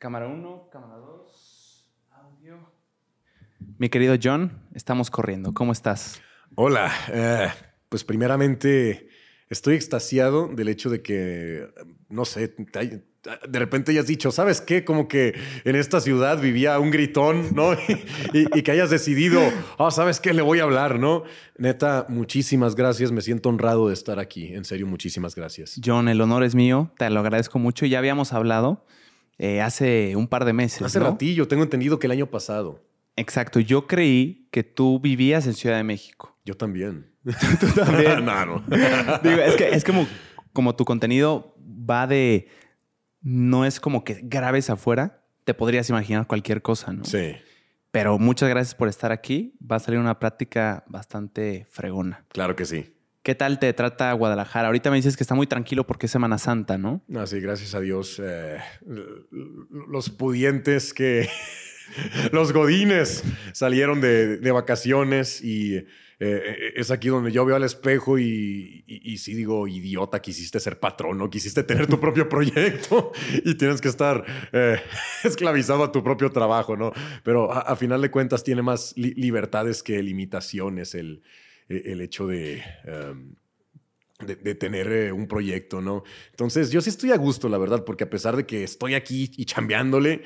Cámara 1, cámara 2, audio. Mi querido John, estamos corriendo. ¿Cómo estás? Hola. Eh, pues primeramente estoy extasiado del hecho de que, no sé, de repente hayas dicho, ¿sabes qué? Como que en esta ciudad vivía un gritón, ¿no? y, que hayas decidido, oh, ¿sabes qué? Le voy a hablar, ¿no? Neta, muchísimas gracias. Me siento honrado de estar aquí. En serio, muchísimas gracias. John, el honor es mío. Te lo agradezco mucho. Ya habíamos hablado eh, hace un par de meses. Hace ratillo, tengo entendido que el año pasado. Exacto. Yo creí que tú vivías en Ciudad de México. Yo también. tú también. no, Digo, es que es como, como tu contenido va de no es como que grabes afuera, te podrías imaginar cualquier cosa, ¿no? Sí. Pero muchas gracias por estar aquí. Va a salir una práctica bastante fregona. Claro que sí. ¿Qué tal te trata Guadalajara? Ahorita me dices que está muy tranquilo porque es Semana Santa, ¿no? Ah, sí, gracias a Dios. Eh, los pudientes que... los godines salieron de, de vacaciones y eh, es aquí donde yo veo al espejo y, y, sí digo, idiota, quisiste ser patrón, ¿no? Quisiste tener tu propio proyecto y tienes que estar eh, esclavizado a tu propio trabajo, ¿no? Pero a, final de cuentas tiene más libertades que limitaciones el, el hecho de... Em, de, tener eh, un proyecto, ¿no? Entonces, yo sí estoy a gusto, la verdad, porque a pesar de que estoy aquí y chambeándole,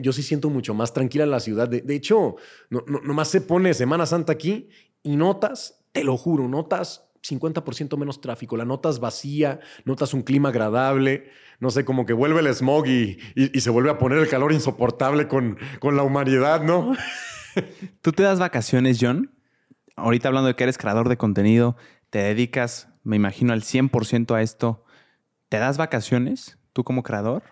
yo sí siento mucho más tranquila la ciudad. De, hecho, no, no, nomás se pone Semana Santa aquí y notas, te lo juro, notas 50% menos tráfico, la notas vacía, notas un clima agradable, no sé, como que vuelve el smog y, se vuelve a poner el calor insoportable con, con la humanidad, ¿no? ¿Tú te das vacaciones, John? Ahorita hablando de que eres creador de contenido, te dedicas, me imagino, al 100% a esto. ¿Te das vacaciones tú como creador?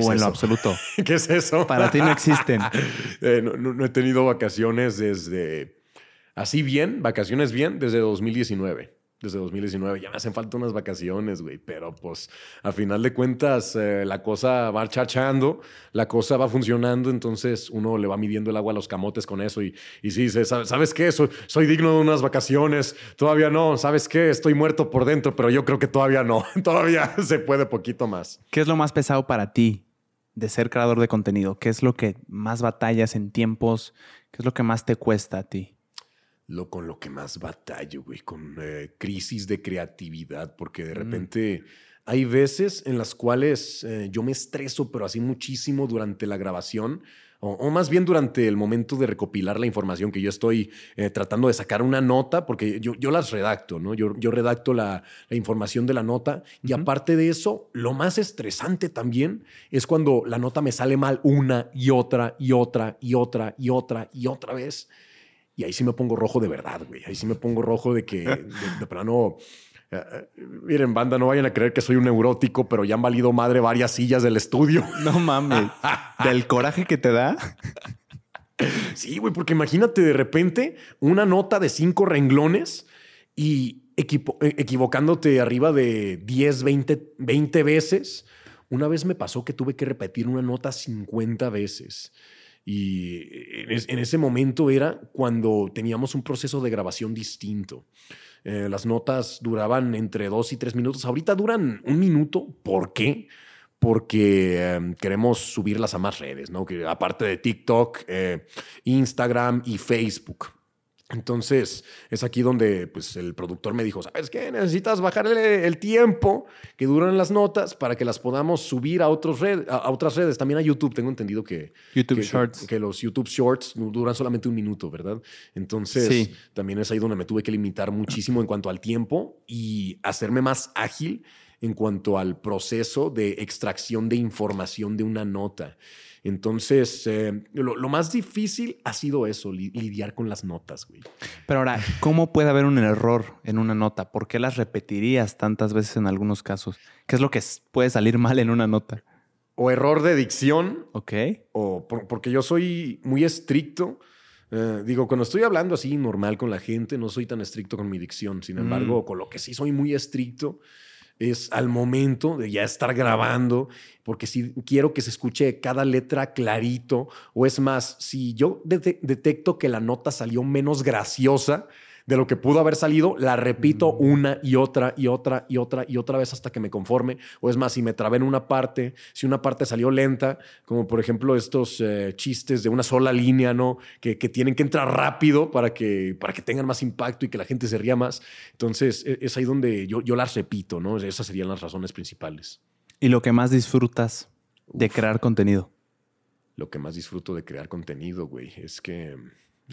o en lo absoluto. ¿Qué es eso? Para ti no existen. Eh, no he tenido vacaciones desde Así bien, vacaciones bien, desde 2019. Desde 2019 ya me hacen falta unas vacaciones, güey, pero pues a final de cuentas eh, la cosa va chachando, la cosa va funcionando, entonces uno le va midiendo el agua a los camotes con eso y, y sí, ¿sabes qué? Soy digno de unas vacaciones, todavía no, ¿sabes qué? Estoy muerto por dentro, pero yo creo que todavía no, todavía se puede poquito más. ¿Qué es lo más pesado para ti de ser creador de contenido? ¿Qué es lo que más batallas en tiempos? ¿Qué es lo que más te cuesta a ti? Lo con lo que más batallo, güey, con eh, crisis de creatividad, porque de mm. repente hay veces en las cuales eh, yo me estreso, pero así muchísimo durante la grabación, o, más bien durante el momento de recopilar la información que yo estoy eh, tratando de sacar una nota, porque yo, yo las redacto, ¿no? Yo, yo redacto la, información de la nota y aparte de eso, lo más estresante también es cuando la nota me sale mal una y otra y otra y otra y otra y otra vez. Y ahí sí me pongo rojo de verdad, güey. Ahí sí me pongo rojo de que de, plano. Eh, eh, miren, banda, no vayan a creer que soy un neurótico, pero ya han valido madre varias sillas del estudio. No mames. ¿Del coraje que te da? Sí, güey, porque imagínate de repente una nota de cinco renglones y eh, equivocándote arriba de 10, 20, 20 veces. Una vez me pasó que tuve que repetir una nota 50 veces. Y en, ese momento era cuando teníamos un proceso de grabación distinto. Eh, las notas duraban entre dos y tres minutos. Ahorita duran un minuto. ¿Por qué? Porque em, queremos subirlas a más redes, ¿no? Que aparte de TikTok, eh, Instagram y Facebook. Entonces, es aquí donde pues, el productor me dijo, ¿sabes qué? Necesitas bajarle el tiempo que duran las notas para que las podamos subir a, otros red, a, otras redes. También a YouTube. Tengo entendido que, YouTube que, Shorts. Que, los YouTube Shorts duran solamente un minuto, ¿verdad? Entonces, también es ahí donde me tuve que limitar muchísimo en cuanto al tiempo y hacerme más ágil en cuanto al proceso de extracción de información de una nota. Entonces, eh, lo, más difícil ha sido eso, lidiar con las notas, güey. Pero ahora, ¿cómo puede haber un error en una nota? ¿Por qué las repetirías tantas veces en algunos casos? ¿Qué es lo que puede salir mal en una nota? O error de dicción. Ok. O porque yo soy muy estricto. Eh, digo, cuando estoy hablando así normal con la gente, no soy tan estricto con mi dicción. Sin embargo, mm. con lo que sí soy muy estricto es al momento de ya estar grabando, porque si quiero que se escuche cada letra clarito, o es más, si yo detecto que la nota salió menos graciosa de lo que pudo haber salido, la repito una y otra y otra y otra y otra vez hasta que me conforme. O es más, si me trabé en una parte, si una parte salió lenta, como por ejemplo estos eh, chistes de una sola línea, ¿no? Que, tienen que entrar rápido para que, para que tengan más impacto y que la gente se ría más. Entonces, e, es ahí donde yo, yo las repito, ¿no? Esas serían las razones principales. ¿Y lo que más disfrutas de crear contenido? Lo que más disfruto de crear contenido, güey, es que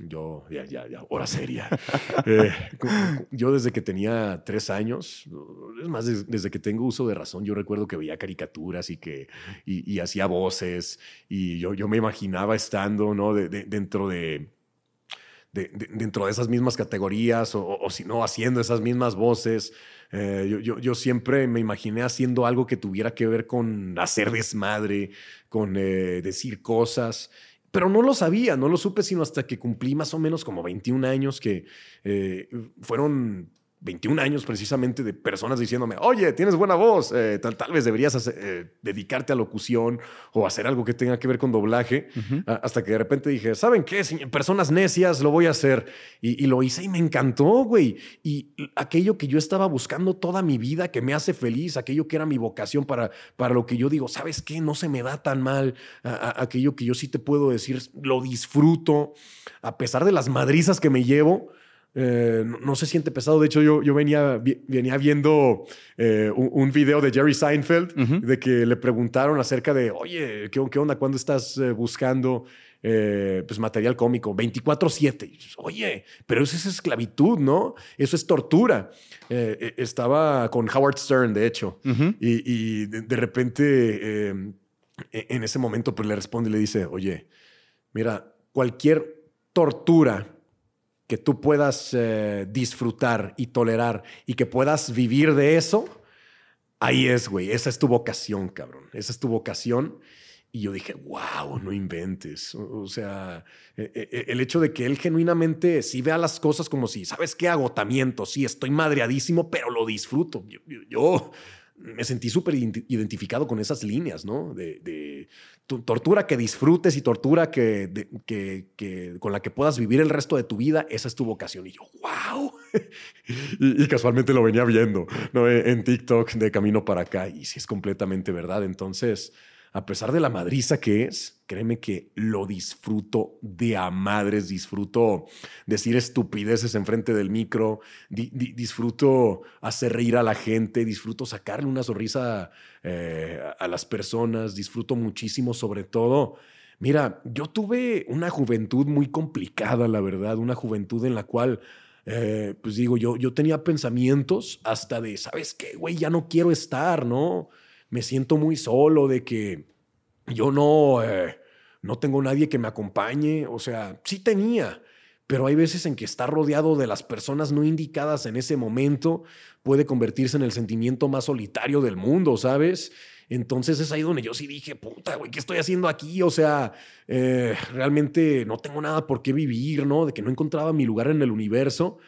yo, ya, ya, ya, hora seria. Eh, yo desde que tenía tres años, es más, desde, que tengo uso de razón, yo recuerdo que veía caricaturas y que y, hacía voces y yo, yo me imaginaba estando ¿no? dentro de, dentro de esas mismas categorías o, si no, haciendo esas mismas voces. Eh, yo, yo, yo, siempre me imaginé haciendo algo que tuviera que ver con hacer desmadre, con eh, decir cosas. Pero no lo sabía, no lo supe sino hasta que cumplí más o menos como 21 años, que eh, fueron 21 años precisamente de personas diciéndome, oye, tienes buena voz, eh, tal, tal, vez deberías eh, dedicarte a locución o hacer algo que tenga que ver con doblaje, hasta que de repente dije, ¿saben qué? Personas necias, lo voy a hacer. Y, lo hice y me encantó, güey. Y aquello que yo estaba buscando toda mi vida, que me hace feliz, aquello que era mi vocación para, para lo que yo digo, ¿sabes qué? No se me da tan mal, aquello que yo sí te puedo decir, lo disfruto, a pesar de las madrizas que me llevo. Eh, no, se siente pesado. De hecho, yo, yo venía, venía viendo eh, un, video de Jerry Seinfeld de que le preguntaron acerca de, oye, ¿qué, qué onda? ¿Cuándo estás eh, buscando pues material cómico? 24-7. Oye, pero eso es esclavitud, ¿no? Eso es tortura. estaba con Howard Stern, de hecho, y, de, repente en ese momento pues le responde y le dice, oye, mira, cualquier tortura que tú puedas eh, disfrutar y tolerar y que puedas vivir de eso, ahí es, güey. Esa es tu vocación, cabrón. Esa es tu vocación. Y yo dije, wow, no inventes. O, sea, e, e, e, el hecho de que él genuinamente sí vea las cosas como si, ¿sabes qué? Agotamiento, sí, estoy madreadísimo, pero lo disfruto. yo me sentí súper identificado con esas líneas, ¿no? De, tortura que disfrutes y tortura que, con la que puedas vivir el resto de tu vida, esa es tu vocación. Y yo, wow. y, casualmente lo venía viendo, ¿no? En TikTok de camino para acá. Y sí es completamente verdad. Entonces, a pesar de la madriza que es, créeme que lo disfruto de a madres, disfruto decir estupideces enfrente del micro, disfruto hacer reír a la gente, disfruto sacarle una sonrisa eh, a las personas, disfruto muchísimo sobre todo. Mira, yo tuve una juventud muy complicada, la verdad, una juventud en la cual... Eh, pues digo, yo, yo tenía pensamientos hasta de, ¿sabes qué, güey? Ya no quiero estar, ¿no? Me siento muy solo, de que yo no, eh, no tengo nadie que me acompañe. O sea, sí tenía, pero hay veces en que estar rodeado de las personas no indicadas en ese momento puede convertirse en el sentimiento más solitario del mundo, ¿sabes? Entonces es ahí donde yo sí dije, puta, güey, ¿qué estoy haciendo aquí? O sea, eh, realmente no tengo nada por qué vivir, ¿no? De que no encontraba mi lugar en el universo.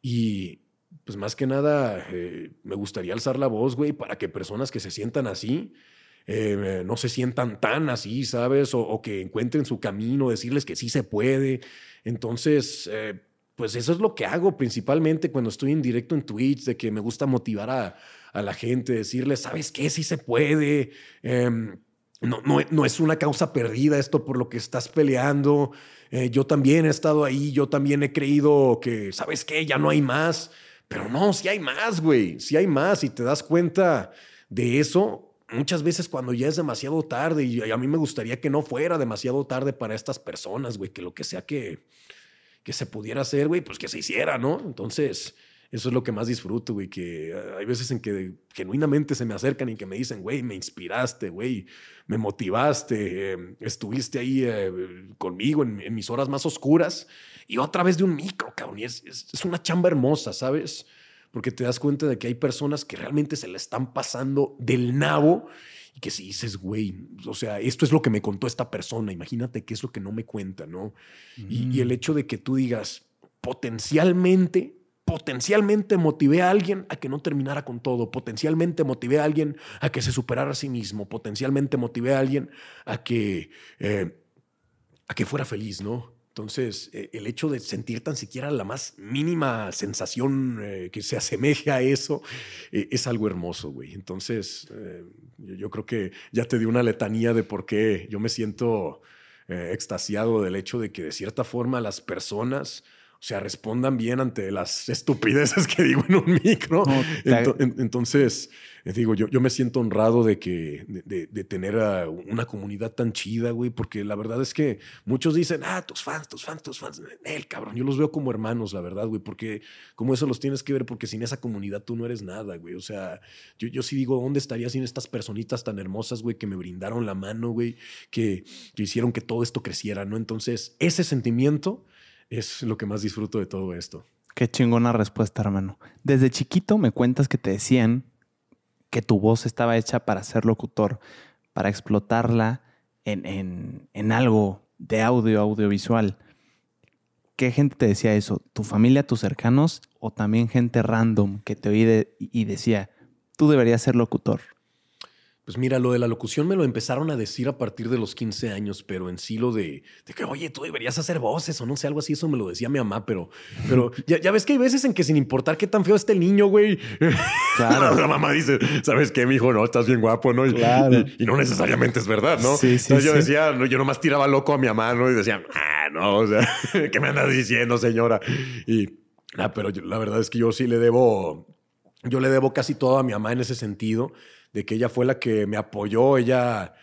Y, pues más que nada, eh, me gustaría alzar la voz, güey, para que personas que se sientan así, eh, no se sientan tan así, ¿sabes? O, que encuentren su camino, decirles que sí se puede. Entonces, eh, pues eso es lo que hago principalmente cuando estoy en directo en Twitch, de que me gusta motivar a, la gente, decirles, ¿sabes qué? Sí se puede. Em, no, no, no, es una causa perdida esto por lo que estás peleando. yo también he estado ahí, yo también he creído que, ¿sabes qué? Ya no hay más. Pero no, si hay más, güey, si hay más y te das cuenta de eso muchas veces cuando ya es demasiado tarde y a mí me gustaría que no fuera demasiado tarde para estas personas, güey, que lo que sea que, que se pudiera hacer, güey, pues que se hiciera, ¿no? Entonces, eso es lo que más disfruto, güey, que eh, hay veces en que genuinamente se me acercan y que me dicen, güey, me inspiraste, güey, me motivaste, em, estuviste ahí eh, conmigo en, mis horas más oscuras y otra vez de un micro, cabrón, y es, es, una chamba hermosa, ¿sabes? Porque te das cuenta de que hay personas que realmente se le están pasando del nabo y que si dices, güey, o sea, esto es lo que me contó esta persona, imagínate qué es lo que no me cuenta, ¿no? Y, y el mm. hecho de que tú digas, potencialmente potencialmente motivé a alguien a que no terminara con todo, potencialmente motivé a alguien a que se superara a sí mismo, potencialmente motivé a alguien a que, eh, a que fuera feliz, ¿no? Entonces, eh, el hecho de sentir tan siquiera la más mínima sensación eh, que se asemeje a eso es algo hermoso, güey. Entonces, yo, yo, creo que ya te di una letanía de por qué yo me siento extasiado del hecho de que de cierta forma las personas o sea, respondan bien ante las estupideces que digo en un micro. entonces, eh, digo, yo, yo me siento honrado de que, de, tener una comunidad tan chida, güey, porque la verdad es que muchos dicen, ah, tus fans, tus fans, tus fans, el cabrón, yo los veo como hermanos, la verdad, güey, porque como eso los tienes que ver, porque sin esa comunidad tú no eres nada, güey. O sea, yo, yo sí digo, ¿dónde estaría sin estas personitas tan hermosas, güey, que me brindaron la mano, güey, que, que hicieron que todo esto creciera, ¿no? Entonces, ese sentimiento es lo que más disfruto de todo esto. Qué chingona respuesta, hermano. Desde chiquito me cuentas que te decían que tu voz estaba hecha para ser locutor, para explotarla en, en, algo de audio, audiovisual. ¿Qué gente te decía eso? ¿Tu familia, tus cercanos o también gente random que te oí y decía, tú deberías ser locutor? Pues mira, lo de la locución me lo empezaron a decir a partir de los 15 años, pero en sí lo de, que, oye, tú deberías hacer voces o no sé, algo así, eso me lo decía mi mamá, pero, pero ya, ves que hay veces en que sin importar qué tan feo esté el niño, güey, claro. la mamá dice, ¿sabes qué, mi hijo? No, estás bien guapo, ¿no? Y, y, no necesariamente es verdad, ¿no? Sí, sí, Entonces yo decía, no, yo nomás tiraba loco a mi mamá, ¿no? Y decía, ah, no, o sea, ¿qué me andas diciendo, señora? Y, ah, pero la verdad es que yo sí le debo, yo le debo casi todo a mi mamá en ese sentido de que ella fue la que me apoyó, ella...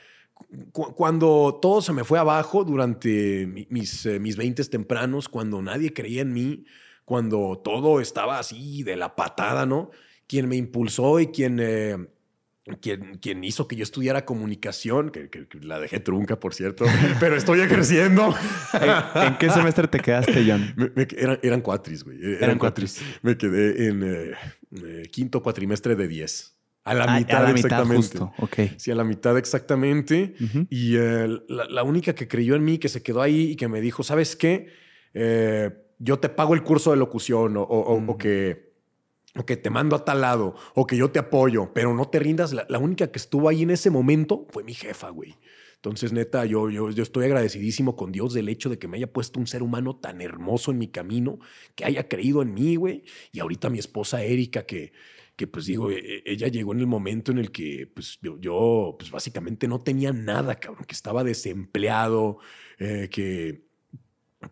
cuando todo se me fue abajo durante mis, eh, mis 20 tempranos, cuando nadie creía en mí, cuando todo estaba así de la patada, ¿no? Quien me impulsó y quien, eh, quien, quien, hizo que yo estudiara comunicación, que, la dejé trunca, por cierto, pero estoy creciendo. ¿En, qué semestre te quedaste, John? eran, eran cuatris, güey. Eran, cuatris. Me quedé en eh, quinto cuatrimestre de 10. A la ah, mitad, exactamente. Sí, a la mitad exactamente. Y eh, la, única que creyó en mí, que se quedó ahí y que me dijo, ¿sabes qué? Eh, yo te pago el curso de locución o, que, o que te mando a tal lado o que yo te apoyo, pero no te rindas. La, única que estuvo ahí en ese momento fue mi jefa, güey. Entonces, neta, yo, yo, yo estoy agradecidísimo con Dios del hecho de que me haya puesto un ser humano tan hermoso en mi camino, que haya creído en mí, güey. Y ahorita mi esposa Erika, que que pues digo, e, ella llegó en el momento en el que pues yo, pues básicamente no tenía nada, cabrón, que estaba desempleado, eh, que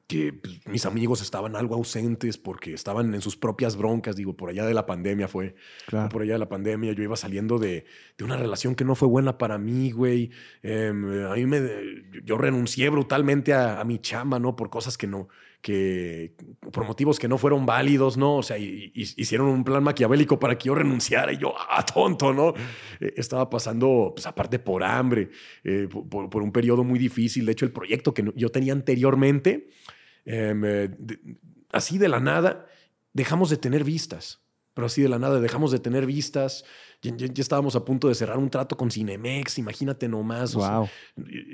que pues, mis amigos estaban algo ausentes porque estaban en sus propias broncas, digo, por allá de la pandemia fue, por allá de la pandemia, yo iba saliendo de, de, una relación que no fue buena para mí, güey, em, a mí me, yo renuncié brutalmente a, a, mi chamba, ¿no? Por cosas que no, que, por motivos que no fueron válidos, ¿no? O sea, hicieron un plan maquiavélico para que yo renunciara y yo, ah, tonto, ¿no? Eh, estaba pasando, pues aparte por hambre, eh, por, por, un periodo muy difícil, de hecho, el proyecto que yo tenía anteriormente, Em, eh, así de la nada, dejamos de tener vistas. Pero así de la nada dejamos de tener vistas. Ya, estábamos a punto de cerrar un trato con Cinemex, imagínate nomás.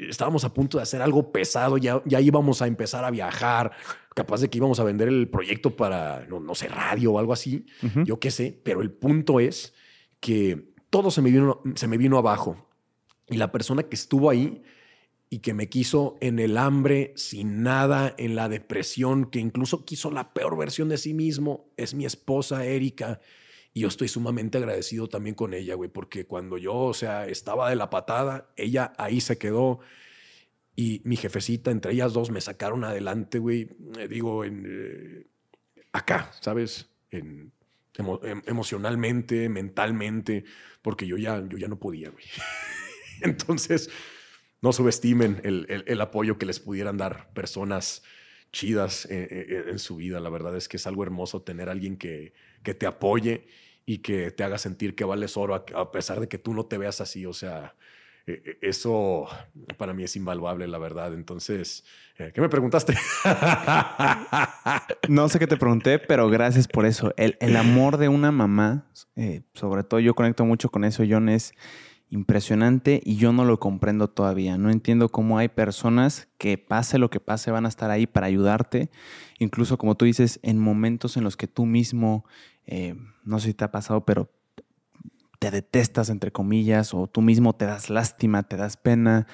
estábamos a punto de hacer algo pesado, ya, ya íbamos a empezar a viajar, capaz de que íbamos a vender el proyecto para, no, sé, radio o algo así, yo qué sé, pero el punto es que todo se me, vino, se me vino abajo. Y la persona que estuvo ahí y que me quiso en el hambre, sin nada, en la depresión, que incluso quiso la peor versión de sí mismo, es mi esposa Erika. Y yo estoy sumamente agradecido también con ella, güey, porque cuando yo, o sea, estaba de la patada, ella ahí se quedó. Y mi jefecita, entre ellas dos, me sacaron adelante, güey. Eh, digo, en, eh, acá, ¿sabes? En, em, emocionalmente, mentalmente, porque yo ya, yo ya no podía, güey. Entonces, no subestimen el, apoyo que les pudieran dar personas chidas en, su vida. La verdad es que es algo hermoso tener a alguien que, que te apoye y que te haga sentir que vales oro a, pesar de que tú no te veas así. O sea, e, e, eso para mí es invaluable, la verdad. Entonces, eh, ¿qué me preguntaste? no sé qué te pregunté, pero gracias por eso. El, amor de una mamá, eh, sobre todo yo conecto mucho con eso, John, es impresionante y yo no lo comprendo todavía. No entiendo cómo hay personas que pase lo que pase van a estar ahí para ayudarte, incluso como tú dices, en momentos en los que tú mismo, eh, no sé si te ha pasado, pero te detestas, entre comillas, o tú mismo te das lástima, te das pena.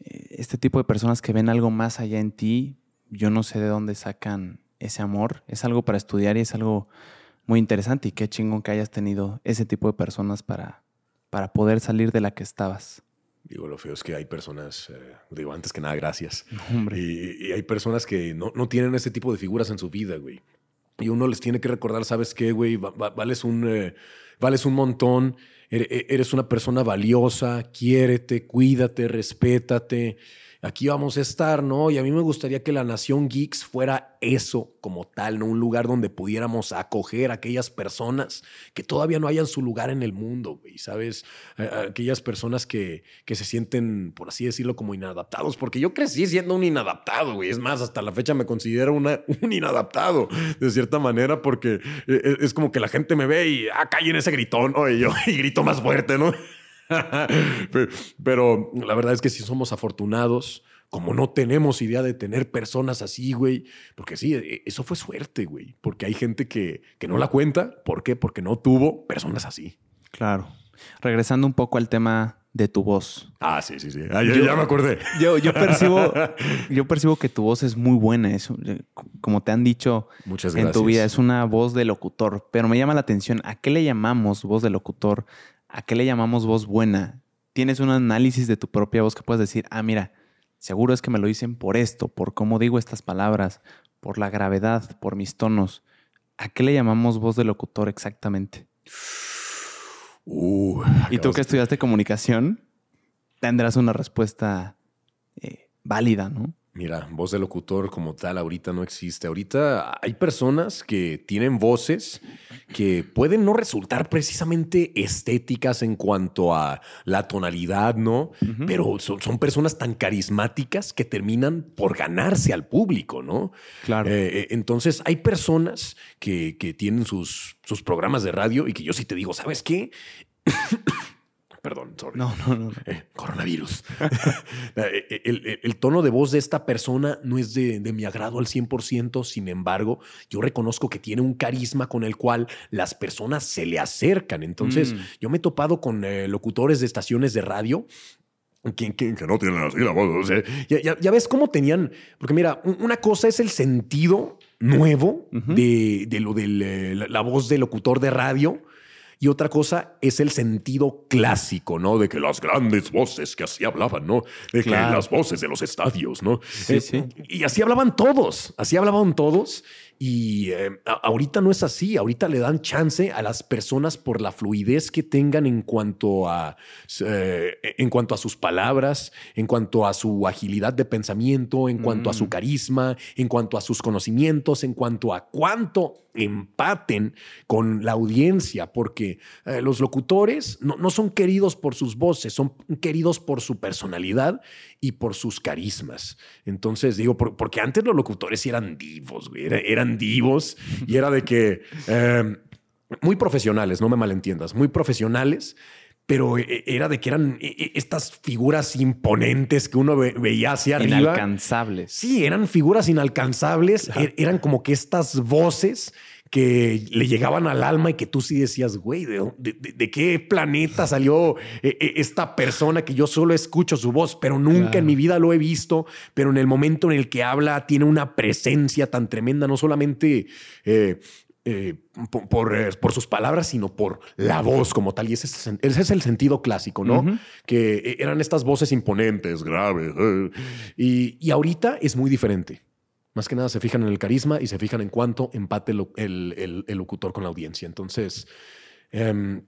Eh, este tipo de personas que ven algo más allá en ti, yo no sé de dónde sacan ese amor. Es algo para estudiar y es algo muy interesante. Y qué chingón que hayas tenido ese tipo de personas para, para poder salir de la que estabas. Digo, lo feo es que hay personas, eh, digo, antes que nada, gracias. Y, hay personas que no, no, tienen ese tipo de figuras en su vida, güey. Y uno les tiene que recordar, ¿sabes qué, güey? vales, un, eh, vales un montón, e-, eres una persona valiosa, quiérete, cuídate, respétate aquí vamos a estar, ¿no? Y a mí me gustaría que la Nación Geeks fuera eso como tal, ¿no? Un lugar donde pudiéramos acoger a aquellas personas que todavía no hayan su lugar en el mundo, güey, ¿sabes? aquellas personas que, que se sienten, por así decirlo, como inadaptados, porque yo crecí siendo un inadaptado, güey. Es más, hasta la fecha me considero una, un inadaptado, de cierta manera, porque e, e, es como que la gente me ve y, ah, en ese gritón. Y yo y grito más fuerte, ¿no? Pero la verdad es que sí somos afortunados, como no tenemos idea de tener personas así, güey. Porque sí, e, eso fue suerte, güey. Porque hay gente que, que no la cuenta. ¿Por qué? Porque no tuvo personas así. Claro. Regresando un poco al tema de tu voz. Ah, sí, sí, sí. Ah, ya me acordé. Yo, yo, percibo, yo percibo que tu voz es muy buena. Es, como te han dicho en tu vida, es una voz de locutor. Pero me llama la atención, ¿a qué le llamamos voz de locutor? ¿A qué le llamamos voz buena? ¿Tienes un análisis de tu propia voz que puedes decir, ah, mira, seguro es que me lo dicen por esto, por cómo digo estas palabras, por la gravedad, por mis tonos? ¿A qué le llamamos voz de locutor exactamente? Uh, y tú que estudiaste comunicación, tendrás una respuesta eh, válida, ¿no? Mira, voz de locutor como tal ahorita no existe. Ahorita hay personas que tienen voces que pueden no resultar precisamente estéticas en cuanto a la tonalidad, ¿no? Pero son, personas tan carismáticas que terminan por ganarse al público, ¿no? Claro. Eh, eh, entonces hay personas que, que tienen sus, sus programas de radio y que yo sí te digo, ¿sabes qué? Perdón, sorry. No, no, no. Eh, coronavirus. Eh, eh, el, tono de voz de esta persona no es de, mi agrado al 100%, sin embargo, yo reconozco que tiene un carisma con el cual las personas se le acercan. Entonces, mm. yo me he topado con locutores de estaciones de radio que, no tienen así la voz. ya, ves cómo tenían. Porque mira, una cosa es el sentido nuevo de, lo de la voz del locutor de radio y otra cosa es el sentido clásico, ¿no? De que las grandes voces que así hablaban, ¿no? De que las voces de los estadios, ¿no? Sí, sí. Y así hablaban todos, así hablaban todos. Y eh, ahorita no es así, ahorita le dan chance a las personas por la fluidez que tengan en cuanto a, eh, en cuanto a sus palabras, en cuanto a su agilidad de pensamiento, en cuanto a su mm. carisma, en cuanto a sus conocimientos, en cuanto a cuánto empaten con la audiencia, porque eh, los locutores no, no son queridos por sus voces, son queridos por su personalidad y por sus carismas. Entonces, digo, porque antes los locutores eran divos, güey, eran divos y era de que em, muy profesionales, no me malentiendas, muy profesionales, pero e, era de que eran e, e, estas figuras imponentes que uno veía hacia arriba. Inalcanzables. Sí, eran figuras inalcanzables, eran como que estas voces que le llegaban al alma y que tú sí decías, güey, ¿de, qué planeta salió esta persona que yo solo escucho su voz, pero nunca en mi vida lo he visto, pero en el momento en el que habla tiene una presencia tan tremenda, no solamente... Eh, por, sus palabras, sino por la voz como tal. Y ese es, el sentido clásico, ¿no? Que eran estas voces imponentes, graves. y, y, ahorita es muy diferente. Más que nada se fijan en el carisma y se fijan en cuánto empate el, locutor con la audiencia. Entonces, em,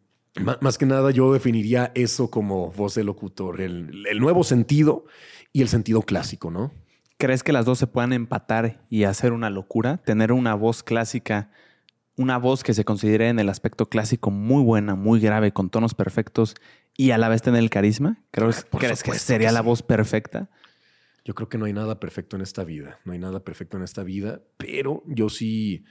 más que nada yo definiría eso como voz de locutor, el, nuevo sentido y el sentido clásico, ¿no? ¿Crees que las dos se puedan empatar y hacer una locura? Tener una voz clásica, una voz que se considere en el aspecto clásico muy buena, muy grave, con tonos perfectos y a la vez tener el carisma. ¿Crees, ¿crees que sería la voz perfecta? Yo creo que no hay nada perfecto en esta vida, no hay nada perfecto en esta vida, pero yo sí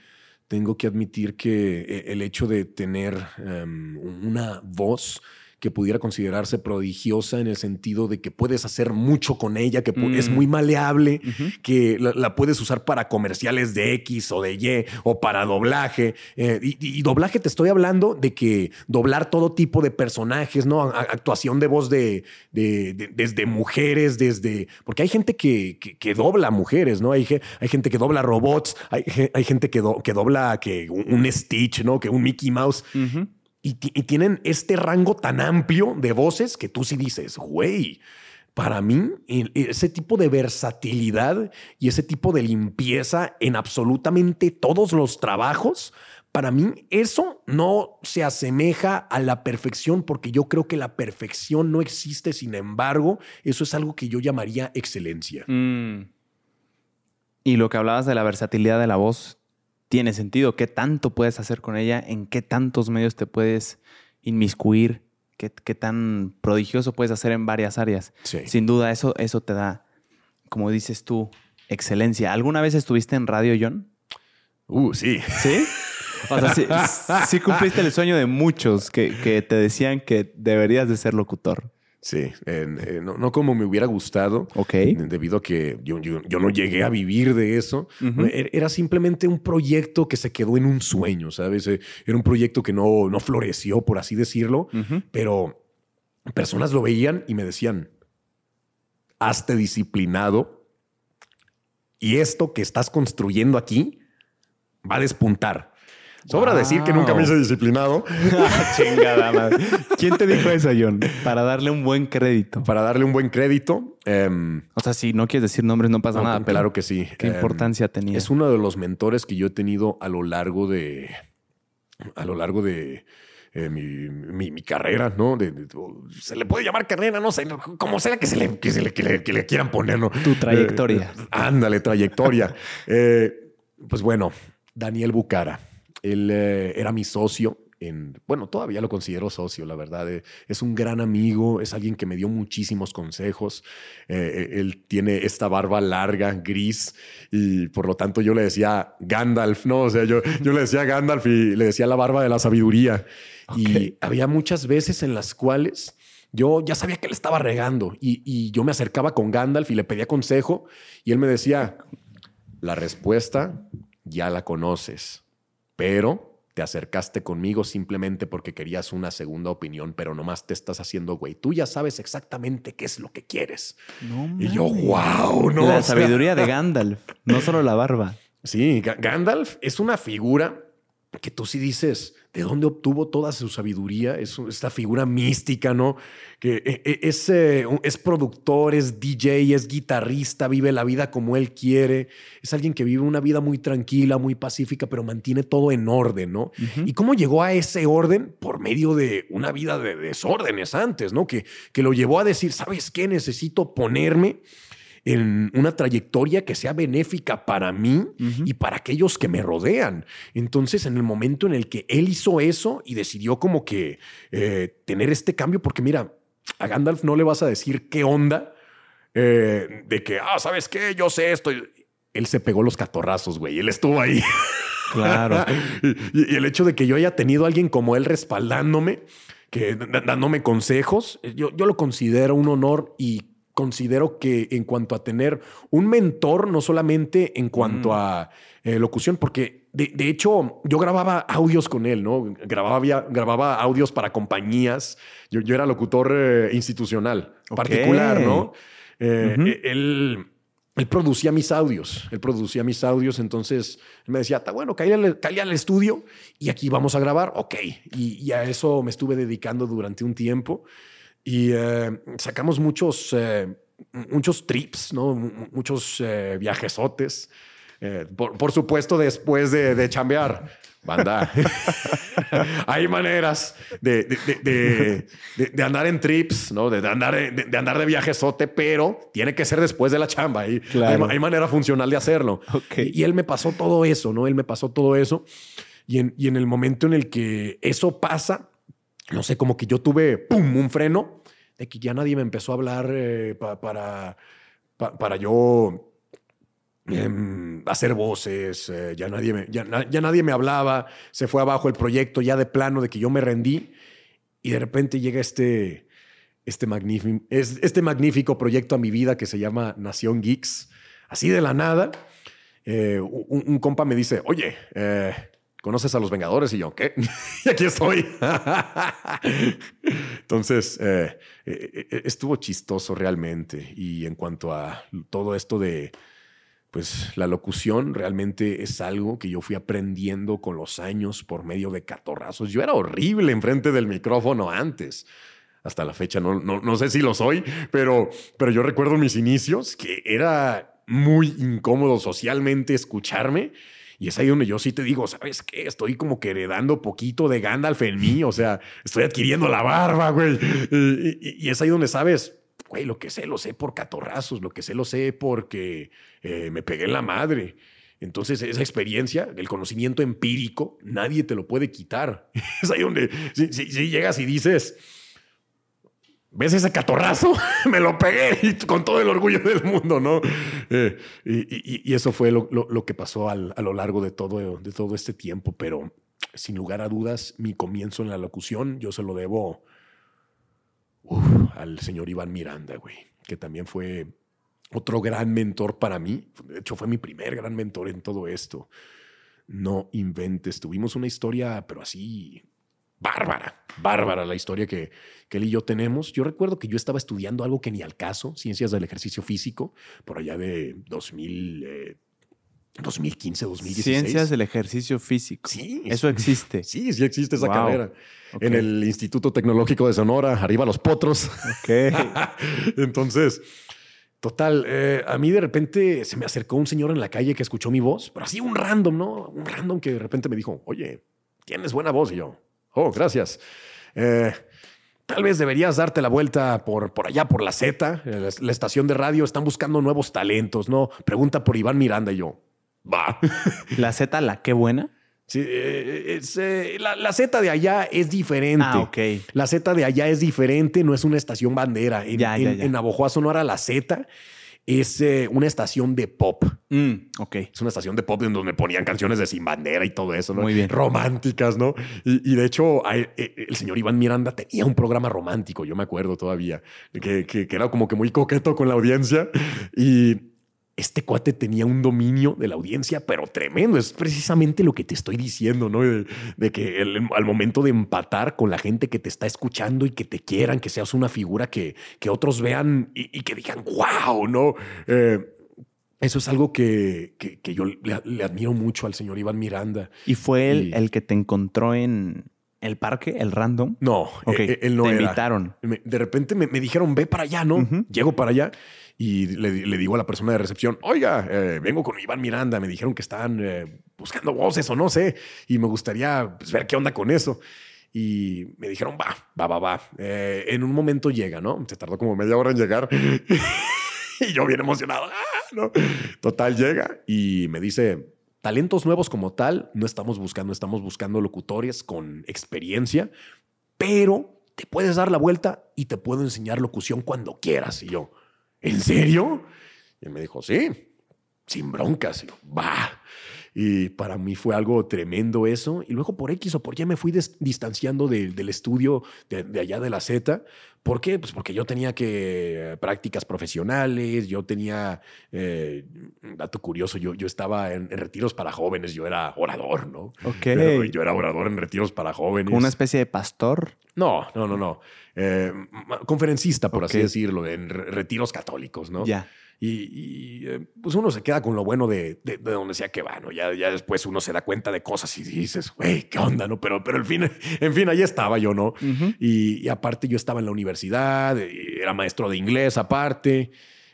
tengo que admitir que eh, el hecho de tener em, una voz que pudiera considerarse prodigiosa en el sentido de que puedes hacer mucho con ella, que es Mm. muy maleable, que la, la puedes usar para comerciales de X o de Y o para doblaje. Eh, y, y doblaje te estoy hablando de que doblar todo tipo de personajes, ¿no? A- actuación de voz de, de- de- desde mujeres, desde... Porque hay gente que, que, que dobla mujeres, ¿no? Hay, hay gente que dobla robots, hay, hay gente que, do- que dobla que un, un Stitch, ¿no? Que un Mickey Mouse. Y, ti- y tienen este rango tan amplio de voces que tú sí dices, güey, para mí ese tipo de versatilidad y ese tipo de limpieza en absolutamente todos los trabajos, para mí eso no se asemeja a la perfección porque yo creo que la perfección no existe, sin embargo, eso es algo que yo llamaría excelencia. Mm. Y lo que hablabas de la versatilidad de la voz tiene sentido. ¿Qué tanto puedes hacer con ella? ¿En qué tantos medios te puedes inmiscuir? ¿Qué, qué tan prodigioso puedes hacer en varias áreas? Sí. Sin duda, eso, eso te da, como dices tú, excelencia. ¿Alguna vez estuviste en radio, John? Uh, sí. ¿Sí? O sea, sí, sí cumpliste el sueño de muchos que, que te decían que deberías de ser locutor. Sí, eh, no, no como me hubiera gustado, Ok. debido a que yo, yo- yo no llegué a vivir de eso. Er- Era simplemente un proyecto que se quedó en un sueño, ¿sabes? Eh, Era un proyecto que no, no floreció, por así decirlo, pero personas lo veían y me decían, hazte disciplinado y esto que estás construyendo aquí va a despuntar. Sobra Wow. decir que nunca me hice disciplinado Chingada madre. ¿Quién te dijo eso, John? Para darle un buen crédito. para darle un buen crédito. em, O sea, si no quieres decir nombres, no pasa no, nada. pero claro que sí. ¿Qué Em, importancia tenía? Es uno de los mentores que yo he tenido a lo largo de. A lo largo de. eh, mi, mi- mi carrera, ¿no? De- de- se le puede llamar carrera, no sé, como sea que, se le, que, se le, que le- que le quieran poner, ¿no? Tu trayectoria. Eh, ándale, trayectoria. Eh, pues bueno, Daniel Bucara. Él eh, era mi socio. En, bueno, todavía lo considero socio, la verdad. Eh, es un gran amigo, es alguien que me dio muchísimos consejos. Eh, él tiene esta barba larga, gris, y por lo tanto yo le decía Gandalf, ¿no? O sea, yo, yo le decía Gandalf y le decía la barba de la sabiduría. Y había muchas veces en las cuales yo ya sabía que le estaba regando y, y yo me acercaba con Gandalf y le pedía consejo y él me decía, la respuesta ya la conoces, pero te acercaste conmigo simplemente porque querías una segunda opinión, pero nomás te estás haciendo güey. Tú ya sabes exactamente qué es lo que quieres. No Y yo, wow, no. La sabiduría de Gandalf, no solo la barba. Sí, Ga- Gandalf es una figura que tú sí dices, ¿de dónde obtuvo toda su sabiduría? Es esta figura mística, ¿no? Que eh, eh, es, eh, es productor, es DJ, es guitarrista, vive la vida como él quiere. Es alguien que vive una vida muy tranquila, muy pacífica, pero mantiene todo en orden, ¿no? ¿Y cómo llegó a ese orden? Por medio de una vida de desórdenes antes, ¿no? Que, que lo llevó a decir, ¿sabes qué? Necesito ponerme en una trayectoria que sea benéfica para mí y para aquellos que me rodean. Entonces, en el momento en el que él hizo eso y decidió como que eh, tener este cambio, porque mira, a Gandalf no le vas a decir qué onda eh, de que, ah, ¿sabes qué? Yo sé esto. Él se pegó los catorrazos, güey. Él estuvo ahí. Claro. y, y el hecho de que yo haya tenido a alguien como él respaldándome, que dándome consejos, eh, yo, yo lo considero un honor y considero que en cuanto a tener un mentor, no solamente en cuanto Mm. a eh, locución, porque de, de hecho yo grababa audios con él, ¿no? Grababa, grababa audios para compañías. Yo, yo era locutor eh, institucional, particular, ¿no? Eh, eh, él, él producía mis audios, él producía mis audios, entonces él me decía, está bueno, cállale, cállale al estudio y aquí vamos a grabar, ok. Y, y a eso me estuve dedicando durante un tiempo y eh, sacamos muchos, eh, muchos trips, ¿no? M- muchos eh, viajesotes. Eh, por, por supuesto, después de, de chambear, banda. Hay maneras de, de- de- andar en trips, ¿no? De, de andar, de, andar de viajesote, pero tiene que ser después de la chamba. Y Claro. hay, hay manera funcional de hacerlo. Ok. Y, y él me pasó todo eso, ¿no? Él me pasó todo eso. Y en, y en el momento en el que eso pasa, no sé, como que yo tuve, un freno de que ya nadie me empezó a hablar eh, pa- para, pa- para yo em, hacer voces, eh, ya, nadie me, ya, ya nadie me hablaba, se fue abajo el proyecto ya de plano de que yo me rendí. y de repente llega este, este, magnífico, este magnífico proyecto a mi vida que se llama Nación Geeks. Así de la nada, eh, un, compa me dice, oye, eh, ¿conoces a los Vengadores? Y yo, ¿qué? y aquí estoy. Entonces, eh, estuvo chistoso realmente. Y en cuanto a todo esto de pues la locución realmente es algo que yo fui aprendiendo con los años por medio de catorrazos. Yo era horrible enfrente del micrófono antes. Hasta la fecha no, no, sé si lo soy, pero, pero yo recuerdo mis inicios que era muy incómodo socialmente escucharme. Y es ahí donde yo sí te digo, ¿sabes qué? Estoy como que heredando poquito de Gandalf en mí. O sea, estoy adquiriendo la barba, güey. Y, es ahí donde sabes, güey, lo que sé, lo sé por catorrazos, lo que sé, lo sé porque eh, me pegué en la madre. Entonces, esa experiencia, el conocimiento empírico, nadie te lo puede quitar. Es ahí donde, si, llegas y dices, ¿ves ese catorrazo? me lo pegué con todo el orgullo del mundo, ¿no? Eh, y, eso fue lo, que pasó a lo largo de todo, de todo este tiempo, pero sin lugar a dudas, mi comienzo en la locución, yo se lo debo al señor Iván Miranda, güey, que también fue otro gran mentor para mí. De hecho, fue mi primer gran mentor en todo esto. No inventes. Tuvimos una historia, pero así bárbara, bárbara la historia que, que él y yo tenemos. Yo recuerdo que yo estaba estudiando algo que ni al caso, ciencias del ejercicio físico, por allá de 2000. 2015, 2016. Ciencias del ejercicio físico. Sí. Eso existe. Sí, sí existe esa carrera. En el Instituto Tecnológico de Sonora, arriba los potros. Ok. Entonces, total, eh, a mí de repente se me acercó un señor en la calle que escuchó mi voz, pero así un random, ¿no? Un random que de repente me dijo, oye, tienes buena voz. Y yo, oh, gracias. Eh, tal vez deberías darte la vuelta por, por allá, por la Z, la estación de radio. Están buscando nuevos talentos, ¿no? Pregunta por Iván Miranda y yo va. ¿La Z, la qué buena? Sí, eh, eh, la, Z de allá es diferente. Ah, ok. La Z de allá es diferente, no es una estación bandera. En, ya, ya, en, Navojoa Sonora, la Z es eh, una estación de pop. Mm, ok. Es una estación de pop en donde ponían canciones de Sin Bandera y todo eso, ¿no? Muy bien. Románticas, ¿no? Y, de hecho, el señor Iván Miranda tenía un programa romántico, yo me acuerdo todavía, que, que era como que muy coqueto con la audiencia. Y este cuate tenía un dominio de la audiencia, pero tremendo. Es precisamente lo que te estoy diciendo, ¿no? De, que al momento de empatar con la gente que te está escuchando y que te quieran, que seas una figura que, que otros vean y, que digan, wow, ¿no? Eh, eso es algo que, que, yo le, admiro mucho al señor Iván Miranda. ¿Y fue él el que te encontró en el parque, el random? No, okay. E, él, no te invitaron. De repente me, dijeron, ve para allá, ¿no? Llego para allá y le, digo a la persona de recepción, oiga, eh, vengo con Iván Miranda, me dijeron que están eh, buscando voces o no sé, y me gustaría pues, ver qué onda con eso. Y me dijeron, va, va, va, va. Eh, en un momento llega, ¿no? Se tardó como media hora en llegar. y yo bien emocionado. ¡ah! ¿no? Total, llega y me dice, talentos nuevos como tal, no estamos buscando, estamos buscando locutores con experiencia, pero te puedes dar la vuelta y te puedo enseñar locución cuando quieras. Y yo, ¿en serio? Y me dijo, sí, sin broncas. Y va. Y para mí fue algo tremendo eso. Y luego por X o por Y me fui distanciando del estudio de, allá de la Z. ¿Por qué? Pues porque yo tenía que eh, prácticas profesionales, yo tenía, eh, dato curioso, yo, yo estaba en, retiros para jóvenes, yo era orador, ¿no? Ok. yo era orador en retiros para jóvenes. ¿Una especie de pastor? No, no, no, no. Eh, conferencista, por así decirlo, en retiros católicos, ¿no? Ya. Y, eh, pues uno se queda con lo bueno de, de, donde sea que va, ¿no? Ya, ya después uno se da cuenta de cosas y dices, güey, ¿qué onda, no? Pero, pero en fin, en fin, ahí estaba yo, ¿no? y, aparte yo estaba en la universidad, eh, era maestro de inglés aparte,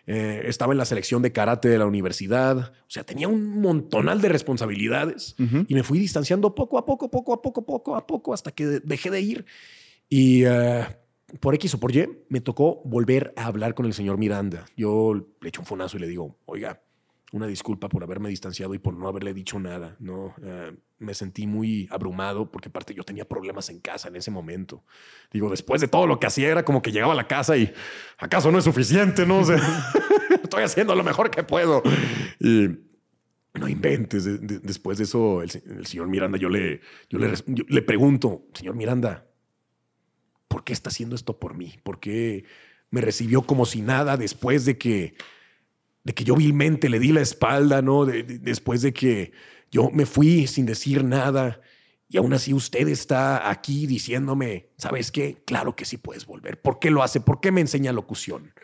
estaba en la selección de karate de la universidad, o sea, tenía un montonal de responsabilidades y me fui distanciando poco a poco, poco a poco, poco a poco, hasta que dejé de ir. Y por X o por Y, me tocó volver a hablar con el señor Miranda. Yo le echo un fonazo y le digo, oiga, una disculpa por haberme distanciado y por no haberle dicho nada. No, eh, me sentí muy abrumado porque aparte yo tenía problemas en casa en ese momento. Digo, después de todo lo que hacía era como que llegaba a la casa y acaso no es suficiente, no sé. estoy haciendo lo mejor que puedo. Y no inventes. después de eso, el, señor Miranda, yo le, yo le, yo le pregunto, señor Miranda, ¿por qué está haciendo esto por mí? ¿Por qué me recibió como si nada después de que, de que yo vilmente le di la espalda, ¿no? después de que yo me fui sin decir nada y aún así usted está aquí diciéndome, ¿sabes qué? Claro que sí puedes volver. ¿Por qué lo hace? ¿Por qué me enseña locución?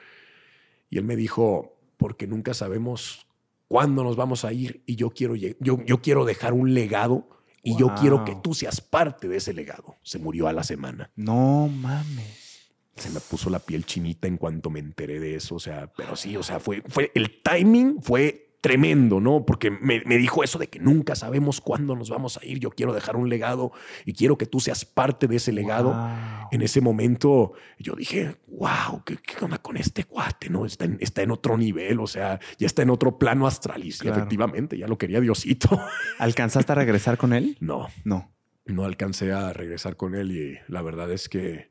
Y él me dijo, porque nunca sabemos cuándo nos vamos a ir y yo quiero, yo, yo quiero dejar un legado y yo quiero que tú seas parte de ese legado. Se murió a la semana. No mames. Se me puso la piel chinita en cuanto me enteré de eso. O sea, pero sí, o sea, fue, fue el timing fue tremendo, ¿no? Porque me, dijo eso de que nunca sabemos cuándo nos vamos a ir. Yo quiero dejar un legado y quiero que tú seas parte de ese legado. En ese momento yo dije, wow, ¿qué, onda con este cuate? ¿No? Está en, está en otro nivel, o sea, ya está en otro plano astral. Y efectivamente, ya lo quería Diosito. ¿Alcanzaste a regresar con él? No. No. No alcancé a regresar con él y la verdad es que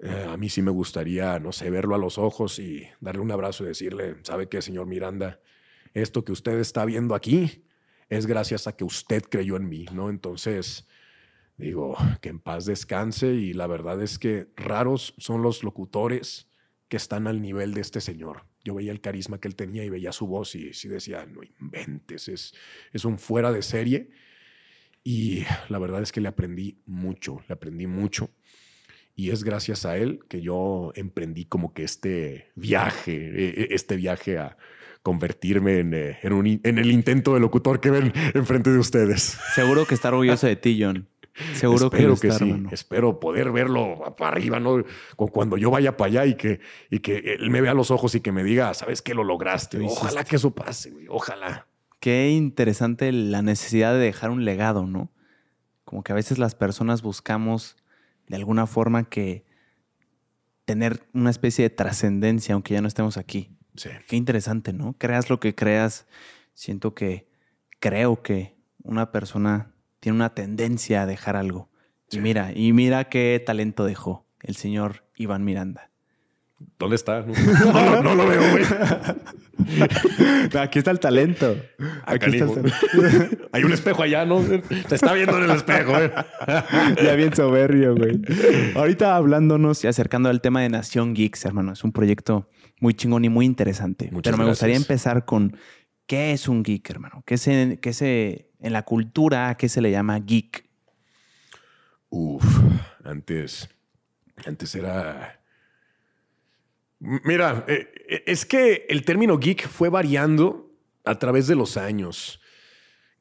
eh, a mí sí me gustaría, no sé, verlo a los ojos y darle un abrazo y decirle, ¿sabe qué, señor Miranda? Esto que usted está viendo aquí es gracias a que usted creyó en mí, ¿no? Entonces, digo, que en paz descanse y la verdad es que raros son los locutores que están al nivel de este señor. Yo veía el carisma que él tenía y veía su voz y sí decía, no inventes, es, es un fuera de serie. Y la verdad es que le aprendí mucho, le aprendí mucho. Y es gracias a él que yo emprendí como que este viaje, e, e, este viaje a, convertirme en, eh, en, el intento de locutor que ven enfrente de ustedes. Seguro que está orgulloso de ti, John. Seguro Espero que, sí. Espero poder verlo para arriba, ¿no? Cuando yo vaya para allá y que, y que él me vea los ojos y que me diga, ¿sabes qué? Lo lograste. Ojalá que eso pase, güey. Ojalá. Qué interesante la necesidad de dejar un legado, ¿no? Como que a veces las personas buscamos de alguna forma que tener una especie de trascendencia, aunque ya no estemos aquí. Qué interesante, ¿no? Creas lo que creas. Siento que creo que una persona tiene una tendencia a dejar algo. Y mira, y mira qué talento dejó el señor Iván Miranda. ¿Dónde está? No, lo veo, güey. Aquí está el talento. Aquí está Hay un espejo allá, ¿no? Te está viendo en el espejo, güey. ya bien soberbio, güey. Ahorita hablándonos y acercando al tema de Nación Geeks, hermano. Es un proyecto muy chingón y muy interesante. Pero me gustaría empezar con qué es un geek, hermano. ¿Qué se, qué se, en la cultura, qué se le llama geek? Uf, antes, antes era... Mira, eh, eh, es que el término geek fue variando a través de los años.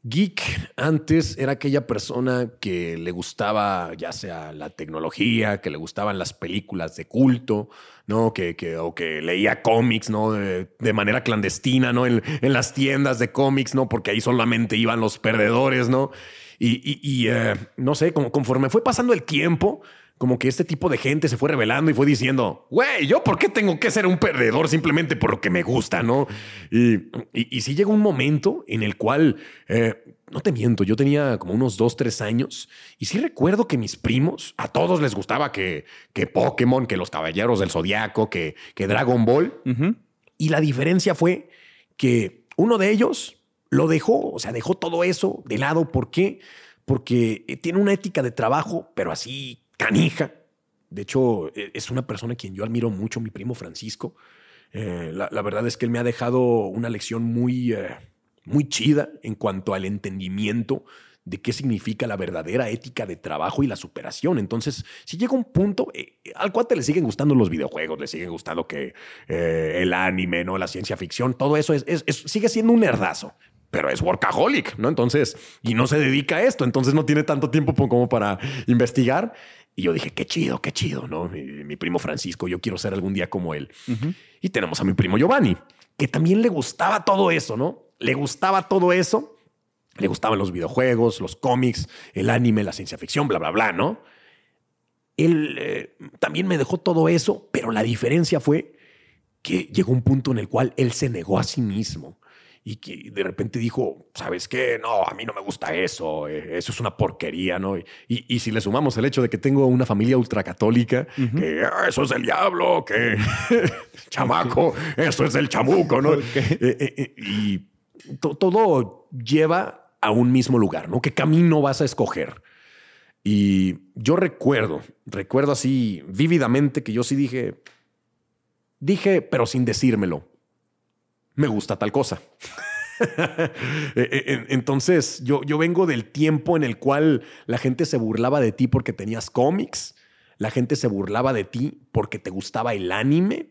Geek antes era aquella persona que le gustaba ya sea la tecnología, que le gustaban las películas de culto, ¿no? Que, que o que leía cómics, ¿no? De, manera clandestina, ¿no? En, las tiendas de cómics, ¿no? Porque ahí solamente iban los perdedores, ¿no? Y, eh, no sé, como, conforme fue pasando el tiempo, como que este tipo de gente se fue revelando y fue diciendo, güey, ¿yo por qué tengo que ser un perdedor simplemente por lo que me gusta, no? Y, y, sí llegó un momento en el cual, eh, no te miento, yo tenía como unos dos, tres años y sí recuerdo que mis primos, a todos les gustaba que, que Pokémon, que los Caballeros del Zodiaco, que, que Dragon Ball. Y la diferencia fue que uno de ellos lo dejó, o sea, dejó todo eso de lado. ¿Por qué? Porque eh, tiene una ética de trabajo, pero así canija. De hecho, e, es una persona a quien yo admiro mucho, mi primo Francisco. Eh, la, verdad es que él me ha dejado una lección muy, eh, muy chida en cuanto al entendimiento de qué significa la verdadera ética de trabajo y la superación. Entonces, si llega un punto eh, al cual te le siguen gustando los videojuegos, le siguen gustando que el anime, ¿no? la ciencia ficción, todo eso es, sigue siendo un nerdazo pero es workaholic, ¿no? Entonces, y no se dedica a esto, entonces no tiene tanto tiempo como para investigar. Y yo dije, qué chido, qué chido, ¿no? Mi, primo Francisco, yo quiero ser algún día como él. Y tenemos a mi primo Giovanni, que también le gustaba todo eso, ¿no? Le gustaba todo eso. Le gustaban los videojuegos, los cómics, el anime, la ciencia ficción, bla, bla, bla, ¿no? Él eh, también me dejó todo eso, pero la diferencia fue que llegó un punto en el cual él se negó a sí mismo y que de repente dijo, ¿sabes qué? No, a mí no me gusta eso, eh, eso es una porquería, ¿no? Y, y, si le sumamos el hecho de que tengo una familia ultracatólica, que ah, eso es el diablo, que chamaco, eso es el chamuco, ¿no? Eh, eh, y todo lleva a un mismo lugar, ¿no? ¿Qué camino vas a escoger? Y yo recuerdo, recuerdo así vívidamente que yo sí dije, dije, pero sin decírmelo, me gusta tal cosa. E, e, entonces, yo, yo vengo del tiempo en el cual la gente se burlaba de ti porque tenías cómics, la gente se burlaba de ti porque te gustaba el anime,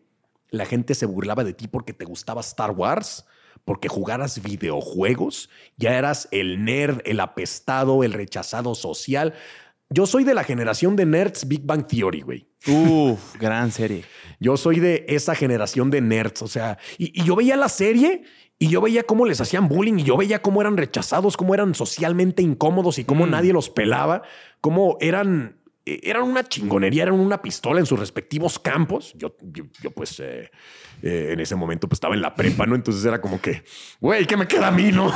la gente se burlaba de ti porque te gustaba Star Wars, porque jugaras videojuegos, ya eras el nerd, el apestado, el rechazado social. Yo soy de la generación de nerds Big Bang Theory, güey. Uf, gran serie. Yo soy de esa generación de nerds, o sea, y, yo veía la serie y yo veía cómo les hacían bullying y yo veía cómo eran rechazados, cómo eran socialmente incómodos y cómo mm. nadie los pelaba, cómo eran e, eran una chingonería, eran una pistola en sus respectivos campos. Yo, yo, pues eh, eh, en ese momento pues estaba en la prepa, ¿no? Entonces era como que, güey, ¿qué me queda a mí, no?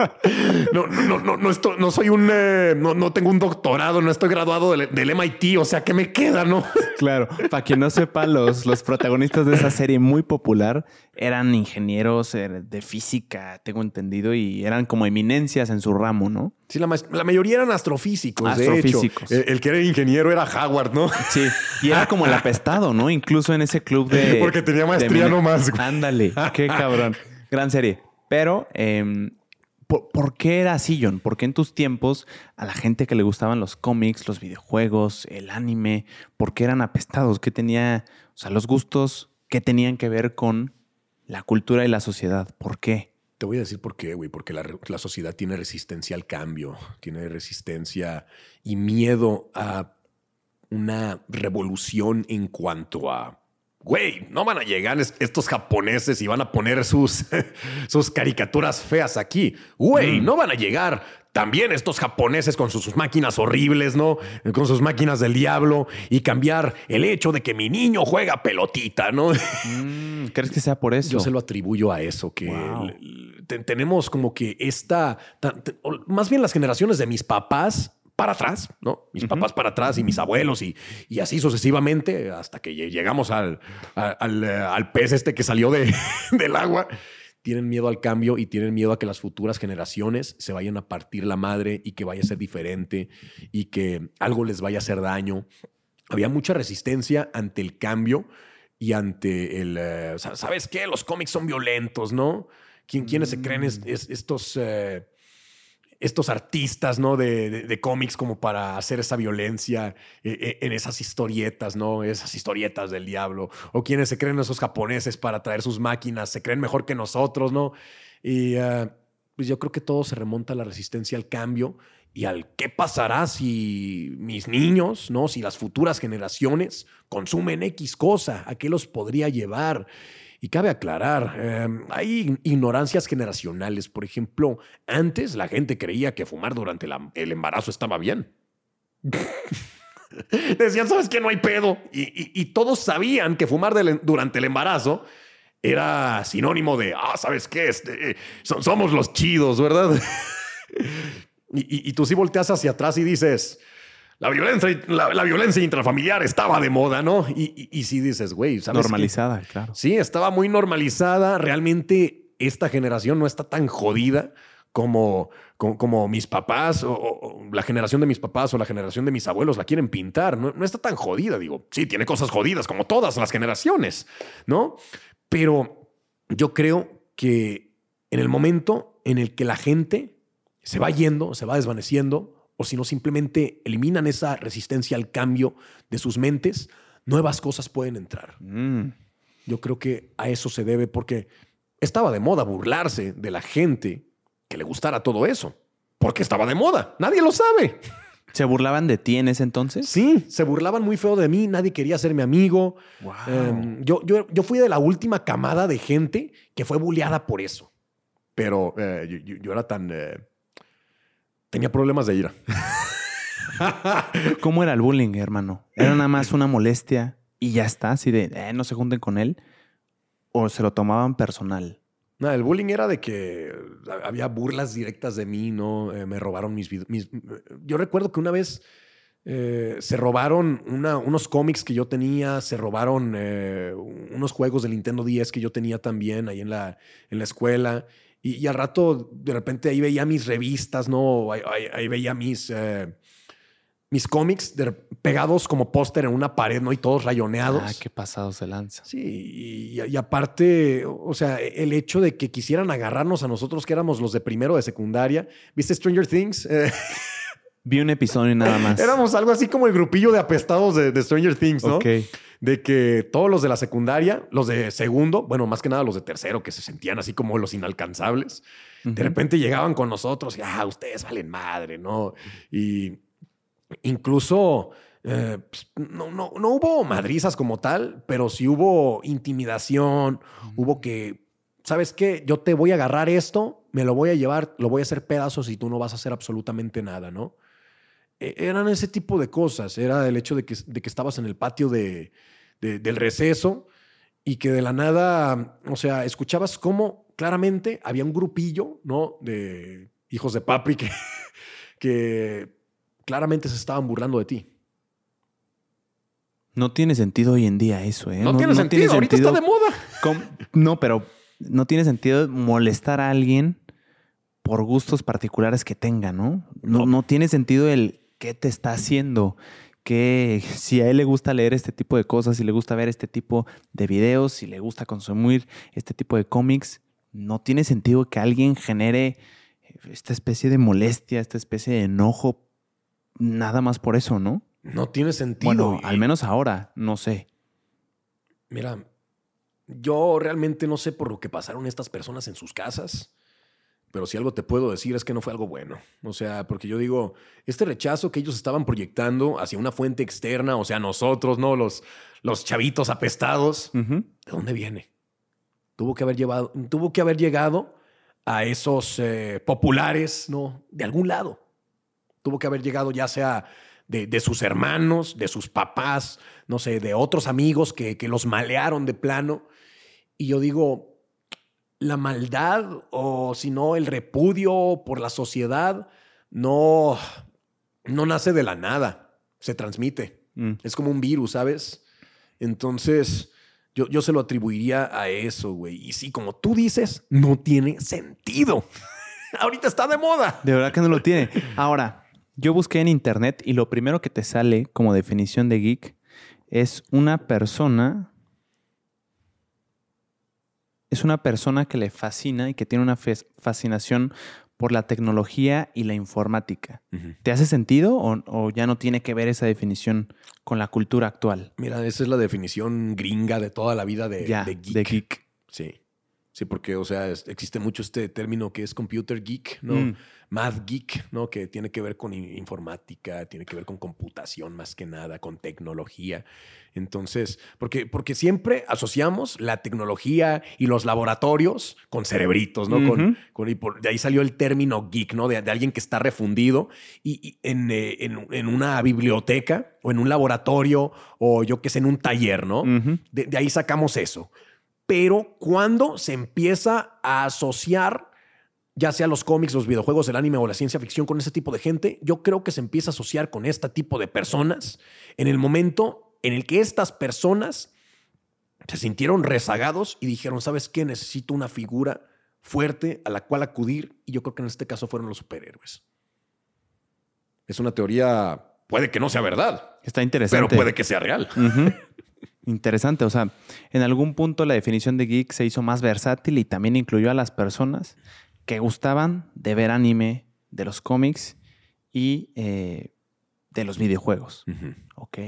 no, no, no, no, estoy, no soy un, eh, no, no tengo un doctorado, no estoy graduado del, del, MIT, o sea, ¿qué me queda, no? claro, para quien no sepa, los, los protagonistas de esa serie muy popular eran ingenieros de física, tengo entendido, y eran como eminencias en su ramo, ¿no? Sí, la, mayoría eran astrofísicos. Astrofísicos. De hecho. El, que era ingeniero era Howard, ¿no? Sí, y era como el apestado, ¿no? Incluso en ese club de. Porque tenía nomás. Ándale, qué cabrón. Gran serie. Pero, em, ¿por, qué era así, John? ¿Por qué en tus tiempos a la gente que le gustaban los cómics, los videojuegos, el anime, por qué eran apestados? ¿Qué tenía, o sea, los gustos, qué tenían que ver con la cultura y la sociedad? ¿Por qué? Te voy a decir por qué, güey, porque la, la, sociedad tiene resistencia al cambio, tiene resistencia y miedo a una revolución en cuanto a, güey, no van a llegar estos japoneses y van a poner sus, sus caricaturas feas aquí. Güey, mm. no van a llegar también estos japoneses con sus, máquinas horribles, ¿no? Con sus máquinas del diablo y cambiar el hecho de que mi niño juega pelotita, ¿no? Mm, ¿Crees que sea por eso? Yo se lo atribuyo a eso, que tenemos como que esta, más bien las generaciones de mis papás para atrás, ¿no? Mis papás para atrás y mis abuelos y, y así sucesivamente hasta que llegamos al, al, al pez este que salió de, del agua tienen miedo al cambio y tienen miedo a que las futuras generaciones se vayan a partir la madre y que vaya a ser diferente y que algo les vaya a hacer daño. Había mucha resistencia ante el cambio y ante el... Eh, ¿Sabes qué? Los cómics son violentos, ¿no? ¿Quiénes se creen mm. estos... Eh, estos artistas, ¿no? De, cómics como para hacer esa violencia eh, en esas historietas, ¿no? Esas historietas del diablo. O quienes se creen esos japoneses para traer sus máquinas, se creen mejor que nosotros, ¿no? Y ah, pues yo creo que todo se remonta a la resistencia al cambio y al qué pasará si mis niños, ¿no? Si las futuras generaciones consumen X cosa, a qué los podría llevar. Y cabe aclarar, em, hay ignorancias generacionales. Por ejemplo, antes la gente creía que fumar durante el embarazo estaba bien. Decían, ¿sabes qué? No hay pedo. Y, todos sabían que fumar durante el embarazo era sinónimo de, ah, ¿sabes qué? Este, somos los chidos, ¿verdad? y, y tú sí volteas hacia atrás y dices, la violencia, la, violencia intrafamiliar estaba de moda, ¿no? Y, y, si dices, güey, ¿sabes? Normalizada, claro. Sí, estaba muy normalizada. Realmente esta generación no está tan jodida como, como, mis papás o, la generación de mis papás o la generación de mis abuelos la quieren pintar. No, no está tan jodida, digo. Sí, tiene cosas jodidas como todas las generaciones, ¿no? Pero yo creo que en el momento en el que la gente se va yendo, se va desvaneciendo, o si no simplemente eliminan esa resistencia al cambio de sus mentes, nuevas cosas pueden entrar. Mm. Yo creo que a eso se debe porque estaba de moda burlarse de la gente que le gustara todo eso. Porque estaba de moda. Nadie lo sabe. ¿Se burlaban de ti en ese entonces? Sí, se burlaban muy feo de mí. Nadie quería ser mi amigo. Em, yo, yo, yo, fui de la última camada de gente que fue bulleada por eso. Pero eh, yo, era tan... Eh, tenía problemas de ira. ¿Cómo era el bullying, hermano? ¿Era nada más una molestia y ya está? Así de, eh, no se junten con él. ¿O se lo tomaban personal? No, el bullying era de que había burlas directas de mí, ¿no? Eh, me robaron mis, mis, Yo recuerdo que una vez eh, se robaron unos cómics que yo tenía, se robaron unos juegos del Nintendo 10 que yo tenía también ahí en la, en la escuela. Y, al rato, de repente, ahí veía mis revistas, ¿no? Ahí, veía mis, eh, mis cómics pegados como póster en una pared, ¿no? Y todos rayoneados. Ah, qué pasado se lanza. Sí, y, aparte, o sea, el hecho de que quisieran agarrarnos a nosotros que éramos los de primero de secundaria. ¿Viste Stranger Things? Vi un episodio y nada más. Éramos algo así como el grupillo de apestados de, Stranger Things, ¿no? Ok. De que todos los de la secundaria, los de segundo, bueno, más que nada los de tercero, que se sentían así como los inalcanzables, de repente llegaban con nosotros y, ah, ustedes valen madre, ¿no? Y Incluso eh, pues, no, no, no, hubo madrizas como tal, pero sí hubo intimidación, hubo que, ¿sabes qué? Yo te voy a agarrar esto, me lo voy a llevar, lo voy a hacer pedazos y tú no vas a hacer absolutamente nada, ¿no? E, eran ese tipo de cosas, era el hecho de que, de que estabas en el patio de, del receso y que de la nada, o sea, escuchabas cómo claramente había un grupillo, ¿no? De hijos de papi que, que claramente se estaban burlando de ti. No tiene sentido hoy en día eso, ¿eh? No, tiene, sentido. Ahorita está de moda. No, pero no tiene sentido molestar a alguien por gustos particulares que tenga, ¿no? No, no tiene sentido el qué te está haciendo. Que si a él le gusta leer este tipo de cosas, si le gusta ver este tipo de videos, si le gusta consumir este tipo de cómics, no tiene sentido que alguien genere esta especie de molestia, esta especie de enojo nada más por eso, ¿no? No tiene sentido. Bueno, al menos ahora, no sé. Mira, yo realmente no sé por lo que pasaron estas personas en sus casas, pero si algo te puedo decir es que no fue algo bueno. O sea, porque yo digo, este rechazo que ellos estaban proyectando hacia una fuente externa, o sea, nosotros, ¿no? Los, los chavitos apestados, ¿de dónde viene? Tuvo que haber, llevado, tuvo que haber llegado a esos eh, populares, ¿no? De algún lado. Tuvo que haber llegado ya sea de, sus hermanos, de sus papás, no sé, de otros amigos que, los malearon de plano. Y yo digo, la maldad o si no el repudio por la sociedad no, no nace de la nada, se transmite. Mm. Es como un virus, ¿sabes? Entonces, yo, yo se lo atribuiría a eso, güey. Y sí, como tú dices, no tiene sentido. Ahorita está de moda. De verdad que no lo tiene. Ahora, yo busqué en internet y lo primero que te sale como definición de geek es una persona. Es una persona que le fascina y que tiene una fascinación por la tecnología y la informática. ¿Te hace sentido o, ya no tiene que ver esa definición con la cultura actual? Mira, esa es la definición gringa de toda la vida de, de geek. Sí. Sí, porque, o sea, existe mucho este término que es computer geek, ¿no? Mm. Math geek, ¿no? Que tiene que ver con informática, tiene que ver con computación más que nada, con tecnología. Entonces, porque, porque siempre asociamos la tecnología y los laboratorios con cerebritos, ¿no? con, y de ahí salió el término geek, ¿no? De, alguien que está refundido y, eh, en, una biblioteca o en un laboratorio o yo qué sé, en un taller, ¿no? de ahí sacamos eso pero cuando se empieza a asociar, ya sea los cómics, los videojuegos, el anime o la ciencia ficción con ese tipo de gente, yo creo que se empieza a asociar con este tipo de personas en el momento en el que estas personas se sintieron rezagados y dijeron, ¿sabes qué? Necesito una figura fuerte a la cual acudir y yo creo que en este caso fueron los superhéroes. Es una teoría, puede que no sea verdad. Está interesante. Pero puede que sea real. Interesante, o sea, en algún punto la definición de geek se hizo más versátil y también incluyó a las personas que gustaban de ver anime, de los cómics y eh, de los videojuegos. Ok.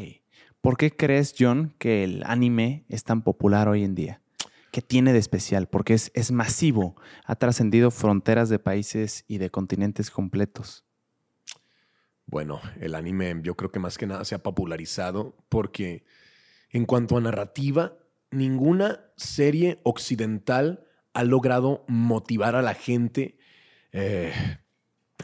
¿Por qué crees, John, que el anime es tan popular hoy en día? ¿Qué tiene de especial? Porque es, es masivo, ha trascendido fronteras de países y de continentes completos. Bueno, el anime yo creo que más que nada se ha popularizado porque en cuanto a narrativa, ninguna serie occidental ha logrado motivar a la gente eh,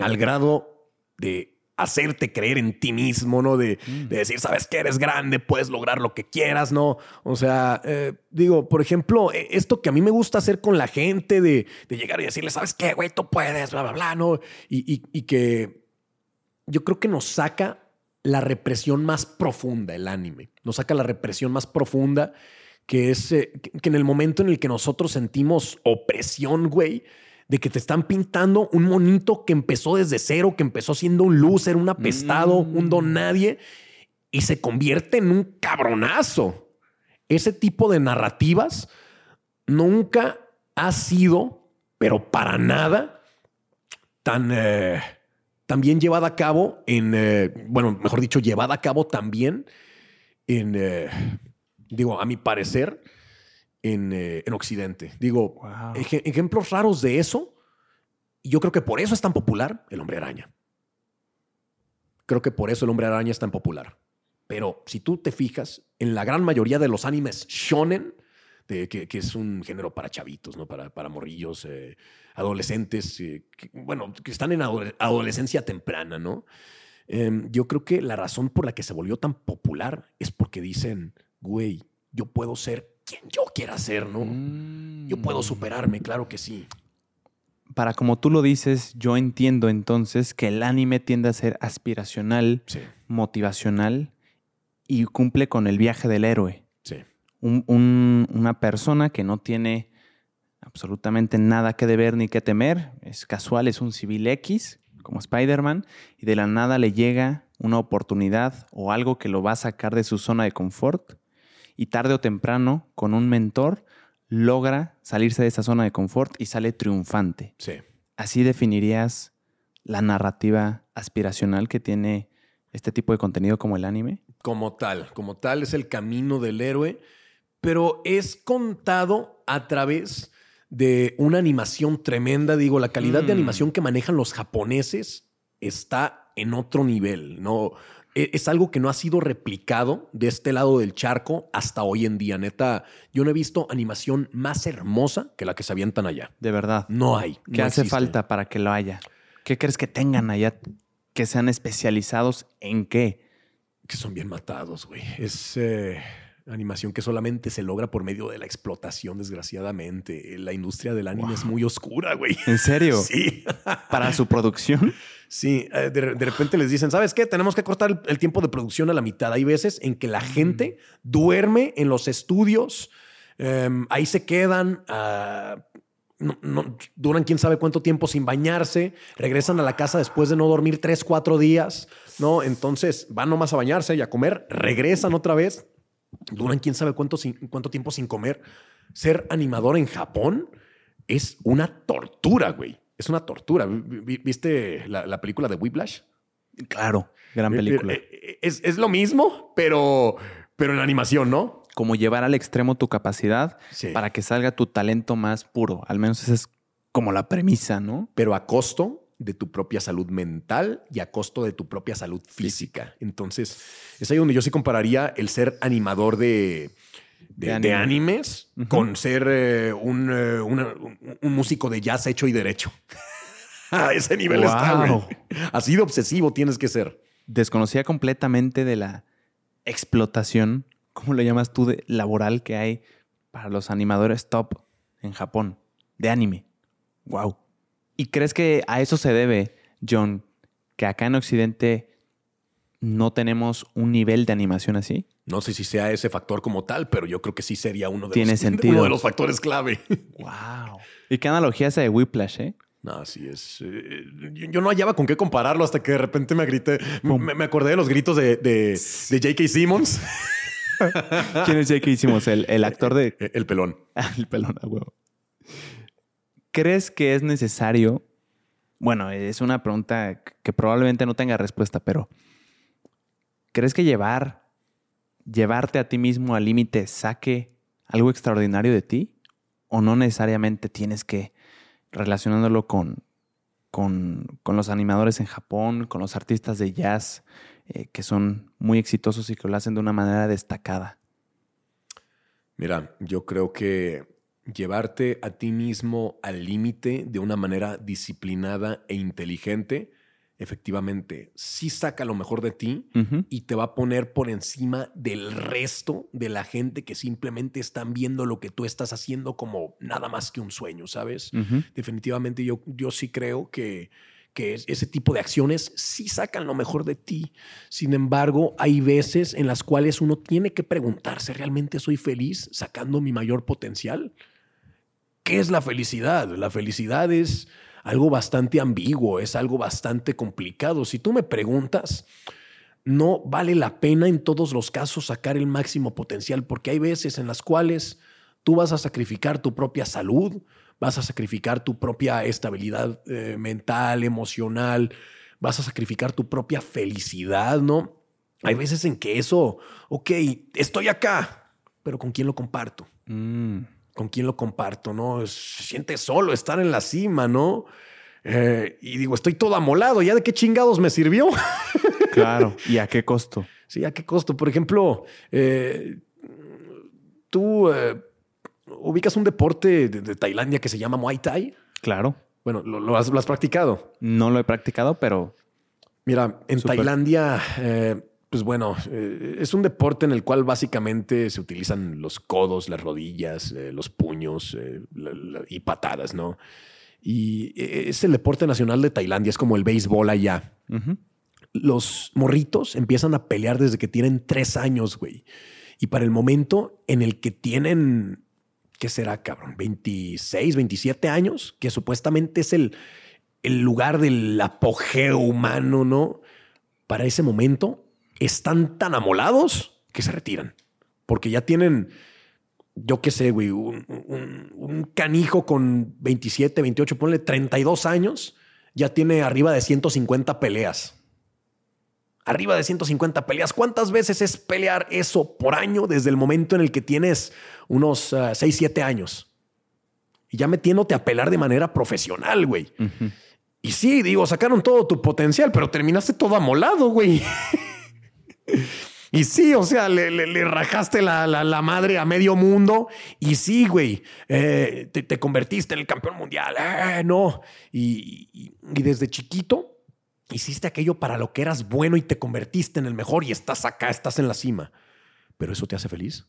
al grado de hacerte creer en ti mismo, ¿no? De, mm. decir, sabes que eres grande, puedes lograr lo que quieras, ¿no? O sea, eh, digo, por ejemplo, e, esto que a mí me gusta hacer con la gente, de, llegar y decirle, sabes qué, güey, tú puedes, bla, bla, bla, ¿no? y que yo creo que nos saca la represión más profunda, el anime. Nos saca la represión más profunda, que es eh, que en el momento en el que nosotros sentimos opresión, güey, de que te están pintando un monito que empezó desde cero, que empezó siendo un loser, un apestado, un don nadie, y se convierte en un cabronazo. Ese tipo de narrativas nunca ha sido, pero para nada, tan, eh, bien llevada a cabo en, eh, bueno, mejor dicho, llevada a cabo también en, eh, digo, a mi parecer, en, Occidente. Digo, ejemplos raros de eso, y yo creo que por eso es tan popular el hombre araña. Creo que por eso el hombre araña es tan popular. Pero si tú te fijas, en la gran mayoría de los animes shonen, que, es un género para chavitos, ¿no? Para, para morrillos, eh, adolescentes, eh, bueno, que están en adolescencia temprana, ¿no? Em, yo creo que la razón por la que se volvió tan popular es porque dicen, güey, yo puedo ser quien yo quiera ser, ¿no? Yo puedo mm. superarme, claro que sí. Para como tú lo dices, yo entiendo entonces que el anime tiende a ser aspiracional, motivacional y cumple con el viaje del héroe una persona que no tiene absolutamente nada que deber ni que temer, es casual, es un civil X, como Spider-Man, y de la nada le llega una oportunidad o algo que lo va a sacar de su zona de confort, y tarde o temprano, con un mentor, logra salirse de esa zona de confort y sale triunfante. Sí. Así definirías la narrativa aspiracional que tiene este tipo de contenido como el anime. Como tal, como tal es el camino del héroe pero es contado a través de una animación tremenda. Digo, la calidad de mm. animación que manejan los japoneses está en otro nivel. No, e, es algo que no ha sido replicado de este lado del charco hasta hoy en día. Neta, yo no he visto animación más hermosa que la que se avientan allá. De verdad. No hay. ¿Qué hace falta para que lo haya? ¿Qué crees que tengan allá que sean especializados en qué? Que son bien matados, güey. Es. Eh, Animación que solamente se logra por medio de la explotación, desgraciadamente. La industria del anime es muy oscura, güey. ¿En serio? Sí. ¿Para su producción? Sí, eh, de, repente les dicen, ¿sabes qué? Tenemos que cortar el, tiempo de producción a la mitad. Hay veces en que la mm. gente duerme en los estudios, em, ahí se quedan, ah, no, duran quién sabe cuánto tiempo sin bañarse, regresan a la casa después de no dormir tres, cuatro días, ¿no? Entonces van nomás a bañarse y a comer, regresan otra vez duran quién sabe cuánto, cuánto tiempo sin comer. Ser animador en Japón es una tortura, güey. Es una tortura. ¿Viste la, película de Whiplash? Claro, gran eh, película. Eh, eh, es, lo mismo, pero, pero en animación, ¿no? Como llevar al extremo tu capacidad para que salga tu talento más puro. Al menos esa es como la premisa, ¿no? Pero a costo de tu propia salud mental y a costo de tu propia salud física. Entonces, es ahí donde yo sí compararía el ser animador de, de, animes con ser eh, un, eh, un, músico de jazz hecho y derecho. a ese nivel está, Así de obsesivo tienes que ser. Desconocía completamente de la explotación, ¿cómo lo llamas tú, de laboral que hay para los animadores top en Japón, de anime. Wow. ¿Y crees que a eso se debe, John, que acá en Occidente no tenemos un nivel de animación así? No sé si sea ese factor como tal, pero yo creo que sí sería uno de, ¿Tiene los, sentido? de los factores clave. Wow. ¿Y qué analogía es de Whiplash, eh? No, así es. Eh, yo, no hallaba con qué compararlo hasta que de repente me grité. Me, acordé de los gritos de, de, J.K. Simmons. ¿Quién es J.K. Simmons? El, actor de. El, pelón. el pelón, a huevo. ¿Crees que es necesario? Bueno, es una pregunta que probablemente no tenga respuesta, pero ¿crees que llevar, llevarte a ti mismo al límite saque algo extraordinario de ti? ¿O no necesariamente tienes que relacionándolo con, con, los animadores en Japón, con los artistas de jazz eh, que son muy exitosos y que lo hacen de una manera destacada? Mira, yo creo que llevarte a ti mismo al límite de una manera disciplinada e inteligente, efectivamente, sí saca lo mejor de ti y te va a poner por encima del resto de la gente que simplemente están viendo lo que tú estás haciendo como nada más que un sueño, ¿sabes? Definitivamente yo, yo sí creo que que ese tipo de acciones sí sacan lo mejor de ti. Sin embargo, hay veces en las cuales uno tiene que preguntarse, ¿realmente soy feliz sacando mi mayor potencial? ¿Qué es la felicidad? La felicidad es algo bastante ambiguo, es algo bastante complicado. Si tú me preguntas, no vale la pena en todos los casos sacar el máximo potencial, porque hay veces en las cuales tú vas a sacrificar tu propia salud, vas a sacrificar tu propia estabilidad eh, mental, emocional, vas a sacrificar tu propia felicidad, ¿no? Hay veces en que eso, ok, estoy acá, pero ¿con quién lo comparto? Mm. ¿Con quién lo comparto? ¿No? Se siente solo estar en la cima, ¿no? Eh, y digo, estoy todo amolado, ¿ya de qué chingados me sirvió? Claro, ¿y a qué costo? Sí, ¿a qué costo? Por ejemplo, eh, tú ubicas un deporte de, Tailandia que se llama Muay Thai. Claro. Bueno, ¿lo, has, practicado? No lo he practicado, pero... Mira, en Tailandia, eh, pues bueno, eh, es un deporte en el cual básicamente se utilizan los codos, las rodillas, eh, los puños y patadas, ¿no? Y es el deporte nacional de Tailandia, es como el béisbol allá. Los morritos empiezan a pelear desde que tienen tres años, güey. Y para el momento en el que tienen ¿qué será, cabrón? 26, 27 años, que supuestamente es el, el lugar del apogeo humano, ¿no? Para ese momento están tan amolados que se retiran, porque ya tienen, yo qué sé, güey, un, un, canijo con 27, 28, ponle 32 años, ya tiene arriba de 150 peleas arriba de 150 peleas. ¿Cuántas veces es pelear eso por año desde el momento en el que tienes unos 6, uh, 7 años? Y ya metiéndote a pelear de manera profesional, güey. Y sí, digo, sacaron todo tu potencial, pero terminaste todo amolado, güey. Y sí, o sea, le, rajaste la, madre a medio mundo. Y sí, güey, eh, te, convertiste en el campeón mundial. Eh, no. y, desde chiquito Hiciste aquello para lo que eras bueno y te convertiste en el mejor y estás acá, estás en la cima. Pero eso te hace feliz.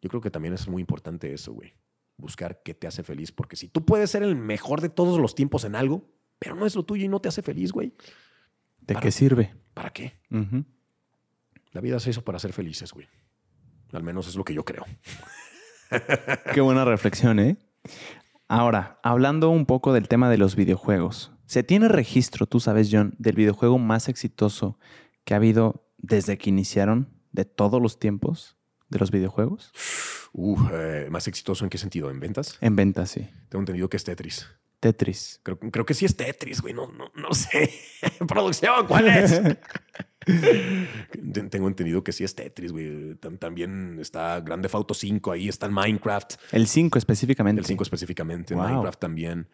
Yo creo que también es muy importante eso, güey. Buscar qué te hace feliz. Porque si tú puedes ser el mejor de todos los tiempos en algo, pero no es lo tuyo y no te hace feliz, güey. ¿De qué sirve? ¿Para qué? La vida se hizo para ser felices, güey. Al menos es lo que yo creo. qué buena reflexión, ¿eh? Ahora, hablando un poco del tema de los videojuegos. ¿Se tiene registro, tú sabes, John, del videojuego más exitoso que ha habido desde que iniciaron de todos los tiempos de los videojuegos? Uh, ¿Más exitoso en qué sentido? ¿En ventas? En ventas, sí. Tengo entendido que es Tetris. Tetris. Creo, creo que sí es Tetris, güey. No, no, no sé. Producción, ¿cuál es? Tengo entendido que sí es Tetris, güey. También está Grande Auto 5 ahí, está en Minecraft. El 5 específicamente. El 5 específicamente, en Minecraft también.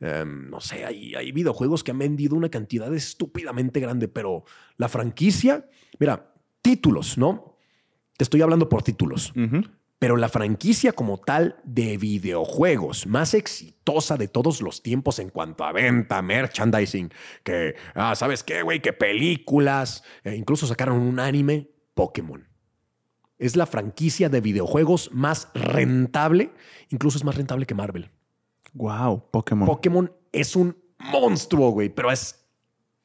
Em, no sé, hay, hay videojuegos que han vendido una cantidad estúpidamente grande, pero la franquicia, mira, títulos, ¿no? Te estoy hablando por títulos. Pero la franquicia como tal de videojuegos más exitosa de todos los tiempos en cuanto a venta, merchandising, que, ah, ¿sabes qué, güey? Que películas, e incluso sacaron un anime, Pokémon. Es la franquicia de videojuegos más rentable, incluso es más rentable que Marvel. Wow, Pokémon. Pokémon es un monstruo, güey, pero es,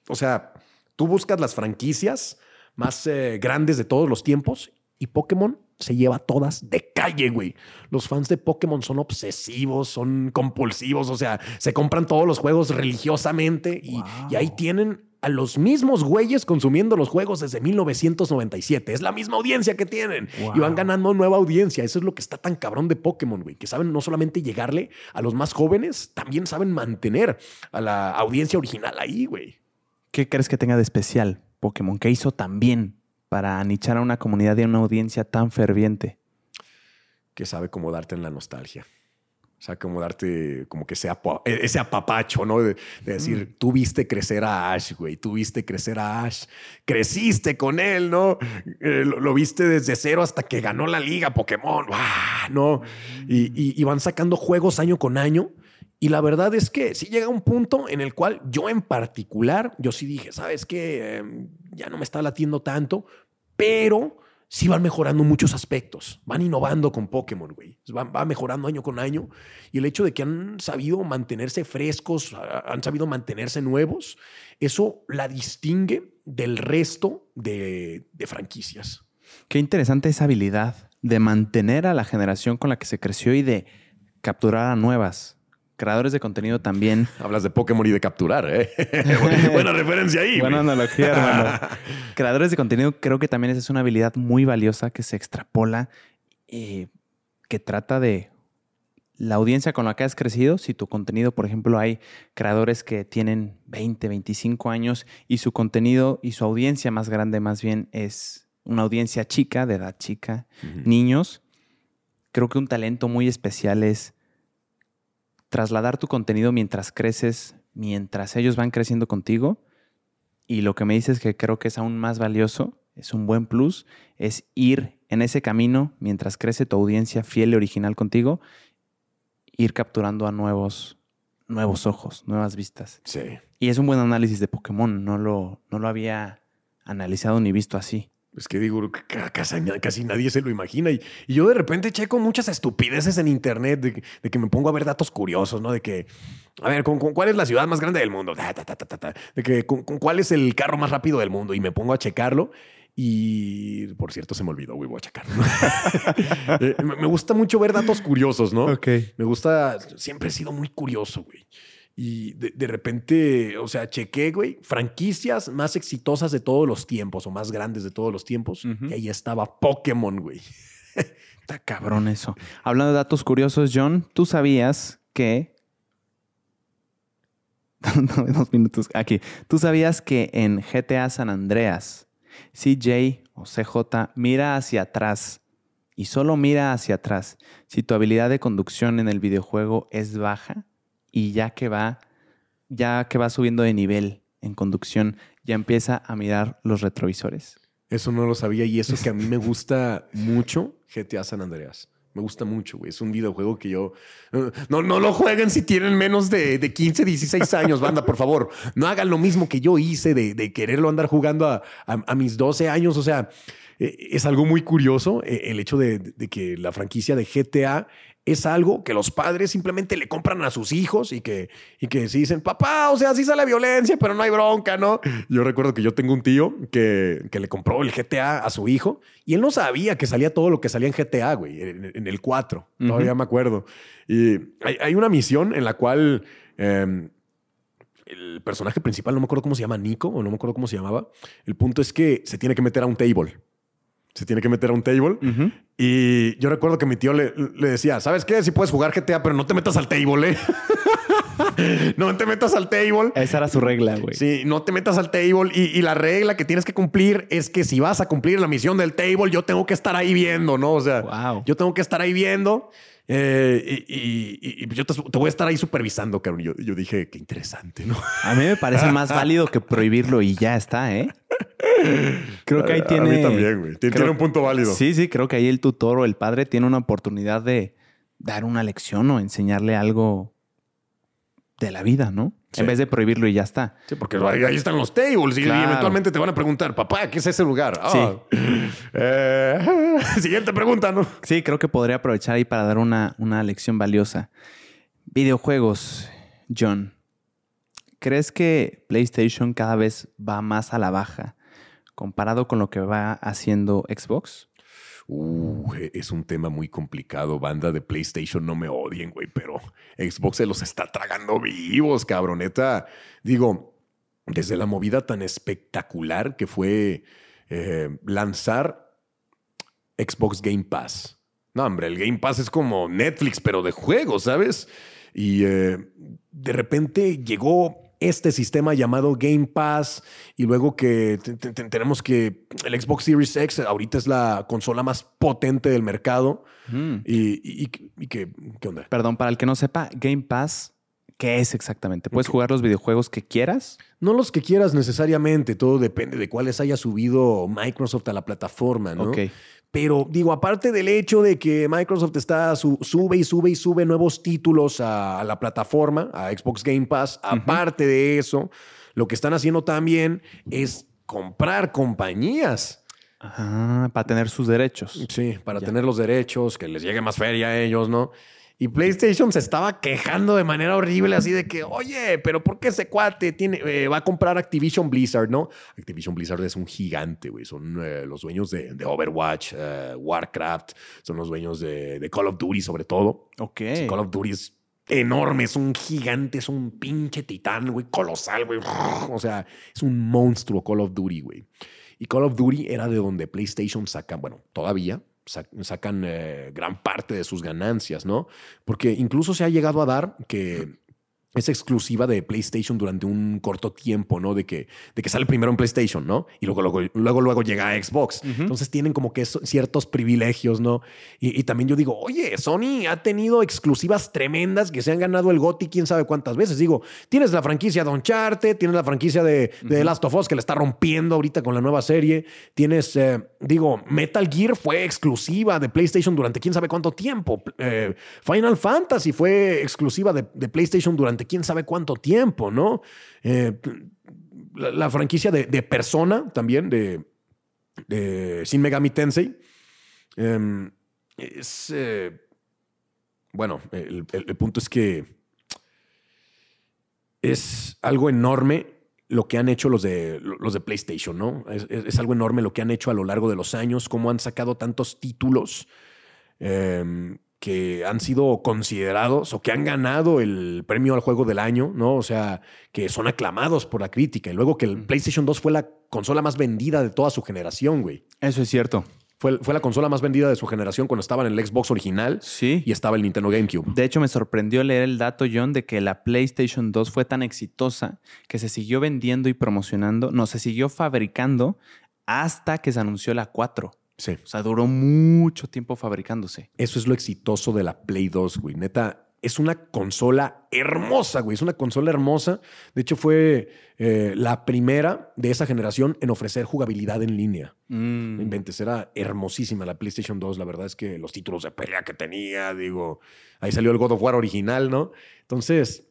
o sea, tú buscas las franquicias más eh, grandes de todos los tiempos y Pokémon se lleva todas de calle, güey. Los fans de Pokémon son obsesivos, son compulsivos, o sea, se compran todos los juegos religiosamente y, ahí tienen a los mismos güeyes consumiendo los juegos desde 1997. Es la misma audiencia que tienen y van ganando nueva audiencia. Eso es lo que está tan cabrón de Pokémon, güey, que saben no solamente llegarle a los más jóvenes, también saben mantener a la audiencia original ahí, güey. ¿Qué crees que tenga de especial Pokémon? ¿Qué hizo tan bien para anichar a una comunidad y a una audiencia tan ferviente? Que sabe cómo darte en la nostalgia. O sea, como darte como que sea e-, ese apapacho, ¿no? De, decir, mm. tú viste crecer a Ash, güey, tú viste crecer a Ash, creciste con él, ¿no? Eh, lo, viste desde cero hasta que ganó la liga Pokémon, ¿no? Y, y, van sacando juegos año con año. Y la verdad es que sí llega un punto en el cual yo en particular, yo sí dije, ¿sabes qué? Em, ya no me está latiendo tanto, pero sí van mejorando muchos aspectos. Van innovando con Pokémon, güey. Va, mejorando año con año. Y el hecho de que han sabido mantenerse frescos, han sabido mantenerse nuevos, eso la distingue del resto de, franquicias. Qué interesante esa habilidad de mantener a la generación con la que se creció y de capturar a nuevas. Creadores de contenido también. Hablas de Pokémon y de capturar, ¿eh? Buena referencia ahí. Buena analogía, hermano. Creadores de contenido creo que también es una habilidad muy valiosa que se extrapola y que trata de la audiencia con la que has crecido. Si tu contenido, por ejemplo, hay creadores que tienen 20, 25 años y su contenido y su audiencia más grande más bien es una audiencia chica, de edad chica, niños. Creo que un talento muy especial es trasladar tu contenido mientras creces, mientras ellos van creciendo contigo. Y lo que me dices que creo que es aún más valioso, es un buen plus, es ir en ese camino mientras crece tu audiencia fiel y original contigo, ir capturando a nuevos, nuevos ojos, nuevas vistas. Sí. Y es un buen análisis de Pokémon, no lo, no lo había analizado ni visto así. Es que digo, casi, nadie se lo imagina. Y, yo de repente checo muchas estupideces en internet de, que me pongo a ver datos curiosos, ¿no? De que, a ver, ¿con, cuál es la ciudad más grande del mundo? de que, ¿con, cuál es el carro más rápido del mundo? Y me pongo a checarlo. Y por cierto, se me olvidó, güey, voy a checarlo. Eh, me gusta mucho ver datos curiosos, ¿no? Ok. Me gusta, siempre he sido muy curioso, güey. Y de, repente, o sea, chequé, güey, franquicias más exitosas de todos los tiempos o más grandes de todos los tiempos. Y ahí estaba Pokémon, güey. Está cabrón eso. Hablando de datos curiosos, John, tú sabías que. dos minutos. Aquí. Tú sabías que en GTA San Andreas, CJ o CJ mira hacia atrás y solo mira hacia atrás si tu habilidad de conducción en el videojuego es baja y ya que va, ya que va subiendo de nivel en conducción, ya empieza a mirar los retrovisores. Eso no lo sabía y eso que a mí me gusta mucho, GTA San Andreas. Me gusta mucho, güey. Es un videojuego que yo... No, no lo jueguen si tienen menos de, de 15, 16 años, banda, por favor. No hagan lo mismo que yo hice de, quererlo andar jugando a, a, mis 12 años. O sea, eh, es algo muy curioso eh, el hecho de, de que la franquicia de GTA es algo que los padres simplemente le compran a sus hijos y que, y que si dicen, papá, o sea, sí sale violencia, pero no hay bronca, ¿no? Yo recuerdo que yo tengo un tío que, le compró el GTA a su hijo y él no sabía que salía todo lo que salía en GTA, güey, en, el 4. Todavía me acuerdo. Y hay, una misión en la cual em, el personaje principal, no me acuerdo cómo se llama, Nico, o no me acuerdo cómo se llamaba. El punto es que se tiene que meter a un table se tiene que meter a un table. Y yo recuerdo que mi tío le, decía, ¿sabes qué? Si puedes jugar GTA, pero no te metas al table, ¿eh? no te metas al table. Esa era su regla, güey. Sí, no te metas al table. Y, la regla que tienes que cumplir es que si vas a cumplir la misión del table, yo tengo que estar ahí viendo, ¿no? O sea, yo tengo que estar ahí viendo. Eh, y, yo te, voy a estar ahí supervisando, cabrón. Yo, yo dije, qué interesante, ¿no? A mí me parece más válido que prohibirlo y ya está, ¿eh? Creo que ahí tiene. A mí también, güey. Tiene, un punto válido. Sí, sí, creo que ahí el tutor o el padre tiene una oportunidad de dar una lección o enseñarle algo de la vida, ¿no? En vez de prohibirlo y ya está. Sí, porque ahí están los tables y eventualmente te van a preguntar, papá, ¿qué es ese lugar? sí. Ah, eh, siguiente pregunta, ¿no? Sí, creo que podría aprovechar ahí para dar una, una lección valiosa. Videojuegos, John. ¿Crees que PlayStation cada vez va más a la baja comparado con lo que va haciendo Xbox? Uh, es un tema muy complicado. Banda de PlayStation, no me odien, güey, pero Xbox se los está tragando vivos, cabroneta. Digo, desde la movida tan espectacular que fue eh, lanzar Xbox Game Pass. No, hombre, el Game Pass es como Netflix, pero de juegos, ¿sabes? Y eh, de repente llegó este sistema llamado Game Pass y luego que tenemos que el Xbox Series X ahorita es la consola más potente del mercado. Mm. Y, que, ¿qué onda? Perdón, para el que no sepa, Game Pass, ¿qué es exactamente? ¿Puedes jugar los videojuegos que quieras? No los que quieras necesariamente, todo depende de cuáles haya subido Microsoft a la plataforma, ¿no? Pero digo, aparte del hecho de que Microsoft está sube y sube y sube nuevos títulos a, la plataforma, a Xbox Game Pass, aparte de eso, lo que están haciendo también es comprar compañías. para tener sus derechos. Sí, para tener los derechos, que les llegue más feria a ellos, ¿no? Y PlayStation se estaba quejando de manera horrible, así de que, oye, pero ¿por qué ese cuate tiene, eh, va a comprar Activision Blizzard, no? Activision Blizzard es un gigante, güey. Son eh, los dueños de, Overwatch, eh, Warcraft, son los dueños de, Call of Duty, sobre todo. Ok. Call of Duty es enorme, es un gigante, es un pinche titán, güey, colosal, güey. O sea, es un monstruo Call of Duty, güey. Y Call of Duty era de donde PlayStation saca, bueno, todavía sacan eh, gran parte de sus ganancias, ¿no? Porque incluso se ha llegado a dar que es exclusiva de PlayStation durante un corto tiempo, ¿no? De que, de que sale primero en PlayStation, ¿no? Y luego, luego, luego, luego llega a Xbox. Entonces tienen como que ciertos privilegios, ¿no? Y, también yo digo, oye, Sony ha tenido exclusivas tremendas que se han ganado el GOTY quién sabe cuántas veces. Digo, tienes la franquicia de Uncharted, tienes la franquicia de, de Last of Us que le está rompiendo ahorita con la nueva serie. Tienes, eh, digo, Metal Gear fue exclusiva de PlayStation durante quién sabe cuánto tiempo. Eh, Final Fantasy fue exclusiva de, de PlayStation durante quién sabe cuánto tiempo, ¿no? Eh, la, franquicia de, Persona también, de, de Shin Megami Tensei, em, es... Eh, bueno, el, punto es que es algo enorme lo que han hecho los de, los de PlayStation, ¿no? Es, algo enorme lo que han hecho a lo largo de los años, cómo han sacado tantos títulos. Em, que han sido considerados o que han ganado el premio al juego del año, ¿no? O sea, que son aclamados por la crítica. Y luego que el PlayStation 2 fue la consola más vendida de toda su generación, güey. Eso es cierto. Fue, fue, la consola más vendida de su generación cuando estaba en el Xbox original sí. y estaba el Nintendo GameCube. De hecho, me sorprendió leer el dato, John, de que la PlayStation 2 fue tan exitosa que se siguió vendiendo y promocionando, no, se siguió fabricando hasta que se anunció la 4. Sí. O sea, duró mucho tiempo fabricándose. Eso es lo exitoso de la Play 2, güey. Neta, es una consola hermosa, güey. Es una consola hermosa. De hecho, fue eh, la primera de esa generación en ofrecer jugabilidad en línea. Mm. Inventes, era hermosísima la PlayStation 2. La verdad es que los títulos de pelea que tenía, digo, ahí salió el God of War original, ¿no? Entonces,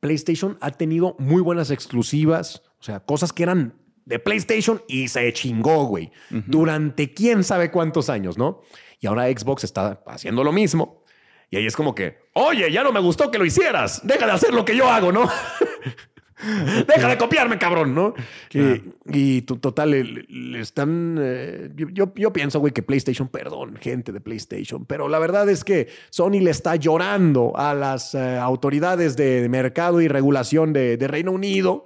PlayStation ha tenido muy buenas exclusivas, o sea, cosas que eran de PlayStation y se chingó, güey. Durante quién sabe cuántos años, ¿no? Y ahora Xbox está haciendo lo mismo. Y ahí es como que, oye, ya no me gustó que lo hicieras. Deja de hacer lo que yo hago, ¿no? Deja de copiarme, cabrón, ¿no? Y, total, le, están. Eh, yo, yo, pienso, güey, que PlayStation, perdón, gente de PlayStation, pero la verdad es que Sony le está llorando a las eh, autoridades de mercado y regulación de, de Reino Unido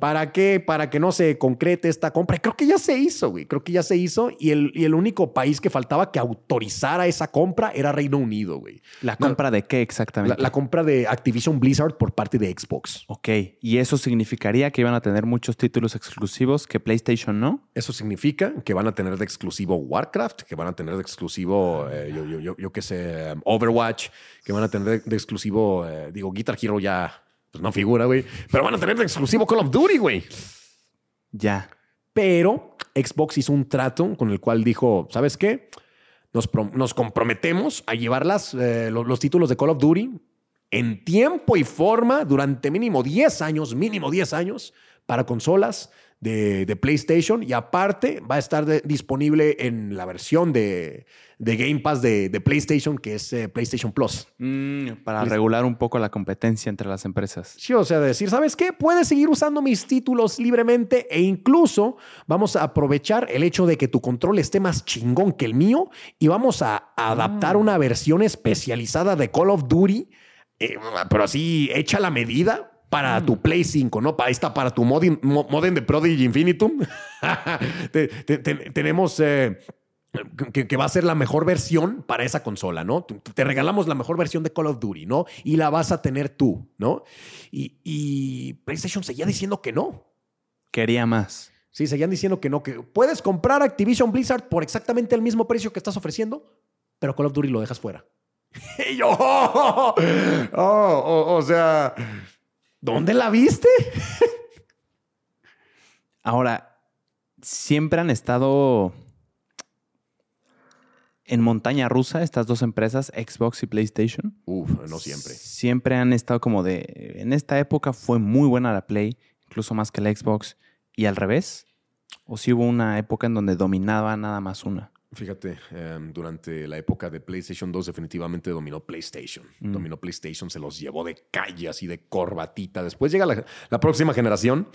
¿Para qué? Para que no se concrete esta compra. Creo que ya se hizo, güey. Creo que ya se hizo. Y el, y el único país que faltaba que autorizara esa compra era Reino Unido, güey. ¿La compra de qué exactamente? La, compra de Activision Blizzard por parte de Xbox. Ok. ¿Y eso significaría que iban a tener muchos títulos exclusivos que PlayStation no? Eso significa que van a tener de exclusivo Warcraft, que van a tener de exclusivo, eh, yo, yo, yo, qué sé, um, Overwatch, que van a tener de, exclusivo, eh, digo, Guitar Hero ya pues no figura, güey. Pero van a tener exclusivo Call of Duty, güey. Ya. Pero Xbox hizo un trato con el cual dijo, ¿sabes qué? Nos, nos comprometemos a llevar eh, los, títulos de Call of Duty en tiempo y forma durante mínimo 10 años, mínimo 10 años, para consolas de, PlayStation y aparte va a estar disponible en la versión de, Game Pass de, PlayStation, que es eh, PlayStation Plus. Mm, para regular un poco la competencia entre las empresas. Sí, o sea, decir, ¿sabes qué? Puedes seguir usando mis títulos libremente e incluso vamos a aprovechar el hecho de que tu control esté más chingón que el mío y vamos a adaptar ah. una versión especializada de Call of Duty, eh, pero así hecha a la medida para tu Play 5, ¿no? Ahí está para tu modem, modem de Prodigy Infinitum. tenemos eh, que, va a ser la mejor versión para esa consola, ¿no? Te regalamos la mejor versión de Call of Duty, ¿no? Y la vas a tener tú, ¿no? Y, PlayStation seguía diciendo que no. Quería más. Sí, seguían diciendo que no, que puedes comprar Activision Blizzard por exactamente el mismo precio que estás ofreciendo, pero Call of Duty lo dejas fuera. y yo, oh, o sea, ¿Dónde la viste? Ahora, siempre han estado en montaña rusa estas dos empresas, Xbox y PlayStation. Uf, no siempre. Siempre han estado como de. En esta época fue muy buena la Play, incluso más que la Xbox. ¿Y al revés? ¿O si hubo una época en donde dominaba nada más una? Fíjate, em, durante la época de PlayStation 2 definitivamente dominó PlayStation. Mm. Dominó PlayStation, se los llevó de calle, así de corbatita. Después llega la, la próxima generación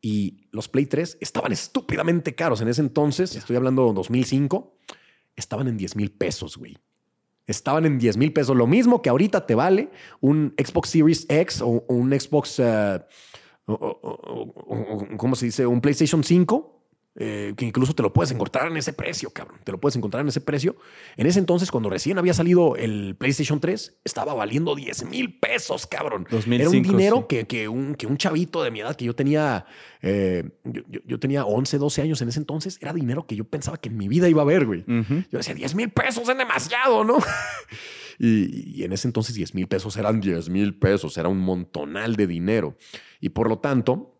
y los Play 3 estaban estúpidamente caros. En ese entonces, estoy hablando 2005, estaban en 10 mil pesos, güey. Estaban en 10 mil pesos. Lo mismo que ahorita te vale un Xbox Series X o, o un Xbox, eh, o- o- ¿cómo se dice? Un PlayStation 5. Eh, que incluso te lo puedes encontrar en ese precio, cabrón. Te lo puedes encontrar en ese precio. En ese entonces, cuando recién había salido el PlayStation 3, estaba valiendo 10 mil pesos, cabrón. 2005, Era un dinero sí. que, que un, que un chavito de mi edad, que yo tenía, eh, yo, yo- yo tenía 11, 12 años en ese entonces, era dinero que yo pensaba que en mi vida iba a ver, güey. Yo decía, 10 mil pesos es demasiado, ¿no? y, y en ese entonces 10 mil pesos eran 10 mil pesos, era un montonal de dinero. Y por lo tanto,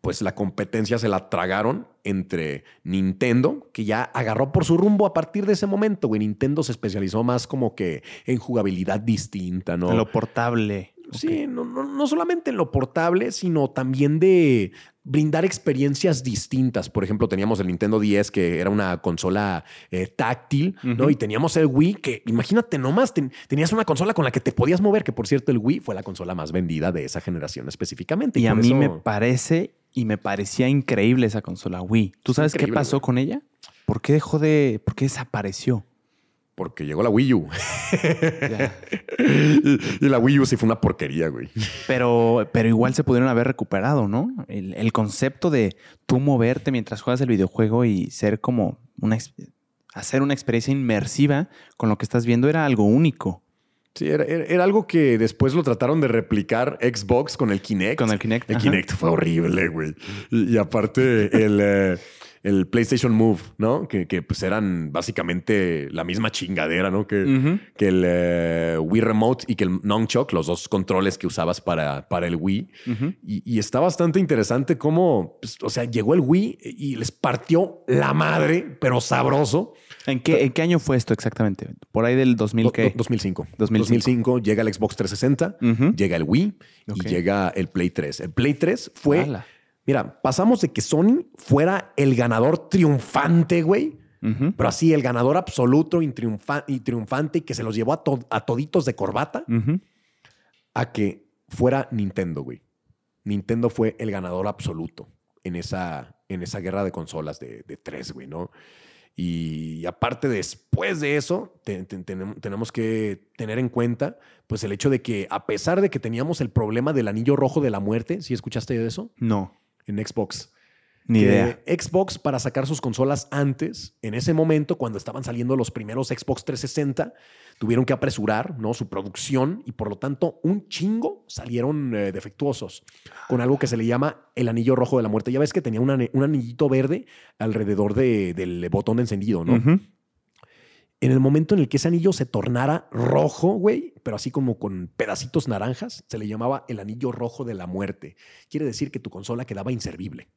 pues la competencia se la tragaron entre Nintendo, que ya agarró por su rumbo a partir de ese momento, güey. Nintendo se especializó más como que en jugabilidad distinta, ¿no? En lo portable. Sí, no, no, no solamente en lo portable, sino también de brindar experiencias distintas. Por ejemplo, teníamos el Nintendo 10, que era una consola eh, táctil, ¿no? Y teníamos el Wii, que imagínate nomás, ten- tenías una consola con la que te podías mover, que por cierto, el Wii fue la consola más vendida de esa generación específicamente. Y a mí eso- me parece y me parecía increíble esa consola Wii. ¿Tú sabes qué pasó güey. con ella? ¿Por qué dejó de... ¿Por qué desapareció? Porque llegó la Wii U. Y, y la Wii U sí fue una porquería, güey. Pero, pero igual se pudieron haber recuperado, ¿no? El, el concepto de tú moverte mientras juegas el videojuego y ser como una... hacer una experiencia inmersiva con lo que estás viendo era algo único. Sí, era, era- era algo que después lo trataron de replicar Xbox con el Kinect. Con el Kinect, El ajá. Kinect fue horrible, güey. Y, y aparte el, eh, el PlayStation Move, ¿no? Que, que, pues eran básicamente la misma chingadera, ¿no? Que, que el eh, Wii Remote y que el Nunchuck, los dos controles que usabas para, para el Wii. Y, y está bastante interesante cómo, pues, o sea, llegó el Wii y les partió la madre, pero sabroso. ¿En qué, ¿En qué año fue esto exactamente? Por ahí del 2000 Do- qué? do- 2005. 2005. 2005 llega el Xbox 360, Ujú. llega el Wii y llega el Play 3. El Play 3 fue, Ala. Mira, pasamos de que Sony fuera el ganador triunfante, güey, pero así el ganador absoluto y, triunfa- y triunfante y que se los llevó a, to- a toditos de corbata, a que fuera Nintendo, güey. Nintendo fue el ganador absoluto en esa, en esa guerra de consolas de, de tres, güey, ¿no? Y aparte, después de eso, te- te- tenem- tenemos que tener en cuenta, pues, el hecho de que, a pesar de que teníamos el problema del anillo rojo de la muerte, ¿sí escuchaste de eso? No, En Xbox. ni idea. Xbox, para sacar sus consolas antes, en ese momento, cuando estaban saliendo los primeros Xbox 360, tuvieron que apresurar ¿no? su producción y por lo tanto un chingo salieron eh, defectuosos con algo que se le llama el anillo rojo de la muerte. Ya ves que tenía un, anillito verde alrededor de- del botón de encendido, ¿no? En el momento en el que ese anillo se tornara rojo, güey, pero así como con pedacitos naranjas, se le llamaba el anillo rojo de la muerte. Quiere decir que tu consola quedaba inservible.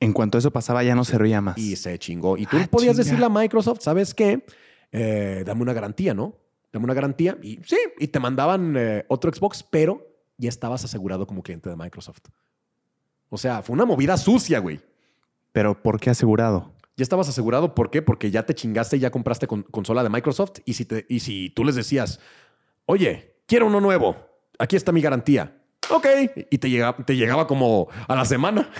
En cuanto eso pasaba, ya no servía más. Y se chingó. Y tú Ah, podías chinga. decirle a Microsoft, ¿sabes qué? Eh, dame una garantía, ¿no? Dame una garantía. Y sí, y te mandaban eh, otro Xbox, pero ya estabas asegurado como cliente de Microsoft. O sea, fue una movida sucia, güey. Pero ¿por qué asegurado? Ya estabas asegurado, ¿por qué? Porque ya te chingaste y ya compraste con- consola de Microsoft. Y si, te, y si tú les decías, oye, quiero uno nuevo, aquí está mi garantía. Ok. Y te llegaba, te llegaba como a la semana.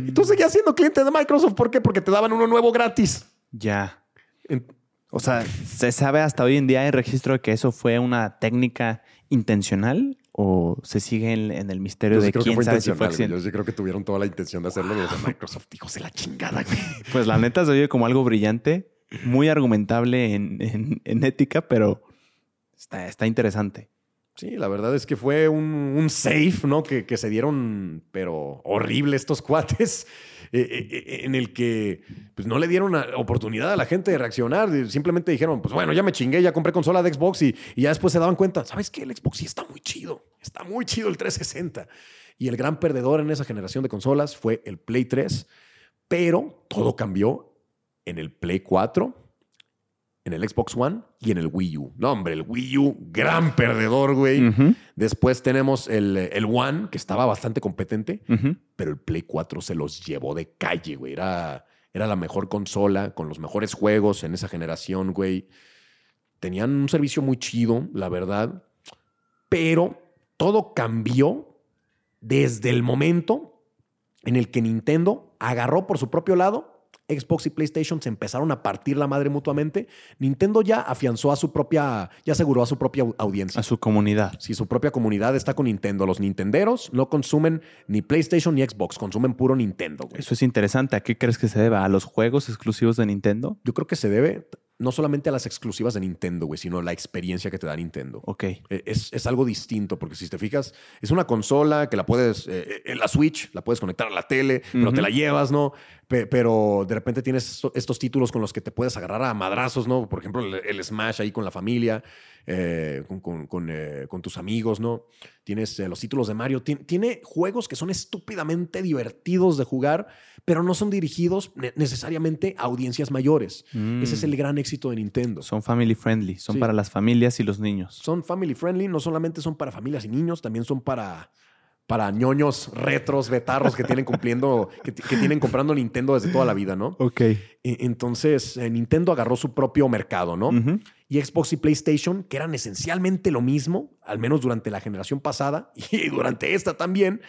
y tú seguías siendo cliente de Microsoft. ¿Por qué? Porque te daban uno nuevo gratis. Ya. En- O sea, ¿se sabe hasta hoy en día el registro de que eso fue una técnica intencional o se sigue en, en el misterio Yo de creo que quién fue sabe si fue accidente? Yo sí creo que tuvieron toda la intención de hacerlo de Microsoft. Hijos de la chingada, güey. Pues la neta se oye como algo brillante, muy argumentable en, en- en ética, pero está, está interesante. Sí, la verdad es que fue un, safe, ¿no? Que, que se dieron, pero horrible estos cuates, eh, eh, eh, en el que pues, no le dieron oportunidad a la gente de reaccionar. Simplemente dijeron, pues bueno, ya me chingué, ya compré consola de Xbox y, y ya después se daban cuenta, ¿sabes qué? El Xbox sí está muy chido, está muy chido el 360. Y el gran perdedor en esa generación de consolas fue el Play 3, pero todo cambió en el Play 4 en el Xbox One y en el Wii U. No, hombre, el Wii U, gran perdedor, güey. Después tenemos el, el One, que estaba bastante competente, pero el Play 4 se los llevó de calle, güey. Era, Era la mejor consola, con los mejores juegos en esa generación, güey. Tenían un servicio muy chido, la verdad. Pero todo cambió desde el momento en el que Nintendo agarró por su propio lado Xbox y PlayStation se empezaron a partir la madre mutuamente, Nintendo ya afianzó a su propia, ya aseguró a su propia audiencia. A su comunidad. Sí, su propia comunidad está con Nintendo. Los nintenderos no consumen ni PlayStation ni Xbox, consumen puro Nintendo. Eso es interesante. ¿A qué crees que se deba? ¿A los juegos exclusivos de Nintendo? Yo creo que se debe no solamente a las exclusivas de Nintendo, güey, sino la experiencia que te da Nintendo. Ok. E, es, algo distinto, porque si te fijas, es una consola que la puedes, eh, eh, en la Switch, la puedes conectar a la tele, pero te la llevas, ¿no? pero de repente tienes estos títulos con los que te puedes agarrar a madrazos, ¿no? Por ejemplo, el Smash ahí con la familia. Eh, eh, con, tus amigos, ¿no? Tienes eh, los títulos de Mario. tiene juegos que son estúpidamente divertidos de jugar, pero no son dirigidos necesariamente a audiencias mayores. Ese es mm. el gran éxito de Nintendo. Son family friendly, son para las familias y los niños. Son family friendly, no solamente son para familias y niños, también son para para ñoños retros, betarros que tienen cumpliendo, que, tienen comprando Nintendo desde toda la vida, ¿no? Ok. E, entonces, Nintendo agarró su propio mercado, ¿no? y Xbox y PlayStation, que eran esencialmente lo mismo, al menos durante la generación pasada y durante esta también,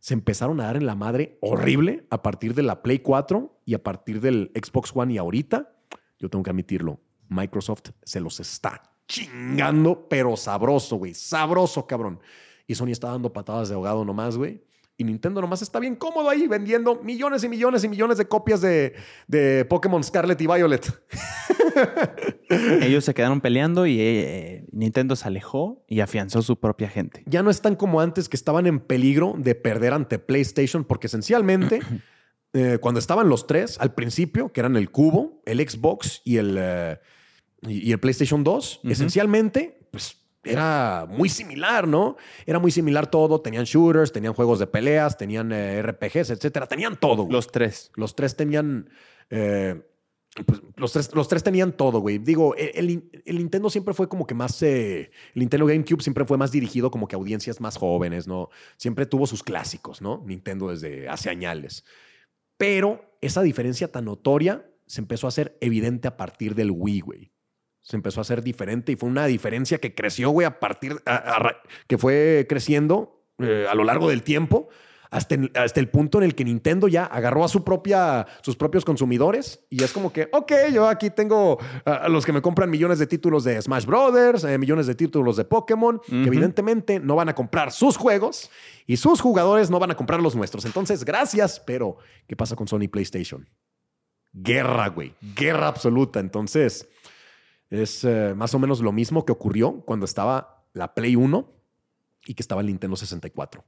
se empezaron a dar en la madre horrible a partir de la Play 4 y a partir del Xbox One y ahorita, yo tengo que admitirlo, Microsoft se los está chingando, pero sabroso, güey, sabroso, cabrón. Y Sony está dando patadas de ahogado nomás, güey. Y Nintendo nomás está bien cómodo ahí vendiendo millones y millones y millones de copias de, de Pokémon Scarlet y Violet. Ellos se quedaron peleando y eh, Nintendo se alejó y afianzó su propia gente. Ya no están como antes que estaban en peligro de perder ante PlayStation porque esencialmente eh, cuando estaban los tres al principio, que eran el Cubo, el Xbox y el, eh, y, el PlayStation 2, esencialmente pues era muy similar, ¿no? Era muy similar todo. Tenían shooters, tenían juegos de peleas, tenían RPGs, etcétera. Tenían todo. Los tres. Los tres tenían pues, los, tres, los tres tenían todo, güey. Digo, el, Nintendo siempre fue como que más. Eh, el Nintendo GameCube siempre fue más dirigido como que a audiencias más jóvenes, ¿no? Siempre tuvo sus clásicos, ¿no? Nintendo desde hace años. Pero esa diferencia tan notoria se empezó a hacer evidente a partir del Wii, güey. Se empezó a hacer diferente y fue una diferencia que creció, güey, a partir. que fue creciendo eh, a lo largo del tiempo hasta, el punto en el que Nintendo ya agarró a su propia, sus propios consumidores y es como que, ok, yo aquí tengo a los que me compran millones de títulos de Smash Brothers, eh, millones de títulos de Pokémon, que evidentemente no van a comprar sus juegos y sus jugadores no van a comprar los nuestros. Entonces, gracias, pero ¿qué pasa con Sony PlayStation? Guerra, güey, guerra absoluta. Entonces, es eh, más o menos lo mismo que ocurrió cuando estaba la Play 1 y que estaba el Nintendo 64.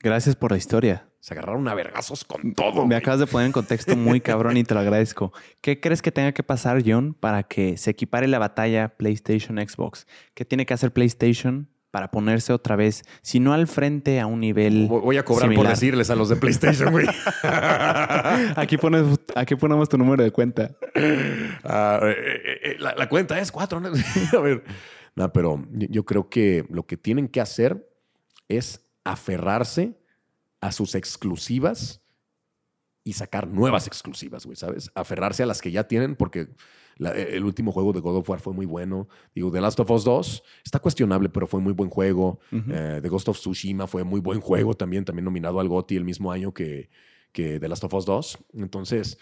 Gracias por la historia. Se agarraron a vergazos con todo. Me acabas de poner en contexto muy cabrón y te lo agradezco. ¿Qué crees que tenga que pasar, John, para que se equipare la batalla PlayStation Xbox? ¿Qué tiene que hacer PlayStation para ponerse otra vez, si no al frente, a un nivel. Voy a cobrar por decirles a los de PlayStation, güey. aquí, aquí ponemos tu número de cuenta. Ah, eh, eh, eh, la, cuenta es cuatro. a ver. No, pero yo creo que lo que tienen que hacer es aferrarse a sus exclusivas y sacar nuevas exclusivas, güey, ¿sabes? Aferrarse a las que ya tienen, porque el último juego de God of War fue muy bueno. Digo, The Last of Us 2 está cuestionable, pero fue muy buen juego. Eh, The Ghost of Tsushima fue muy buen juego también, también nominado al GOTY el mismo año que, que The Last of Us 2. Entonces,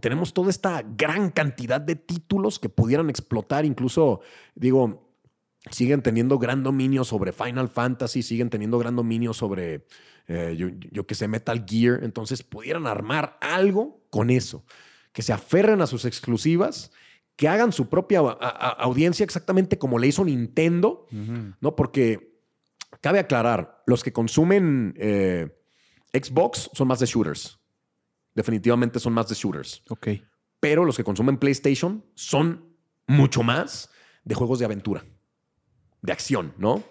tenemos toda esta gran cantidad de títulos que pudieran explotar, incluso, digo, siguen teniendo gran dominio sobre Final Fantasy, siguen teniendo gran dominio sobre, eh, yo, que sé, Metal Gear. Entonces, pudieran armar algo con eso, que se aferren a sus exclusivas, que hagan su propia audiencia exactamente como le hizo Nintendo, ¿no? Porque cabe aclarar, los que consumen eh, Xbox son más de shooters. Definitivamente son más de shooters. Ok. Pero los que consumen PlayStation son mucho más de juegos de aventura de acción, ¿no?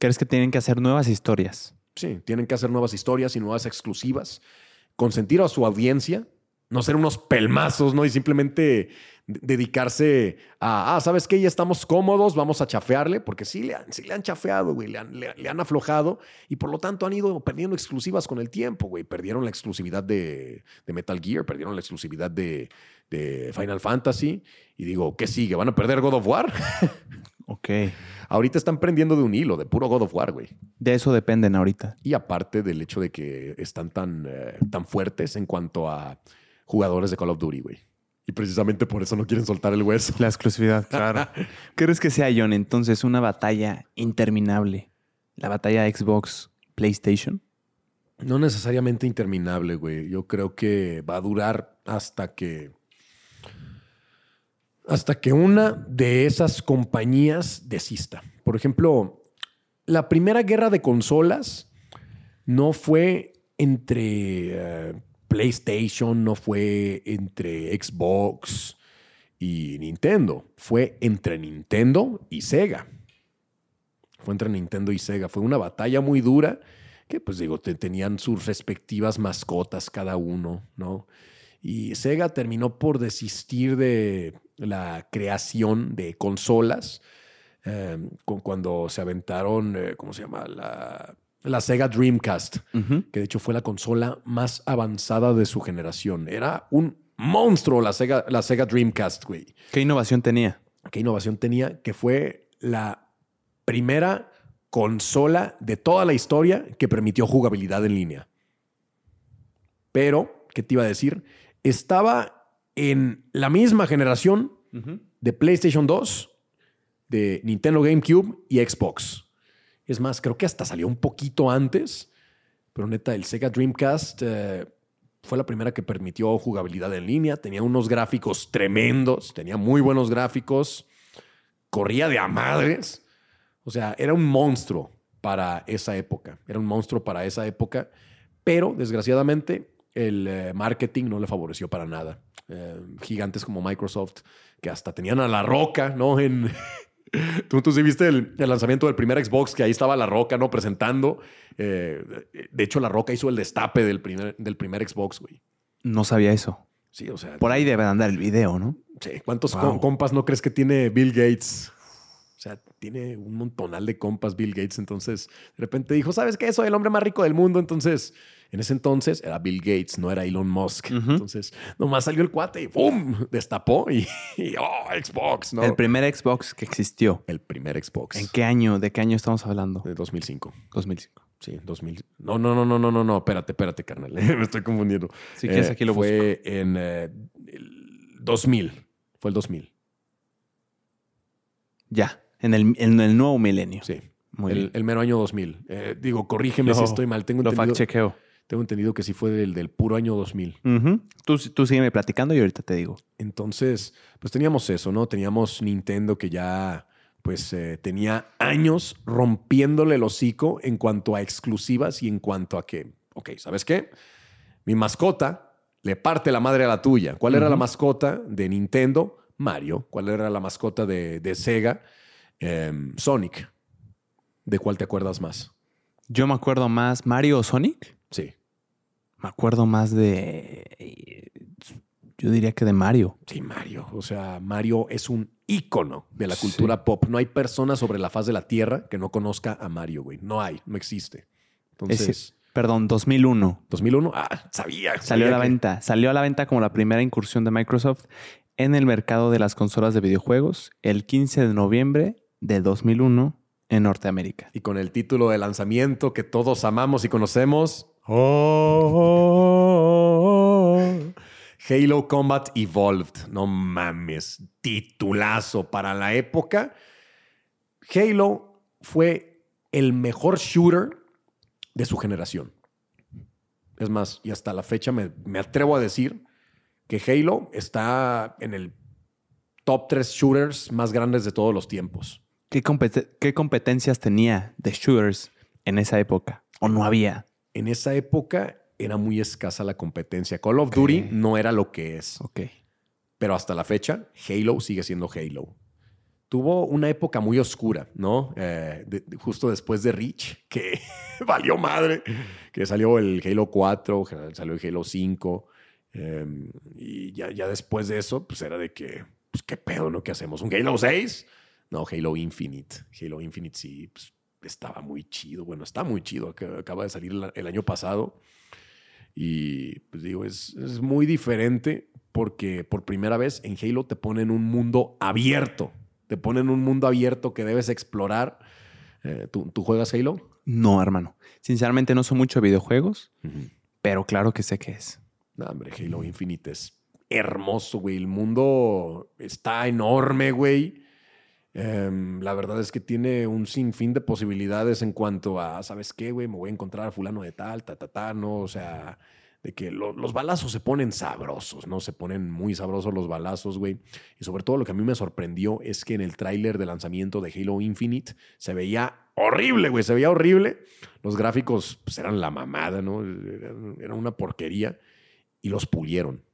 ¿Crees que tienen que hacer nuevas historias? Sí, tienen que hacer nuevas historias y nuevas exclusivas, consentir a su audiencia, no ser unos pelmazos, ¿no? Y simplemente dedicarse a, ah, ¿sabes qué? Ya estamos cómodos, vamos a chafearle, porque sí le han, sí le han chafeado, güey, le han, le, han, aflojado y por lo tanto han ido perdiendo exclusivas con el tiempo, güey. Perdieron la exclusividad de, de Metal Gear, perdieron la exclusividad de, de, Final Fantasy y digo, ¿qué sigue? ¿Van a perder God of War? ok. Ahorita están prendiendo de un hilo, de puro God of War, güey. De eso dependen ahorita. Y aparte del hecho de que están tan, eh, tan fuertes en cuanto a jugadores de Call of Duty, güey. Y precisamente por eso no quieren soltar el hueso. La exclusividad, claro. ¿Crees que sea, John, entonces una batalla interminable? La batalla Xbox PlayStation. No necesariamente interminable, güey. Yo creo que va a durar hasta que. Hasta que una de esas compañías desista. Por ejemplo, la primera guerra de consolas no fue entre eh, PlayStation, no fue entre Xbox y Nintendo, fue entre Nintendo y Sega. Fue entre Nintendo y Sega. Fue una batalla muy dura que, pues digo, tenían sus respectivas mascotas cada uno, ¿no? Y Sega terminó por desistir de la creación de consolas eh, cuando se aventaron, eh, ¿cómo se llama? La la Sega Dreamcast, que de hecho fue la consola más avanzada de su generación. Era un monstruo la Sega, la Sega Dreamcast, güey. ¿Qué innovación tenía? ¿Qué innovación tenía? Que fue la primera consola de toda la historia que permitió jugabilidad en línea. Pero, ¿qué te iba a decir? Estaba en la misma generación de PlayStation 2, de Nintendo GameCube y Xbox. Es más, creo que hasta salió un poquito antes, pero neta, el Sega Dreamcast eh, fue la primera que permitió jugabilidad en línea. Tenía unos gráficos tremendos, tenía muy buenos gráficos, corría de a madres. O sea, era un monstruo para esa época. Era un monstruo para esa época, pero desgraciadamente el eh, marketing no le favoreció para nada. Eh, gigantes como Microsoft, que hasta tenían a la roca, ¿no? Tú, tú sí viste el, lanzamiento del primer Xbox, que ahí estaba La Roca, ¿no? Presentando. Eh, de hecho, La Roca hizo el destape del primer, del primer Xbox, güey. No sabía eso. Sí, o sea. Por ahí debe andar el video, ¿no? Sí. ¿Cuántos compas no crees que tiene Bill Gates? O sea, tiene un montonal de compas Bill Gates. Entonces, de repente dijo, ¿sabes qué? Soy el hombre más rico del mundo. Entonces, en ese entonces era Bill Gates, no era Elon Musk. Entonces, nomás salió el cuate y ¡pum! Destapó y, ¡oh! Xbox, ¿no? El primer Xbox que existió. El primer Xbox. ¿En qué año? ¿De qué año estamos hablando? De 2005. 2005. Sí, 2000. No, no, no, no, no, no, no. Espérate, espérate, carnal. Me estoy confundiendo. Si quieres, aquí lo busco. Fue en 2000. Eh, fue el 2000. Ya, en el, en el nuevo milenio. Sí. Muy el, el, mero año 2000. Eh, digo, corrígeme si estoy mal. Tengo lo fact chequeo. Tengo entendido que sí fue del, del puro año 2000. tú, tú sígueme platicando y ahorita te digo. Entonces, pues teníamos eso, ¿no? Teníamos Nintendo que ya, pues, eh, tenía años rompiéndole el hocico en cuanto a exclusivas y en cuanto a que, ok, ¿sabes qué? Mi mascota le parte la madre a la tuya. ¿Cuál era la mascota de Nintendo? Mario. ¿Cuál era la mascota de, de Sega? Em, Sonic. ¿De cuál te acuerdas más? Yo me acuerdo más Mario o Sonic. Sí. Me acuerdo más de. Yo diría que de Mario. Sí, Mario. O sea, Mario es un ícono de la cultura pop. No hay persona sobre la faz de la tierra que no conozca a Mario, güey. No hay, no existe. Entonces. perdón, 2001. 2001. Ah, sabía. Salió a la venta. Salió a la venta como la primera incursión de Microsoft en el mercado de las consolas de videojuegos el 15 de noviembre de 2001 en Norteamérica. Y con el título de lanzamiento que todos amamos y conocemos, Oh, Halo Combat Evolved. No mames. Titulazo para la época. Halo fue el mejor shooter de su generación. Es más, y hasta la fecha me, atrevo a decir que Halo está en el top 3 shooters más grandes de todos los tiempos. ¿Qué, ¿Qué, competencias tenía de shooters en esa época? ¿O no había? en esa época era muy escasa la competencia. Call of Duty no era lo que es. Ok. Pero hasta la fecha, Halo sigue siendo Halo. Tuvo una época muy oscura, ¿no? Eh, justo después de Reach, que valió madre, que salió el Halo 4, salió el Halo 5. Em, y ya, ya después de eso, pues era de que, pues qué pedo, ¿no? ¿Qué hacemos? ¿Un Halo 6? No, Halo Infinite. Halo Infinite sí, pues, estaba muy chido. Bueno, está muy chido. Acaba de salir el año pasado. Y pues digo, es, es muy diferente porque por primera vez en Halo te ponen un mundo abierto. Te ponen un mundo abierto que debes explorar. Eh, ¿tú, juegas Halo? No, hermano. Sinceramente no soy mucho de videojuegos, pero claro que sé qué es. No, hombre, Halo Infinite es hermoso, güey. El mundo está enorme, güey. Em, la verdad es que tiene un sinfín de posibilidades en cuanto a, ¿sabes qué, güey? Me voy a encontrar a fulano de tal, ta, ta, ta, ¿no? O sea, de que los balazos se ponen sabrosos, ¿no? Se ponen muy sabrosos los balazos, güey. Y sobre todo lo que a mí me sorprendió es que en el tráiler de lanzamiento de Halo Infinite se veía horrible, güey, se veía horrible. Los gráficos pues, eran la mamada, ¿no? Era una porquería. Y los pulieron.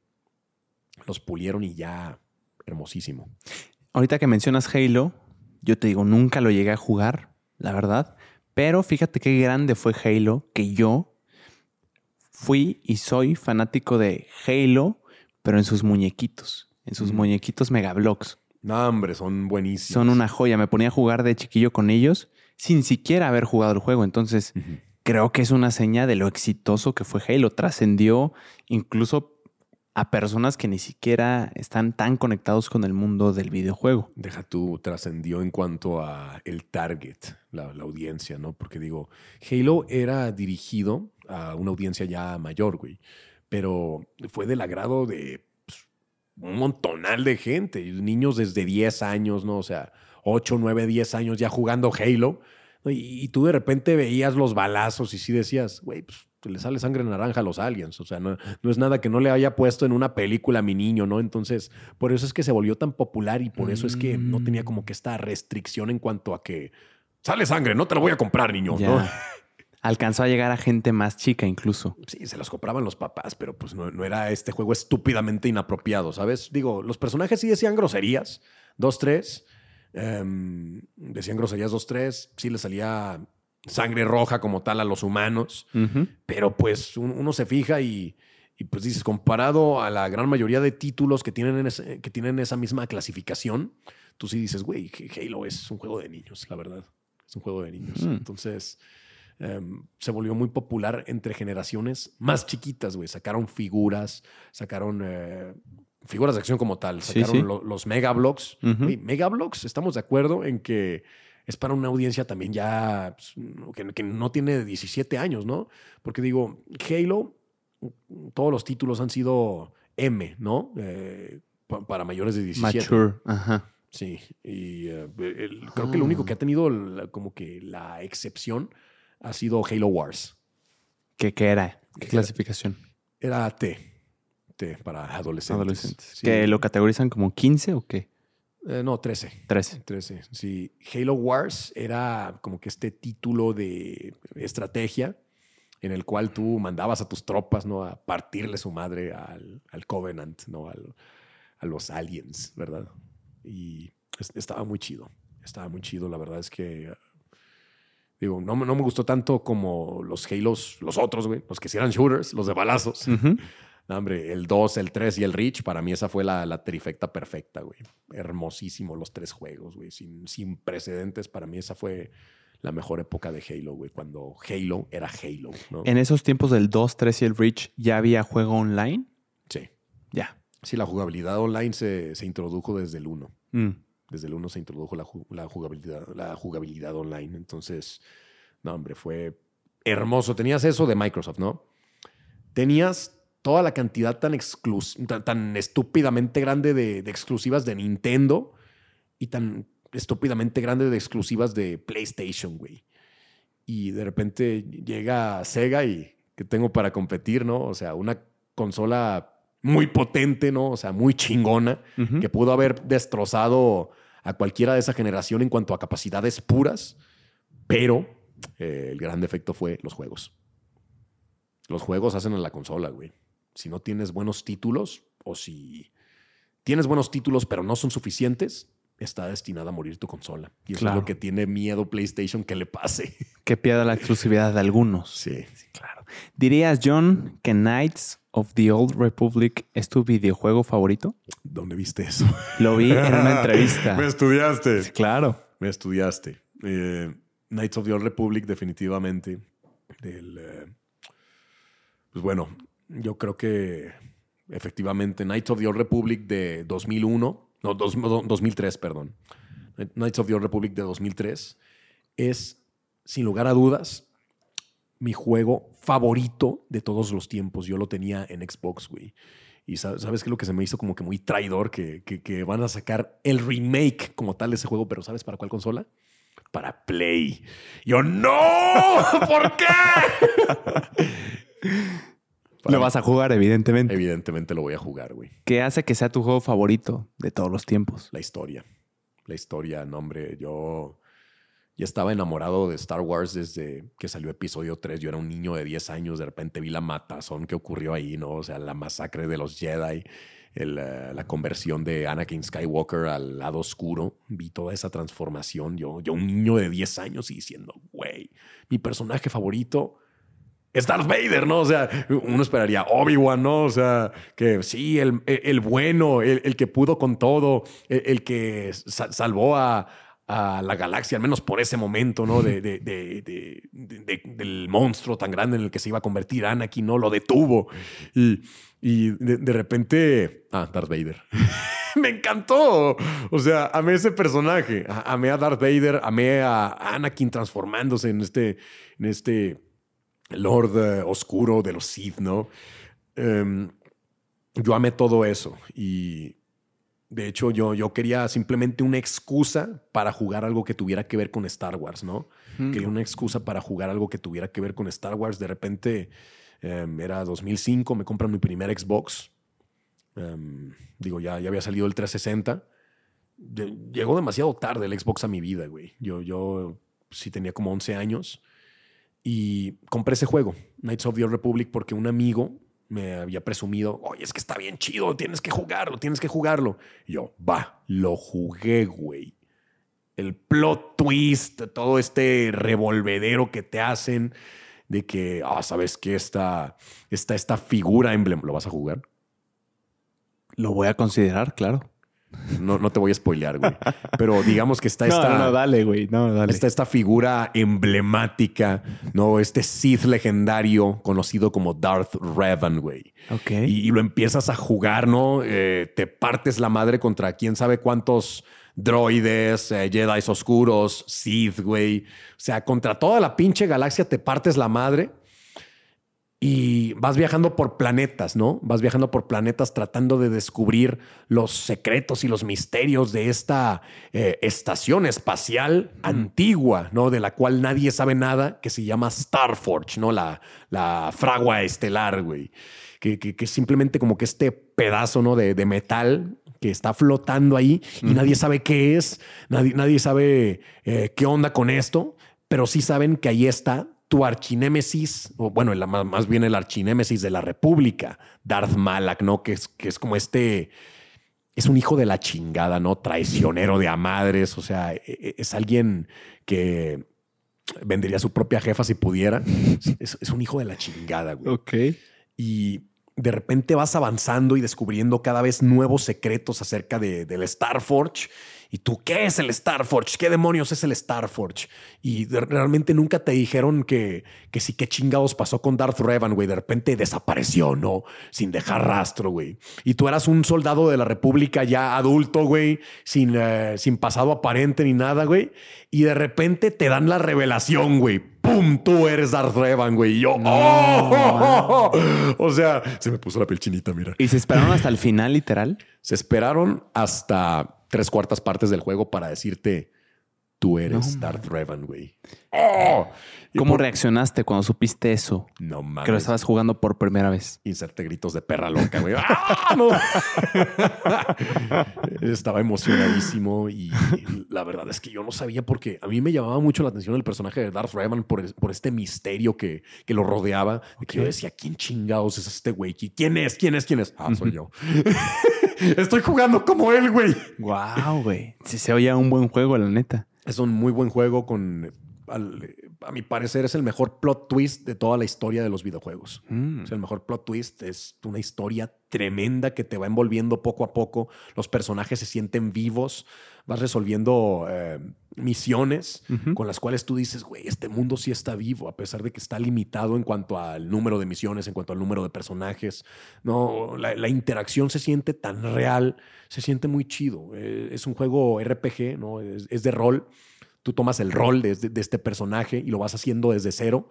Los pulieron y ya hermosísimo ahorita que mencionas Halo, yo te digo, nunca lo llegué a jugar, la verdad. Pero fíjate qué grande fue Halo, que yo fui y soy fanático de Halo, pero en sus muñequitos, en sus muñequitos Megablocks. No, hombre, son buenísimos. Son una joya. Me ponía a jugar de chiquillo con ellos sin siquiera haber jugado el juego. Entonces, creo que es una seña de lo exitoso que fue Halo. Trascendió incluso a personas que ni siquiera están tan conectados con el mundo del videojuego. Deja tú, trascendió en cuanto a el target, la, audiencia, ¿no? Porque digo, Halo era dirigido a una audiencia ya mayor, güey, pero fue del agrado de pues, un montonal de gente, niños desde 10 años, ¿no? O sea, 8, 9, 10 años ya jugando Halo. Y, y, tú de repente veías los balazos y sí decías, güey, pues le sale sangre naranja a los aliens. O sea, no, es nada que no le haya puesto en una película a mi niño, ¿no? Entonces, por eso es que se volvió tan popular y por eso es que no tenía como que esta restricción en cuanto a que sale sangre, no te lo voy a comprar, niño, ¿no? Alcanzó a llegar a gente más chica incluso. Sí, se los compraban los papás, pero pues no, era este juego estúpidamente inapropiado, ¿sabes? Digo, los personajes sí decían groserías, dos, tres. Em, decían groserías dos, tres. Sí le salía sangre roja como tal a los humanos, pero pues uno se fija y, pues dices, comparado a la gran mayoría de títulos que tienen, que tienen esa misma clasificación, tú sí dices, güey, Halo es un juego de niños, la verdad. Es un juego de niños. Entonces, em, se volvió muy popular entre generaciones más chiquitas, güey. Sacaron figuras, sacaron eh, figuras de acción como tal, sacaron los Megablocks. Megablocks, estamos de acuerdo en que es para una audiencia también ya pues, que, no tiene 17 años, ¿no? Porque digo, Halo, todos los títulos han sido M, ¿no? Eh, para mayores de 17. Mature, ajá. Sí, y eh, creo que lo único que ha ah. tenido como que la excepción ha sido Halo Wars. ¿Qué, qué era? ¿Qué clasificación? Era T. T para adolescentes. Adolescentes. ¿Que lo categorizan como 15 o qué? Eh, no, 13. 13. 13. Sí. Halo Wars era como que este título de estrategia en el cual tú mandabas a tus tropas ¿no? a partirle su madre al, Covenant, ¿no? a los aliens, ¿verdad? Y estaba muy chido. Estaba muy chido. La verdad es que. Digo, no, no me gustó tanto como los Halos, los otros, güey, los que sí eran shooters, los de balazos hombre, el 2, el 3 y el Reach, para mí esa fue la, trifecta perfecta, güey. Hermosísimo los tres juegos, güey. Sin, sin precedentes, para mí esa fue la mejor época de Halo, güey. Cuando Halo era Halo, ¿no? En esos tiempos del 2, 3 y el Reach, ¿ya había juego online? Sí. Ya. Sí, la jugabilidad online se, introdujo desde el 1. Mm. Desde el 1 se introdujo la, la, jugabilidad, la jugabilidad online. Entonces, no, hombre, fue hermoso. Tenías eso de Microsoft, ¿no? Tenías toda la cantidad tan, tan, estúpidamente grande de, exclusivas de Nintendo y tan estúpidamente grande de exclusivas de PlayStation, güey. Y de repente llega Sega y que tengo para competir, ¿no? O sea, una consola muy potente, ¿no? O sea, muy chingona, que pudo haber destrozado a cualquiera de esa generación en cuanto a capacidades puras, pero eh, el gran defecto fue los juegos. Los juegos hacen a la consola, güey si no tienes buenos títulos o si tienes buenos títulos pero no son suficientes, está destinada a morir tu consola. Y eso es lo que tiene miedo PlayStation que le pase. Que pierda la exclusividad de algunos. Sí. Sí, claro. ¿Dirías, John, que Knights of the Old Republic es tu videojuego favorito? ¿Dónde viste eso? Lo vi en una entrevista. Me estudiaste. Sí, claro. Me estudiaste. Eh, Knights of the Old Republic, definitivamente. Del, eh, pues bueno, yo creo que efectivamente Knights of the Old Republic de 2001, no, dos- no, 2003, perdón. Knights of the Old Republic de 2003 es, sin lugar a dudas, mi juego favorito de todos los tiempos. Yo lo tenía en Xbox, güey. Y sa- sabes qué es lo que se me hizo como que muy traidor, que, que- que van a sacar el remake como tal de ese juego, pero ¿sabes para cuál consola? Para Play. Yo, no, ¿por qué? Para- Lo vas a jugar, evidentemente. Evidentemente lo voy a jugar, güey. ¿Qué hace que sea tu juego favorito de todos los tiempos? La historia. La historia, no, hombre. Yo ya estaba enamorado de Star Wars desde que salió episodio 3. Yo era un niño de 10 años. De repente vi la matazón que ocurrió ahí, ¿no? O sea, la masacre de los Jedi, el, eh, la conversión de Anakin Skywalker al lado oscuro. Vi toda esa transformación. Yo, yo un niño de 10 años y diciendo, güey, mi personaje favorito es Darth Vader, ¿no? O sea, uno esperaría Obi-Wan, ¿no? O sea, que sí, el, el bueno, el, el que pudo con todo, el, el que sa- salvó a, a la galaxia, al menos por ese momento, ¿no? De, de- de- de- de- de- del monstruo tan grande en el que se iba a convertir Anakin, ¿no? Lo detuvo. Y, y de, repente... Ah, Darth Vader. Me encantó. O sea, amé ese personaje. Amé a Darth Vader, amé a Anakin transformándose en este... En este Lord eh, oscuro de los Sith, ¿no? Em, yo amé todo eso y de hecho yo, yo quería simplemente una excusa para jugar algo que tuviera que ver con Star Wars, ¿no? Quería una excusa para jugar algo que tuviera que ver con Star Wars. De repente em, era 2005, me compran mi primer Xbox. Em, digo, ya, ya había salido el 360. De- llegó demasiado tarde el Xbox a mi vida, güey. Yo, yo sí tenía como 11 años. Y compré ese juego, Knights of the Old Republic, porque un amigo me había presumido, oye, es que está bien chido, tienes que jugarlo, tienes que jugarlo. Y yo, va, lo jugué, güey. El plot twist, todo este revolvedero que te hacen de que, ah, ¿sabes qué? Esta, esta, esta figura emblem, ¿lo vas a jugar? Lo voy a considerar, claro. No, no te voy a spoilear, güey. Pero digamos que está No, esta... no, no, dale, güey. No, dale. Está esta figura emblemática, ¿no? Este Sith legendario conocido como Darth Revan, güey. Ok. Y, y lo empiezas a jugar, ¿no? Eh, te partes la madre contra quién sabe cuántos droides, eh, Jedi oscuros, Sith, güey. O sea, contra toda la pinche galaxia te partes la madre y vas viajando por planetas, ¿no? Vas viajando por planetas tratando de descubrir los secretos y los misterios de esta eh, estación espacial antigua, ¿no? De la cual nadie sabe nada, que se llama Starforge, ¿no? La, la fragua estelar, güey. Que, que, simplemente como que este pedazo, ¿no? De, de metal que está flotando ahí y nadie sabe qué es, nadie, nadie sabe eh, qué onda con esto, pero sí saben que ahí está tu archinémesis, o bueno, la- más, bien el archinémesis de la República, Darth Malak, ¿no? Que es, que es como este, es un hijo de la chingada, ¿no? Traicionero de a madres, o sea, e- e- es alguien que vendería a su propia jefa si pudiera. Es, es un hijo de la chingada, güey Ok. y de repente vas avanzando y descubriendo cada vez nuevos secretos acerca de, del Starforge. ¿Y tú qué es el Starforge? ¿Qué demonios es el Starforge? Y de- realmente nunca te dijeron que, que sí, qué chingados pasó con Darth Revan, güey. De repente desapareció, ¿no? Sin dejar rastro, güey. Y tú eras un soldado de la República ya adulto, güey, sin, eh, sin pasado aparente ni nada, güey. Y de repente te dan la revelación, güey. ¡Pum! Tú eres Darth Revan, güey. Y yo, ¡oh! O sea, se me puso la piel chinita, mira. ¿Y se esperaron hasta el final, literal? Se esperaron hasta tres cuartas partes del juego para decirte, tú eres No, Darth Revan, güey. ¡Oh! Y ¿Cómo por- reaccionaste cuando supiste eso? No Que lo mames. estabas jugando por primera vez. Inserte gritos de perra loca, güey. ¡Ah, no! Estaba emocionadísimo y la verdad es que yo no sabía porque a mí me llamaba mucho la atención el personaje de Darth Revan por, por este misterio que, que lo rodeaba. de que yo decía, ¿quién chingados es este güey? ¿Quién es? ¿Quién es? ¿Quién es? Ah, soy yo. Estoy jugando como él, güey. Wow, güey. Sí se oía un buen juego, la neta. Es un muy buen juego con al- a mi parecer, es el mejor plot twist de toda la historia de los videojuegos. Mm. Es el mejor plot twist. Es una historia tremenda que te va envolviendo poco a poco. Los personajes se sienten vivos. Vas resolviendo eh, misiones con las cuales tú dices, güey, este mundo sí está vivo, a pesar de que está limitado en cuanto al número de misiones, en cuanto al número de personajes. No, la, la interacción se siente tan real, se siente muy chido. Eh, es un juego RPG, ¿no? Es, es de rol. Tú tomas el rol de, de este personaje y lo vas haciendo desde cero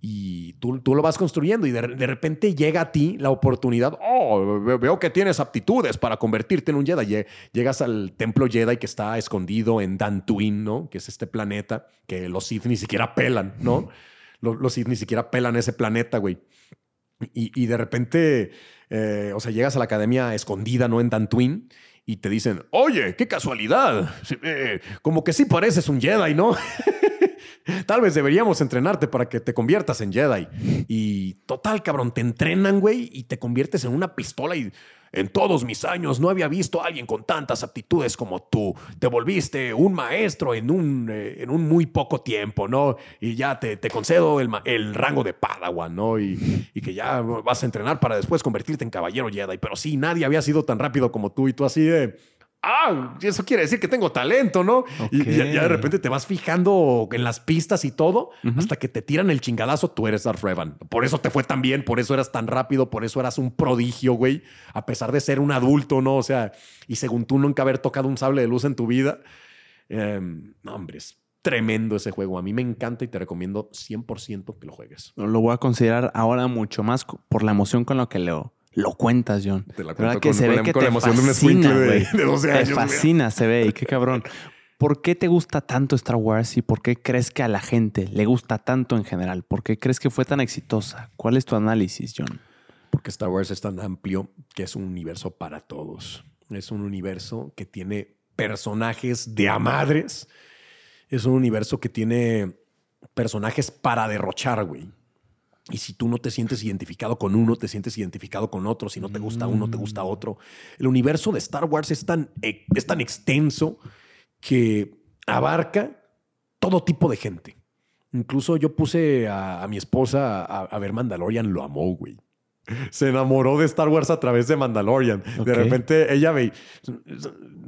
y tú, tú lo vas construyendo y de, de repente llega a ti la oportunidad, oh, ve- veo que tienes aptitudes para convertirte en un Jedi. Lle- Llegas al templo Jedi que está escondido en Dantooine, ¿no? Que es este planeta que los Sith ni siquiera pelan, ¿no? Los, los Sith ni siquiera pelan ese planeta, güey. Y, y de repente, eh, o sea, llegas a la academia escondida, ¿no? En Dantooine y te dicen, oye, qué casualidad. Eh, como que sí pareces un Jedi, ¿no? Tal vez deberíamos entrenarte para que te conviertas en Jedi. Y total, cabrón, te entrenan, güey, y te conviertes en una pistola y en todos mis años no había visto a alguien con tantas aptitudes como tú. Te volviste un maestro en un, eh, en un muy poco tiempo, ¿no? Y ya te, te concedo el, el rango de Padawan, ¿no? Y, y que ya vas a entrenar para después convertirte en caballero Jedi. Pero sí, nadie había sido tan rápido como tú y tú así de... Ah, eso quiere decir que tengo talento, ¿no? Y, y ya, ya de repente te vas fijando en las pistas y todo, hasta que te tiran el chingadazo, tú eres Darth Revan. Por eso te fue tan bien, por eso eras tan rápido, por eso eras un prodigio, güey. A pesar de ser un adulto, ¿no? O sea, y según tú nunca haber tocado un sable de luz en tu vida. Em, no, hombre, es tremendo ese juego. A mí me encanta y te recomiendo 100% que lo juegues. Lo voy a considerar ahora mucho más por la emoción con lo que lo, lo cuentas, John. Te la cuento que con- se con ve que con te la emoción de un fascina, de- güey. de 12 años, Te fascina, se ve. Y qué cabrón. ¿Por qué te gusta tanto Star Wars y por qué crees que a la gente le gusta tanto en general? ¿Por qué crees que fue tan exitosa? ¿Cuál es tu análisis, John? Porque Star Wars es tan amplio que es un universo para todos. Es un universo que tiene personajes de a madres. Es un universo que tiene personajes para derrochar, güey. Y si tú no te sientes identificado con uno, te sientes identificado con otro. Si no te gusta uno, te gusta otro. El universo de Star Wars es tan, eh, es tan extenso que abarca todo tipo de gente. Incluso yo puse a, a mi esposa a, a ver Mandalorian, lo amó, güey. Se enamoró de Star Wars a través de Mandalorian. De repente ella ve.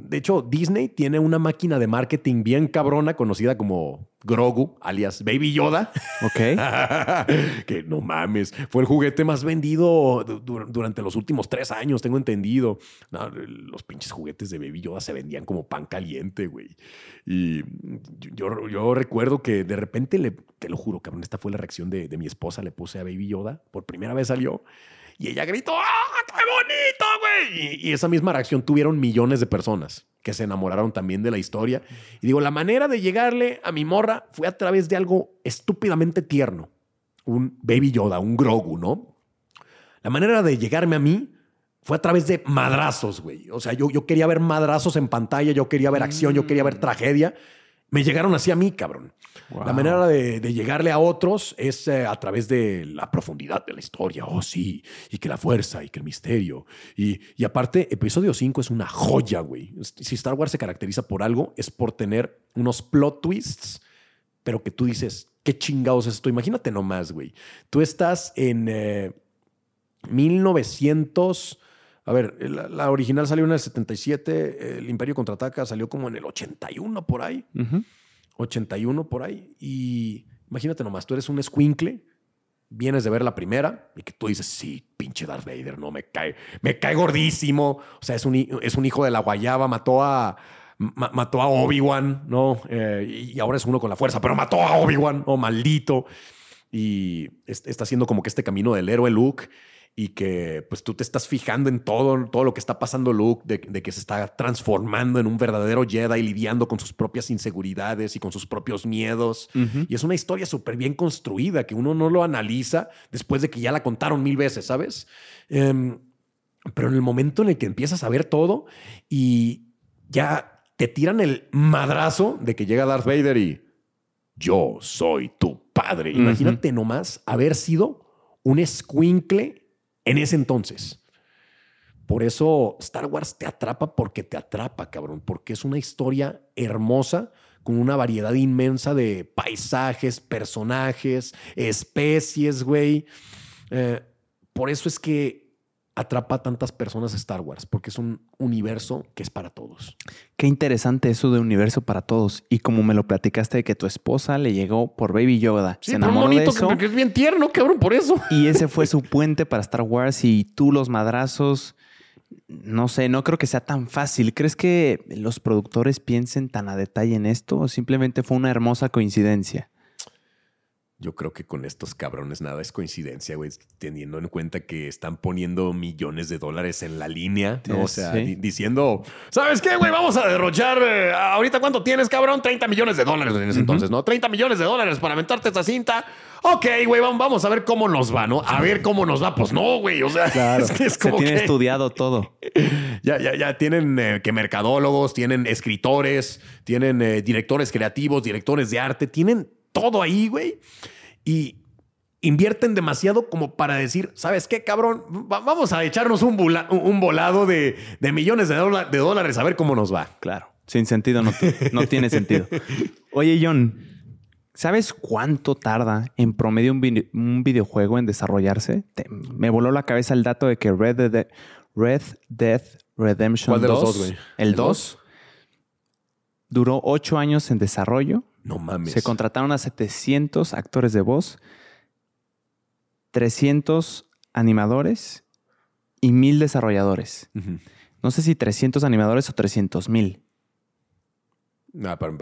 De hecho, Disney tiene una máquina de marketing bien cabrona conocida como Grogu, alias Baby Yoda. ¿Ok? que no mames, fue el juguete más vendido du- du- durante los últimos tres años, tengo entendido. No, los pinches juguetes de Baby Yoda se vendían como pan caliente, güey. Y yo, yo recuerdo que de repente, le, te lo juro, cabrón, esta fue la reacción de, de mi esposa, le puse a Baby Yoda, por primera vez salió. Y ella gritó, ¡ah, qué bonito, güey! Y, y esa misma reacción tuvieron millones de personas que se enamoraron también de la historia. Y digo, la manera de llegarle a mi morra fue a través de algo estúpidamente tierno. Un Baby Yoda, un Grogu, ¿no? La manera de llegarme a mí fue a través de madrazos, güey. O sea, yo, yo quería ver madrazos en pantalla, yo quería ver acción, yo quería ver tragedia. Me llegaron así a mí, cabrón. La manera de, de llegarle a otros es eh, a través de la profundidad de la historia. Oh, sí. Y que la fuerza y que el misterio. Y, y aparte, episodio 5 es una joya, güey. Si Star Wars se caracteriza por algo, es por tener unos plot twists, pero que tú dices, ¿qué chingados es esto? Imagínate nomás, güey. Tú estás en eh, 1900. A ver, la, la original salió en el 77, el Imperio Contraataca salió como en el 81 por ahí. Ujú. 81 por ahí. Y imagínate nomás, tú eres un escuincle, vienes de ver la primera y que tú dices, sí, pinche Darth Vader, no me cae, me cae gordísimo. O sea, es un, es un hijo de la guayaba, mató a, ma- mató a Obi-Wan, ¿no? Eh, y ahora es uno con la fuerza, pero mató a Obi-Wan, oh, maldito. Y es- está haciendo como que este camino del héroe Luke y que pues tú te estás fijando en todo, todo lo que está pasando Luke, de, de que se está transformando en un verdadero Jedi, lidiando con sus propias inseguridades y con sus propios miedos. Y es una historia súper bien construida que uno no lo analiza después de que ya la contaron mil veces, ¿sabes? Em, pero en el momento en el que empiezas a ver todo y ya te tiran el madrazo de que llega Darth Vader y yo soy tu padre. Imagínate nomás haber sido un escuincle en ese entonces. Por eso Star Wars te atrapa porque te atrapa, cabrón, porque es una historia hermosa con una variedad inmensa de paisajes, personajes, especies, güey. Eh, por eso es que atrapa a tantas personas Star Wars, porque es un universo que es para todos. Qué interesante eso de universo para todos. Y como me lo platicaste de que tu esposa le llegó por Baby Yoda. se enamoró de eso. Que, es bien tierno, cabrón, por eso. Y ese fue su puente para Star Wars y tú los madrazos. No sé, no creo que sea tan fácil. ¿Crees que los productores piensen tan a detalle en esto o simplemente fue una hermosa coincidencia? Yo creo que con estos cabrones nada es coincidencia, güey, teniendo en cuenta que están poniendo millones de dólares en la línea, ¿no? O sea, diciendo, ¿sabes qué, güey? Vamos a derrochar, eh, ahorita cuánto tienes, cabrón? 30 millones de dólares en ese entonces, ¿no? 30 millones de dólares para aventarte esta cinta. Ok, güey, vamos a ver cómo nos va, ¿no? A ver cómo nos va. Pues no, güey, o sea, es que es como Se tiene estudiado todo. ya, ya, ya tienen eh, que mercadólogos, tienen escritores, tienen eh, directores creativos, directores de arte, tienen todo ahí, güey. Y invierten demasiado como para decir, ¿sabes qué, cabrón? vamos a echarnos un, un volado de, millones de, de, dólares a ver cómo nos va. Claro, sin sentido no, no tiene sentido. Oye, John, ¿sabes cuánto tarda en promedio un, videojuego en desarrollarse? me voló la cabeza el dato de que Red Dead Redemption ¿Cuál de 2, los dos, güey? El 2 duró ocho años en desarrollo no mames. Se contrataron a 700 actores de voz, 300 animadores y 1000 desarrolladores. No sé si 300 animadores o 300 mil.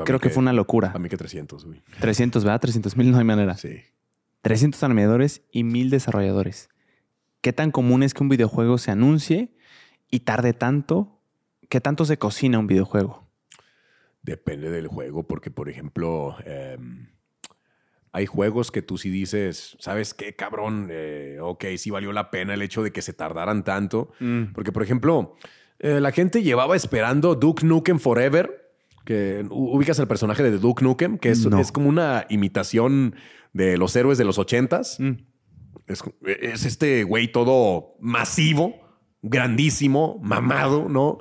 Creo que, fue una locura. A mí que 300, güey. 300, ¿verdad? 300 mil no hay manera. Sí. 300 animadores y 1000 desarrolladores. ¿Qué tan común es que un videojuego se anuncie y tarde tanto? ¿Qué tanto se cocina un videojuego? Depende del juego, porque por ejemplo, em, hay juegos que tú sí dices, ¿sabes qué, cabrón? Eh, ok, sí valió la pena el hecho de que se tardaran tanto. Mm. Porque por ejemplo, eh, la gente llevaba esperando Duke Nukem Forever, que ubicas el personaje de Duke Nukem, que es, es como una imitación de los héroes de los ochentas. Mm. Es, es este güey todo masivo, grandísimo, mamado, ¿no?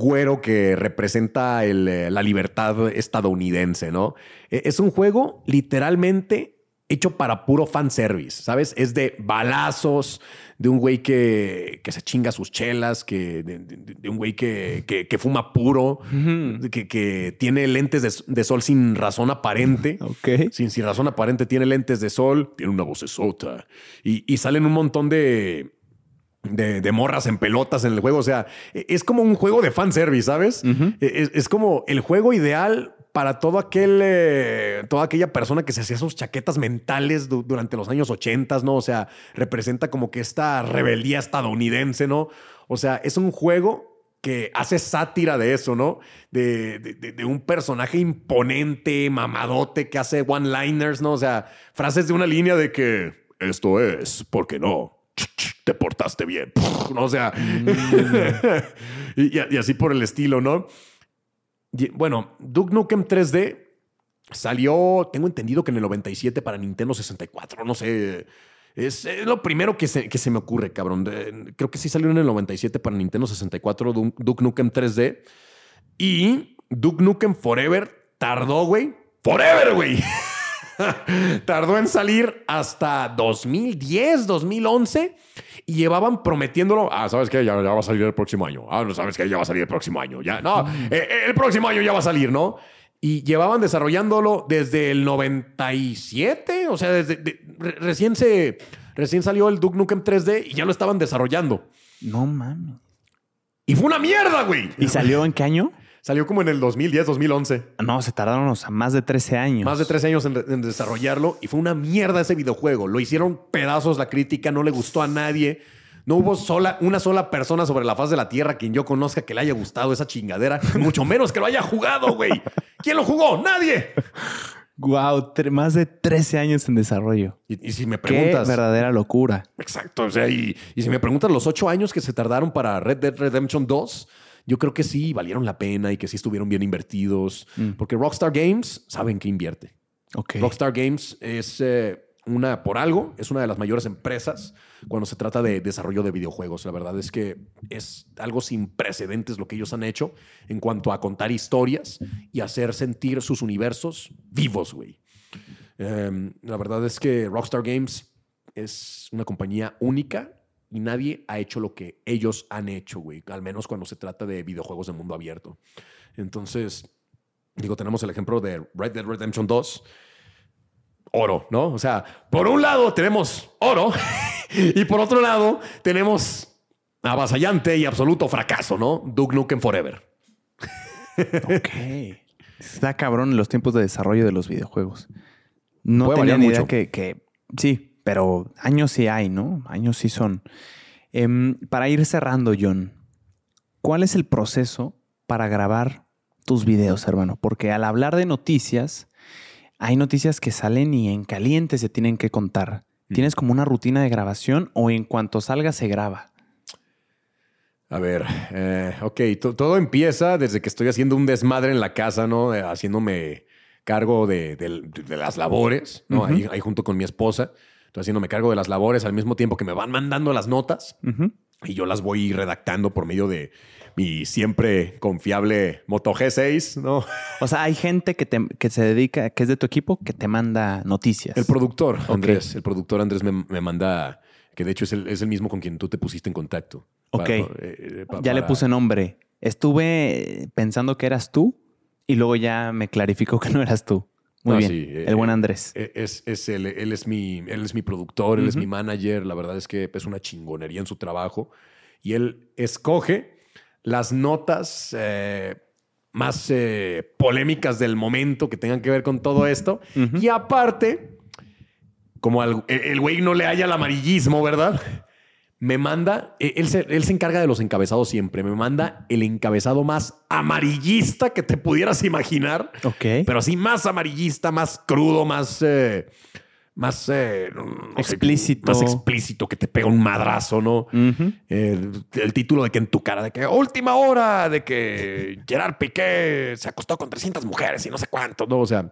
Güero que representa eh, la libertad estadounidense, ¿no? E, es un juego literalmente hecho para puro fanservice, ¿sabes? Es de balazos, de un güey que, que se chinga sus chelas, que, de, un güey que, que, fuma puro, que, tiene lentes de, sol sin razón aparente. Ok. Sin, sin razón aparente, tiene lentes de sol, tiene una voz y, y salen un montón de de, morras en pelotas en el juego. O sea, e, es como un juego de fanservice, ¿sabes? E, es, como el juego ideal para todo aquel, eh, toda aquella persona que se hacía sus chaquetas mentales durante los años 80, ¿no? O sea, representa como que esta rebeldía estadounidense, ¿no? O sea, es un juego que hace sátira de eso, ¿no? De, de, un personaje imponente, mamadote, que hace one-liners, ¿no? O sea, frases de una línea de que esto es, ¿por qué no? Te portaste bien. O sea, mm. y, así por el estilo, ¿no? bueno, Duke Nukem 3D salió, tengo entendido que en el 97 para Nintendo 64, no sé. Es, lo primero que se, que se, me ocurre, cabrón. creo que sí salió en el 97 para Nintendo 64 Duke Nukem 3D. Y Duke Nukem Forever tardó, güey. Forever, güey. Tardó en salir hasta 2010, 2011 y llevaban prometiéndolo. Ah, ¿sabes qué? Ya, va a salir el próximo año. Ah, no sabes qué? Ya va a salir el próximo año. Ya, no, eh, eh, el próximo año ya va a salir, ¿no? Y llevaban desarrollándolo desde el 97, o sea, desde recién se recién salió el Duke Nukem 3D y ya lo estaban desarrollando. No mames. Y fue una mierda, güey. ¿Y salió en qué año? Salió como en el 2010, 2011. No, se tardaron o más de 13 años. Más de 13 años en, desarrollarlo y fue una mierda ese videojuego. Lo hicieron pedazos la crítica, no le gustó a nadie. No hubo sola, una sola persona sobre la faz de la tierra quien yo conozca que le haya gustado esa chingadera, mucho menos que lo haya jugado, güey. ¿Quién lo jugó? Nadie. Wow, más de 13 años en desarrollo. Y, si me preguntas. Qué verdadera locura. Exacto. O sea, y, y si me preguntas los 8 años que se tardaron para Red Dead Redemption 2, yo creo que sí valieron la pena y que sí estuvieron bien invertidos, mm. porque Rockstar Games saben que invierte. Rockstar Games es, eh, una, por algo, es una de las mayores empresas cuando se trata de desarrollo de videojuegos. La verdad es que es algo sin precedentes lo que ellos han hecho en cuanto a contar historias y hacer sentir sus universos vivos, güey. Em, la verdad es que Rockstar Games es una compañía única y nadie ha hecho lo que ellos han hecho, güey. Al menos cuando se trata de videojuegos de mundo abierto. Entonces, digo, tenemos el ejemplo de Red Dead Redemption 2 oro, ¿no? O sea, por un lado tenemos oro y por otro lado tenemos avasallante y absoluto fracaso, ¿no? Duke Nukem Forever. ok. Está cabrón en los tiempos de desarrollo de los videojuegos. No tenía ni idea que, que, Sí, pero años sí hay, ¿no? Años sí son. Em, para ir cerrando, John, ¿cuál es el proceso para grabar tus videos, hermano? Porque al hablar de noticias, hay noticias que salen y en caliente se tienen que contar. Mm. ¿Tienes como una rutina de grabación o en cuanto salga se graba? A ver, eh, ok, todo empieza desde que estoy haciendo un desmadre en la casa, ¿no? Eh, haciéndome cargo de, las labores, ¿no? ahí, junto con mi esposa. Estoy haciéndome cargo de las labores al mismo tiempo que me van mandando las notas y yo las voy redactando por medio de mi siempre confiable Moto G6, ¿no? O sea, hay gente que, que se dedica, que es de tu equipo, que te manda noticias. El productor, Andrés. El productor Andrés me, manda, que de hecho es el, mismo con quien tú te pusiste en contacto. Ok. Eh, ya le puse nombre. Estuve pensando que eras tú y luego ya me clarificó que no eras tú. Muy bien. Eh, el buen Andrés. Eh, es, es él, él, es mi, él es mi productor, él es mi manager. La verdad es que es una chingonería en su trabajo. Y él escoge las notas eh, más eh, polémicas del momento que tengan que ver con todo esto. Y aparte, como el güey no le haya el amarillismo, ¿verdad? Me manda, e, él se, él se, encarga de los encabezados siempre, me manda el encabezado más amarillista que te pudieras imaginar. Ok. Pero así más amarillista, más crudo, más... Eh, más eh, explícito. más explícito, que te pega un madrazo, ¿no? el, título de que en tu cara, de que última hora, de que Gerard Piqué se acostó con 300 mujeres y no sé cuánto, ¿no? O sea,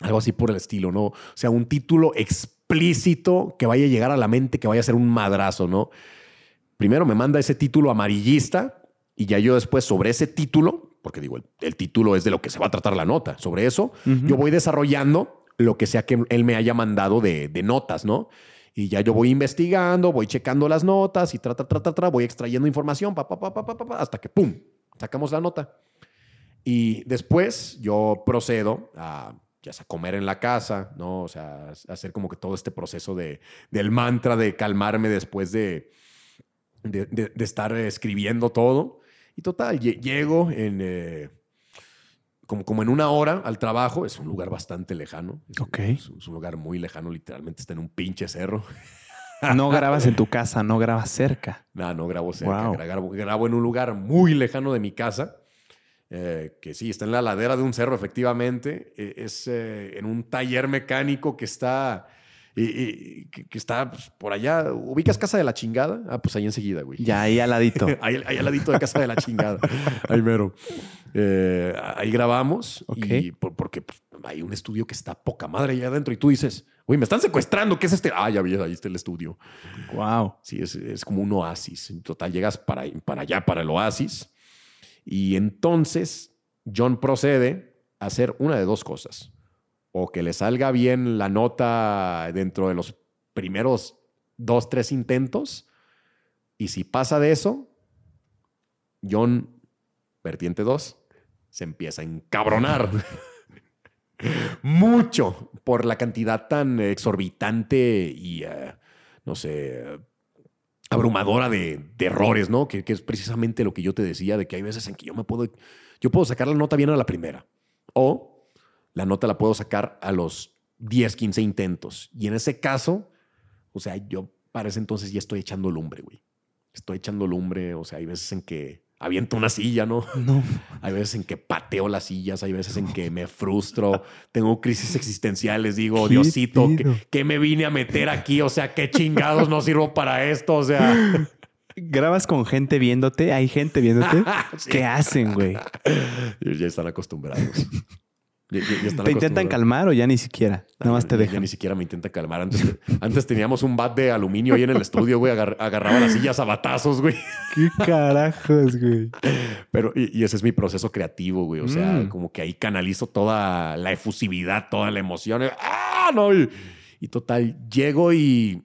algo así por el estilo, ¿no? O sea, un título explícito que vaya a llegar a la mente, que vaya a ser un madrazo, ¿no? Primero me manda ese título amarillista y ya yo después sobre ese título, porque digo, el, título es de lo que se va a tratar la nota, sobre eso, yo voy desarrollando lo que sea que él me haya mandado de, notas, ¿no? Y ya yo voy investigando, voy checando las notas y tra, tra, tra, tra, voy extrayendo información, pa, pa, pa, pa, pa, hasta que ¡pum! Sacamos la nota. Y después yo procedo a ya sea comer en la casa, ¿no? O sea, hacer como que todo este proceso de, del mantra de calmarme después de, de, estar escribiendo todo. Y total, llego en... Eh, como, en una hora al trabajo. Es un lugar bastante lejano. Es, ok. Es, un lugar muy lejano, literalmente está en un pinche cerro. No grabas en tu casa, no grabas cerca. No, no grabo cerca. Grabo, en un lugar muy lejano de mi casa. Eh, que sí, está en la ladera de un cerro, efectivamente. E, es eh, en un taller mecánico que está y, que, está pues, por allá. ¿Ubicas Casa de la Chingada? Ah, pues ahí enseguida, güey. Ya, ahí al ladito. ahí, al ladito de Casa de la Chingada. ahí mero. Eh, ahí grabamos. Y porque pues, hay un estudio que está poca madre allá adentro. Y tú dices, güey, me están secuestrando. ¿Qué es este? Ah, ya vi, ahí está el estudio. Wow. Sí, es, como un oasis. En total, llegas para, para allá, para el oasis. Y entonces John procede a hacer una de dos cosas o que le salga bien la nota dentro de los primeros dos, tres intentos. Y si pasa de eso, John, vertiente 2, se empieza a encabronar. Mucho por la cantidad tan exorbitante y, eh, no sé, abrumadora de, errores, ¿no? Que, que, es precisamente lo que yo te decía, de que hay veces en que yo me puedo, yo puedo sacar la nota bien a la primera. O la nota la puedo sacar a los 10, 15 intentos. Y en ese caso, o sea, yo para ese entonces ya estoy echando lumbre, güey. Estoy echando lumbre, o sea, hay veces en que aviento una silla, ¿no? No. Hay veces en que pateo las sillas, hay veces en que me frustro, tengo crisis existenciales, digo, Diosito, ¿qué, me vine a meter aquí? O sea, ¿qué chingados no sirvo para esto? O sea... ¿Grabas con gente viéndote? ¿Hay gente viéndote? ¿Qué hacen, güey? Ya están acostumbrados. ¿Te intentan calmar o ya ni siquiera? Nada más te dejan. Ya ni siquiera me intenta calmar. Antes, antes teníamos un bat de aluminio ahí en el estudio, güey. agarraba las sillas a batazos, güey. ¿Qué carajos, güey? Pero, y, ese es mi proceso creativo, güey. O sea, mm. como que ahí canalizo toda la efusividad, toda la emoción. ¡Ah, no! Y, total, llego y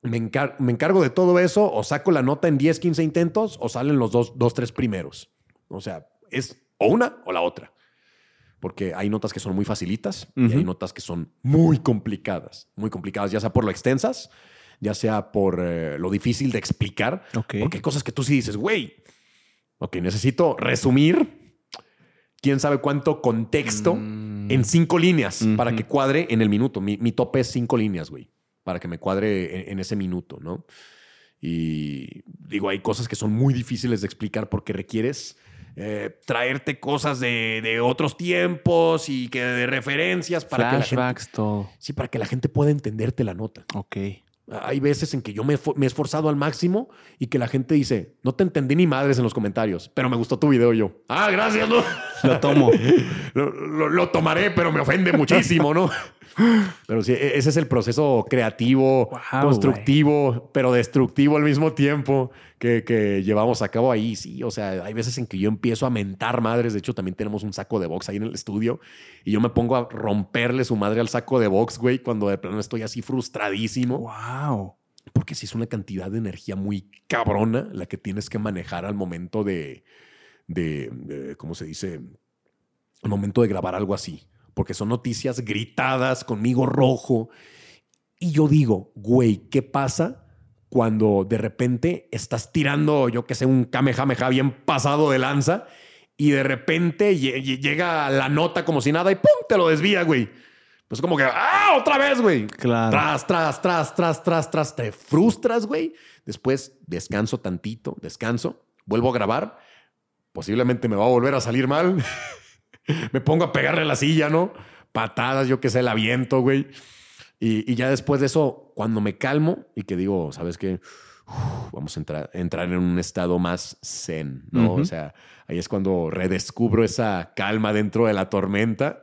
me, me, encargo de todo eso. O saco la nota en 10, 15 intentos o salen los dos, dos tres primeros. O sea, es o una o la otra porque hay notas que son muy facilitas y hay notas que son muy complicadas, muy complicadas, ya sea por lo extensas, ya sea por eh, lo difícil de explicar, porque hay cosas que tú sí dices, güey, ok, necesito resumir quién sabe cuánto contexto mm. en cinco líneas para que cuadre en el minuto. Mi, tope es cinco líneas, güey, para que me cuadre en, ese minuto, ¿no? Y digo, hay cosas que son muy difíciles de explicar porque requieres eh, traerte cosas de, otros tiempos y que de referencias para que la gente, todo. Sí, para que la gente pueda entenderte la nota. Ok. Hay veces en que yo me, he esforzado al máximo y que la gente dice, no te entendí ni madres en los comentarios, pero me gustó tu video yo. Ah, gracias, ¿no? Lo tomo. lo, tomaré, pero me ofende muchísimo, ¿no? Pero sí, e-, ese es el proceso creativo, constructivo, pero destructivo al mismo tiempo que, llevamos a cabo ahí. Sí, o sea, hay veces en que yo empiezo a mentar madres. De hecho, también tenemos un saco de box ahí en el estudio y yo me pongo a romperle su madre al saco de box, güey, cuando de plano estoy así frustradísimo. Wow. Porque sí es una cantidad de energía muy cabrona la que tienes que manejar al momento de, de, de ¿cómo se dice? Al momento de grabar algo así porque son noticias gritadas conmigo rojo. Y yo digo, güey, ¿qué pasa cuando de repente estás tirando, yo que sé, un kamehameha bien pasado de lanza y de repente llega la nota como si nada y ¡pum! te lo desvía, güey. Pues como que, ¡ah! Otra vez, güey. Claro. Tras, tras, tras, tras, tras, tras. Te frustras, güey. Después descanso tantito, descanso, vuelvo a grabar. Posiblemente me va a volver a salir mal. me pongo a pegarle a la silla, ¿no? Patadas, yo qué sé, la viento, güey. Y, ya después de eso, cuando me calmo y que digo, ¿sabes qué? vamos a entrar, entrar, en un estado más zen, ¿no? O sea, ahí es cuando redescubro esa calma dentro de la tormenta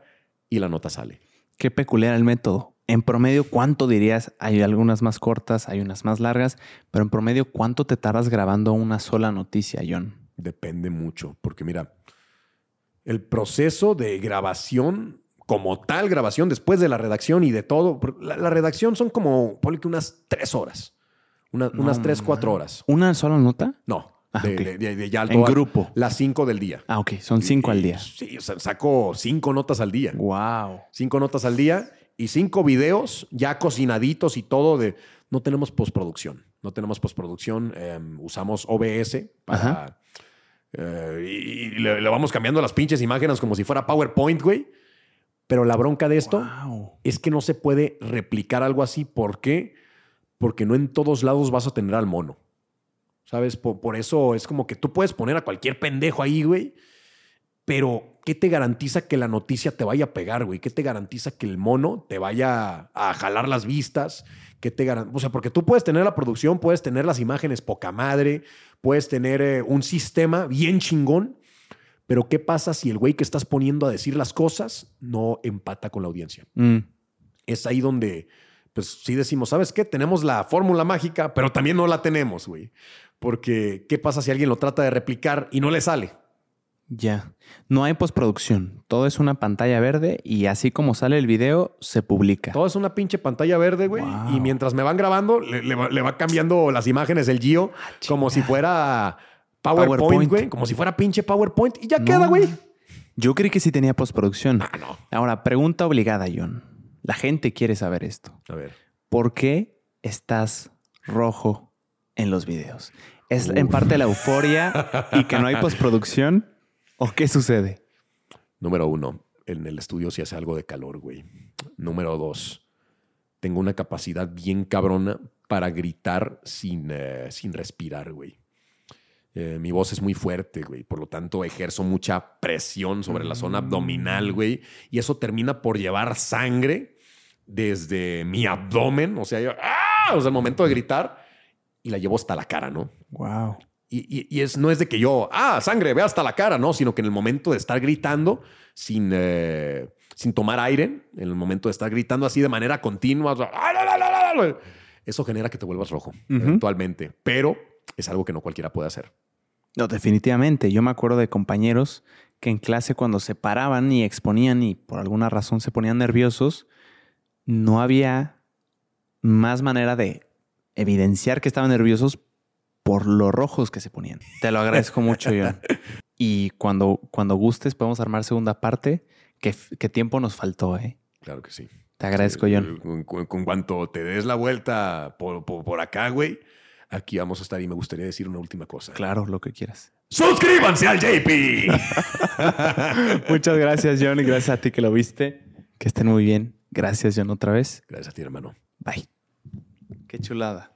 y la nota sale. Qué peculiar el método. En promedio, ¿cuánto dirías? Hay algunas más cortas, hay unas más largas, pero en promedio, ¿cuánto te tardas grabando una sola noticia, John? Depende mucho, porque mira, el proceso de grabación como tal grabación después de la redacción y de todo. La, redacción son como, ponle que unas tres horas. unas tres, cuatro horas. ¿Una sola nota? No. Ah, de, ya en grupo. Las cinco del día. Ah, ok. Son cinco al día. Sí, saco cinco notas al día. Wow. Cinco notas al día y cinco videos ya cocinaditos y todo de... No tenemos postproducción. No tenemos postproducción. Em, usamos OBS para... Eh, y, le, vamos cambiando las pinches imágenes como si fuera PowerPoint, güey. Pero la bronca de esto es que no se puede replicar algo así. ¿Por qué? Porque no en todos lados vas a tener al mono. ¿Sabes? Por, eso es como que tú puedes poner a cualquier pendejo ahí, güey. Pero, ¿qué te garantiza que la noticia te vaya a pegar, güey? ¿Qué te garantiza que el mono te vaya a jalar las vistas? ¿Qué te O sea, porque tú puedes tener la producción, puedes tener las imágenes poca madre, puedes tener eh, un sistema bien chingón, pero ¿qué pasa si el güey que estás poniendo a decir las cosas no empata con la audiencia? Mm. Es ahí donde, pues sí decimos, ¿sabes qué? Tenemos la fórmula mágica, pero también no la tenemos, güey. Porque ¿qué pasa si alguien lo trata de replicar y no le sale? Ya. No hay postproducción. Todo es una pantalla verde y así como sale el video, se publica. Todo es una pinche pantalla verde, güey. Y mientras me van grabando, le, va, cambiando las imágenes el Gio ah, como si fuera PowerPoint, güey. Como si fuera pinche PowerPoint y ya queda, güey. Yo creí que sí tenía postproducción. Ah, no. Ahora, pregunta obligada, John. La gente quiere saber esto. A ver. ¿Por qué estás rojo en los videos? ¿Es en parte la euforia y que no hay postproducción? ¿O qué sucede? Número uno, en el estudio se hace algo de calor, güey. Número dos, tengo una capacidad bien cabrona para gritar sin, eh, sin respirar, güey. Eh, mi voz es muy fuerte, güey. Por lo tanto, ejerzo mucha presión sobre la zona abdominal, mm. güey. Y eso termina por llevar sangre desde mi abdomen. O sea, yo, ¡ah! O sea, el momento de gritar y la llevo hasta la cara, ¿no? Wow. Y, es, no es de que yo, ah, sangre, ve hasta la cara, no, sino que en el momento de estar gritando sin, eh, sin tomar aire en el momento de estar gritando así de manera continua. Eso genera que te vuelvas rojo eventualmente, pero es algo que no cualquiera puede hacer. No, definitivamente. Yo me acuerdo de compañeros que en clase cuando se paraban y exponían y por alguna razón se ponían nerviosos, no había más manera de evidenciar que estaban nerviosos por los rojos que se ponían. Te lo agradezco mucho, John. Y cuando, cuando gustes podemos armar segunda parte. ¿Qué, tiempo nos faltó, eh? Claro que sí. Te agradezco, John. Con, cuanto te des la vuelta por, por acá, güey, aquí vamos a estar y me gustaría decir una última cosa. Claro, lo que quieras. ¡Suscríbanse al JP! Muchas gracias, John, y gracias a ti que lo viste. Que estén muy bien. Gracias, John, otra vez. Gracias a ti, hermano. Bye. Qué chulada.